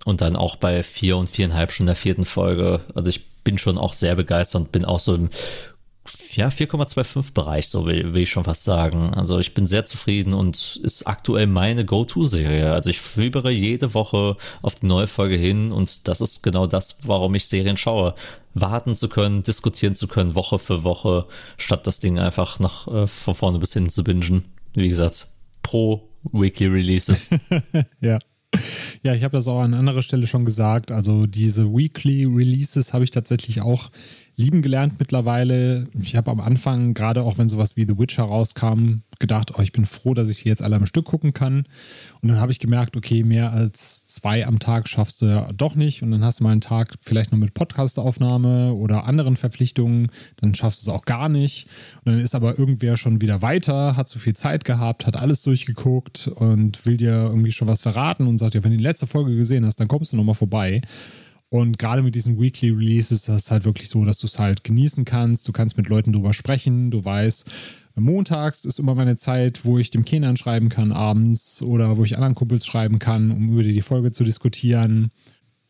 Und dann auch bei vier und viereinhalb schon der vierten Folge. Also ich bin schon auch sehr begeistert und bin auch so im ja, 4,25 Bereich, so will, will ich schon fast sagen. Also ich bin sehr zufrieden und ist aktuell meine Go-To-Serie. Also ich fiebere jede Woche auf die neue Folge hin und das ist genau das, warum ich Serien schaue. Warten zu können, diskutieren zu können, Woche für Woche, statt das Ding einfach nach äh, von vorne bis hinten zu bingen. Wie gesagt, pro Weekly Releases. *laughs* ja. Ja, ich habe das auch an anderer Stelle schon gesagt. Also diese Weekly Releases habe ich tatsächlich auch lieben gelernt mittlerweile. Ich habe am Anfang, gerade auch wenn sowas wie The Witcher rauskam, gedacht, oh, ich bin froh, dass ich hier jetzt alle am Stück gucken kann. Und dann habe ich gemerkt, okay, mehr als zwei am Tag schaffst du doch nicht. Und dann hast du mal einen Tag vielleicht nur mit Podcastaufnahme oder anderen Verpflichtungen, dann schaffst du es auch gar nicht. Und dann ist aber irgendwer schon wieder weiter, hat zu viel Zeit gehabt, hat alles durchgeguckt und will dir irgendwie schon was verraten und sagt, ja, wenn du die letzte Folge gesehen hast, dann kommst du nochmal vorbei. Und gerade mit diesen Weekly Releases ist das halt wirklich so, dass du es halt genießen kannst. Du kannst mit Leuten drüber sprechen. Du weißt, montags ist immer meine Zeit, wo ich dem Kenan schreiben kann abends oder wo ich anderen Kumpels schreiben kann, um über die Folge zu diskutieren.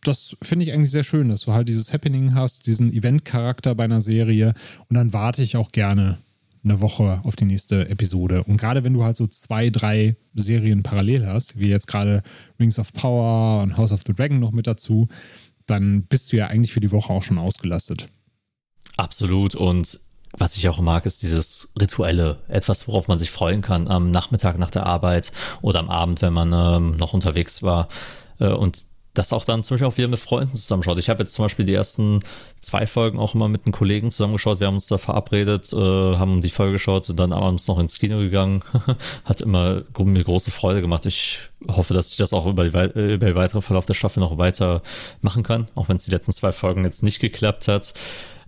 Das finde ich eigentlich sehr schön, dass du halt dieses Happening hast, diesen Event-Charakter bei einer Serie. Und dann warte ich auch gerne eine Woche auf die nächste Episode. Und gerade wenn du halt so zwei, drei Serien parallel hast, wie jetzt gerade Rings of Power und House of the Dragon noch mit dazu, dann bist du ja eigentlich für die Woche auch schon ausgelastet. Absolut. Und was ich auch mag, ist dieses Rituelle. Etwas, worauf man sich freuen kann am Nachmittag nach der Arbeit oder am Abend, wenn man ähm, noch unterwegs war. Äh, und das auch dann zum Beispiel auch wieder mit Freunden zusammenschaut. Ich habe jetzt zum Beispiel die ersten zwei Folgen auch immer mit einem Kollegen zusammengeschaut. Wir haben uns da verabredet, äh, haben die Folge geschaut und dann abends noch ins Kino gegangen. *laughs* Hat immer mir große Freude gemacht. Ich hoffe, dass ich das auch über, äh, über den weiteren Verlauf der Staffel noch weiter machen kann, auch wenn es die letzten zwei Folgen jetzt nicht geklappt hat.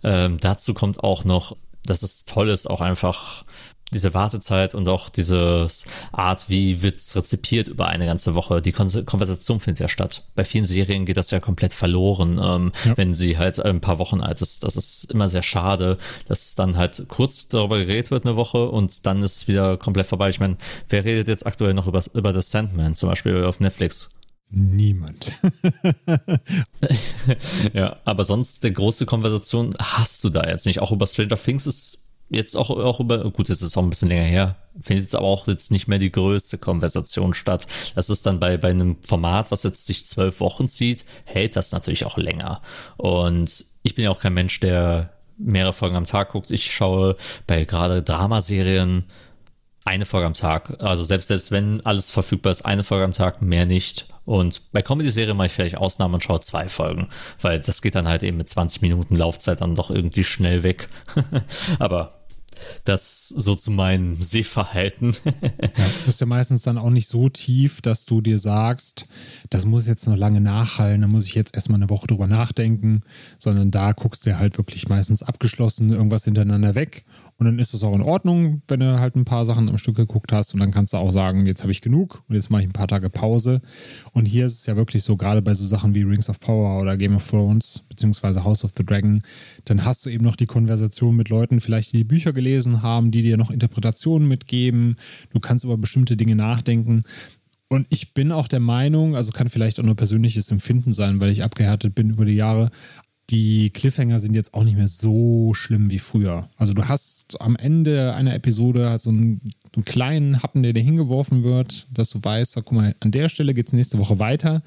Ähm, dazu kommt auch noch, dass es toll ist, auch einfach diese Wartezeit und auch diese Art, wie wird's rezipiert über eine ganze Woche. Die Kon Konversation findet ja statt. Bei vielen Serien geht das ja komplett verloren, ähm, ja. wenn sie halt ein paar Wochen alt ist. Das ist immer sehr schade, dass dann halt kurz darüber geredet wird eine Woche und dann ist es wieder komplett vorbei. Ich meine, wer redet jetzt aktuell noch über, über The Sandman zum Beispiel auf Netflix? Niemand. *laughs* ja, aber sonst der große Konversation hast du da jetzt nicht. Auch über Stranger Things ist jetzt auch, auch über, gut, jetzt ist es auch ein bisschen länger her, findet jetzt aber auch jetzt nicht mehr die größte Konversation statt. Das ist dann bei, bei einem Format, was jetzt sich zwölf Wochen zieht, hält das natürlich auch länger. Und ich bin ja auch kein Mensch, der mehrere Folgen am Tag guckt. Ich schaue bei gerade Dramaserien eine Folge am Tag. Also selbst, selbst wenn alles verfügbar ist, eine Folge am Tag, mehr nicht. Und bei Comedy-Serien mache ich vielleicht Ausnahmen und schaue zwei Folgen, weil das geht dann halt eben mit 20 Minuten Laufzeit dann doch irgendwie schnell weg. *laughs* Aber das so zu meinem Sehverhalten. *laughs* ja, ist ja meistens dann auch nicht so tief, dass du dir sagst, das muss jetzt noch lange nachhallen, da muss ich jetzt erstmal eine Woche drüber nachdenken, sondern da guckst du halt wirklich meistens abgeschlossen irgendwas hintereinander weg und dann ist es auch in Ordnung, wenn du halt ein paar Sachen am Stück geguckt hast und dann kannst du auch sagen, jetzt habe ich genug und jetzt mache ich ein paar Tage Pause. Und hier ist es ja wirklich so, gerade bei so Sachen wie Rings of Power oder Game of Thrones beziehungsweise House of the Dragon, dann hast du eben noch die Konversation mit Leuten, vielleicht die, die Bücher gelesen haben, die dir noch Interpretationen mitgeben. Du kannst über bestimmte Dinge nachdenken. Und ich bin auch der Meinung, also kann vielleicht auch nur persönliches Empfinden sein, weil ich abgehärtet bin über die Jahre, die Cliffhanger sind jetzt auch nicht mehr so schlimm wie früher. Also du hast am Ende einer Episode halt so einen, einen kleinen Happen, der dir hingeworfen wird, dass du weißt, guck mal, an der Stelle geht es nächste Woche weiter.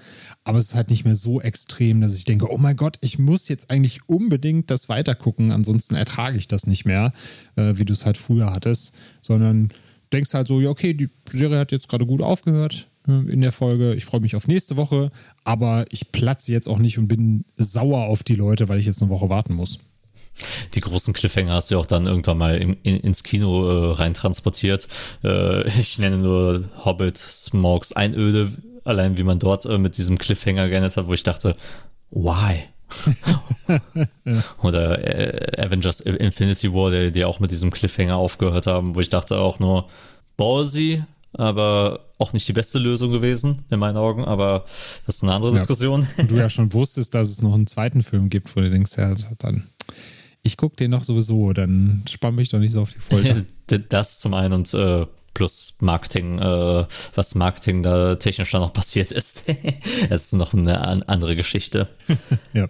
Aber es ist halt nicht mehr so extrem, dass ich denke, oh mein Gott, ich muss jetzt eigentlich unbedingt das weitergucken, ansonsten ertrage ich das nicht mehr, äh, wie du es halt früher hattest. Sondern denkst halt so, ja, okay, die Serie hat jetzt gerade gut aufgehört in der Folge. Ich freue mich auf nächste Woche, aber ich platze jetzt auch nicht und bin sauer auf die Leute, weil ich jetzt eine Woche warten muss. Die großen Cliffhanger hast du auch dann irgendwann mal in, in, ins Kino äh, rein transportiert. Äh, ich nenne nur Hobbit, Smokes, Einöde, allein wie man dort äh, mit diesem Cliffhanger geendet hat, wo ich dachte, why? *laughs* Oder äh, Avengers Infinity War, die, die auch mit diesem Cliffhanger aufgehört haben, wo ich dachte auch nur, ballsy, aber auch nicht die beste Lösung gewesen, in meinen Augen, aber das ist eine andere ja. Diskussion. Und du ja schon wusstest, dass es noch einen zweiten Film gibt, wo du denkst, ja, dann, ich gucke den noch sowieso, dann spann mich doch nicht so auf die Folter. *laughs* das zum einen und äh, plus Marketing, äh, was Marketing da technisch dann noch passiert ist. *laughs* Es ist noch eine andere Geschichte. *laughs* ja.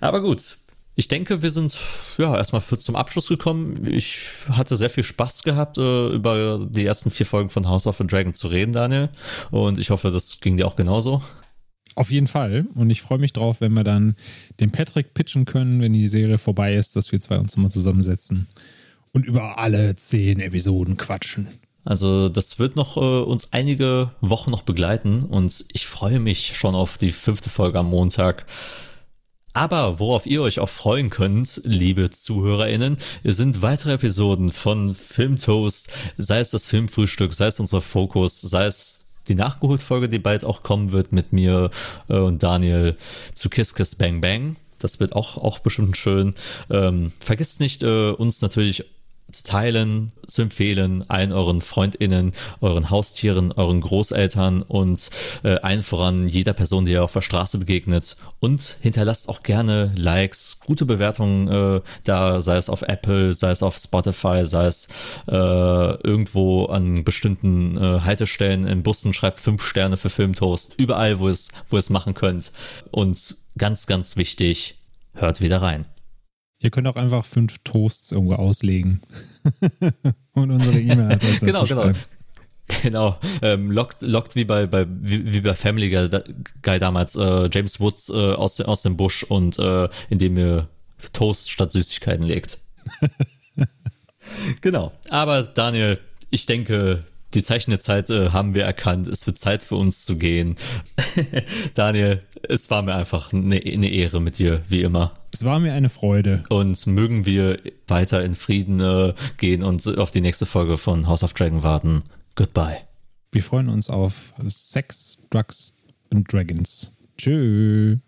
Aber gut, ich denke, wir sind ja erstmal für, zum Abschluss gekommen. Ich hatte sehr viel Spaß gehabt, äh, über die ersten vier Folgen von House of the Dragon zu reden, Daniel. Und ich hoffe, das ging dir auch genauso. Auf jeden Fall. Und ich freue mich drauf, wenn wir dann den Patrick pitchen können, wenn die Serie vorbei ist, dass wir zwei uns mal zusammensetzen und über alle zehn Episoden quatschen. Also das wird noch äh, uns einige Wochen noch begleiten und ich freue mich schon auf die fünfte Folge am Montag. Aber worauf ihr euch auch freuen könnt, liebe ZuhörerInnen, sind weitere Episoden von Filmtoast, sei es das Filmfrühstück, sei es unser Fokus, sei es die Nachgeholt-Folge, die bald auch kommen wird mit mir äh, und Daniel zu Kiss Kiss Bang Bang. Das wird auch, auch bestimmt schön. Ähm, vergesst nicht, äh, uns natürlich zu teilen, zu empfehlen, allen euren FreundInnen, euren Haustieren, euren Großeltern und äh, allen voran jeder Person, die ihr auf der Straße begegnet. Und hinterlasst auch gerne Likes, gute Bewertungen äh, da, sei es auf Apple, sei es auf Spotify, sei es äh, irgendwo an bestimmten äh, Haltestellen in Bussen, schreibt fünf Sterne für Filmtoast, überall, wo es, wo es machen könnt. Und ganz, ganz wichtig, hört wieder rein. Ihr könnt auch einfach fünf Toasts irgendwo auslegen *laughs* und unsere E-Mail-Adresse Genau, genau. Genau, ähm, lockt, lockt wie bei, bei wie, wie bei Family Guy damals äh, James Woods äh, aus, aus dem Busch und äh, indem ihr Toast statt Süßigkeiten legt. *laughs* genau. Aber Daniel, ich denke, die Zeichen der Zeit äh, haben wir erkannt. Es wird Zeit für uns zu gehen. *laughs* Daniel, es war mir einfach eine, eine Ehre mit dir, wie immer. Es war mir eine Freude. Und mögen wir weiter in Frieden äh, gehen und auf die nächste Folge von House of Dragon warten. Goodbye. Wir freuen uns auf Sex, Drugs und Dragons. Tschüss.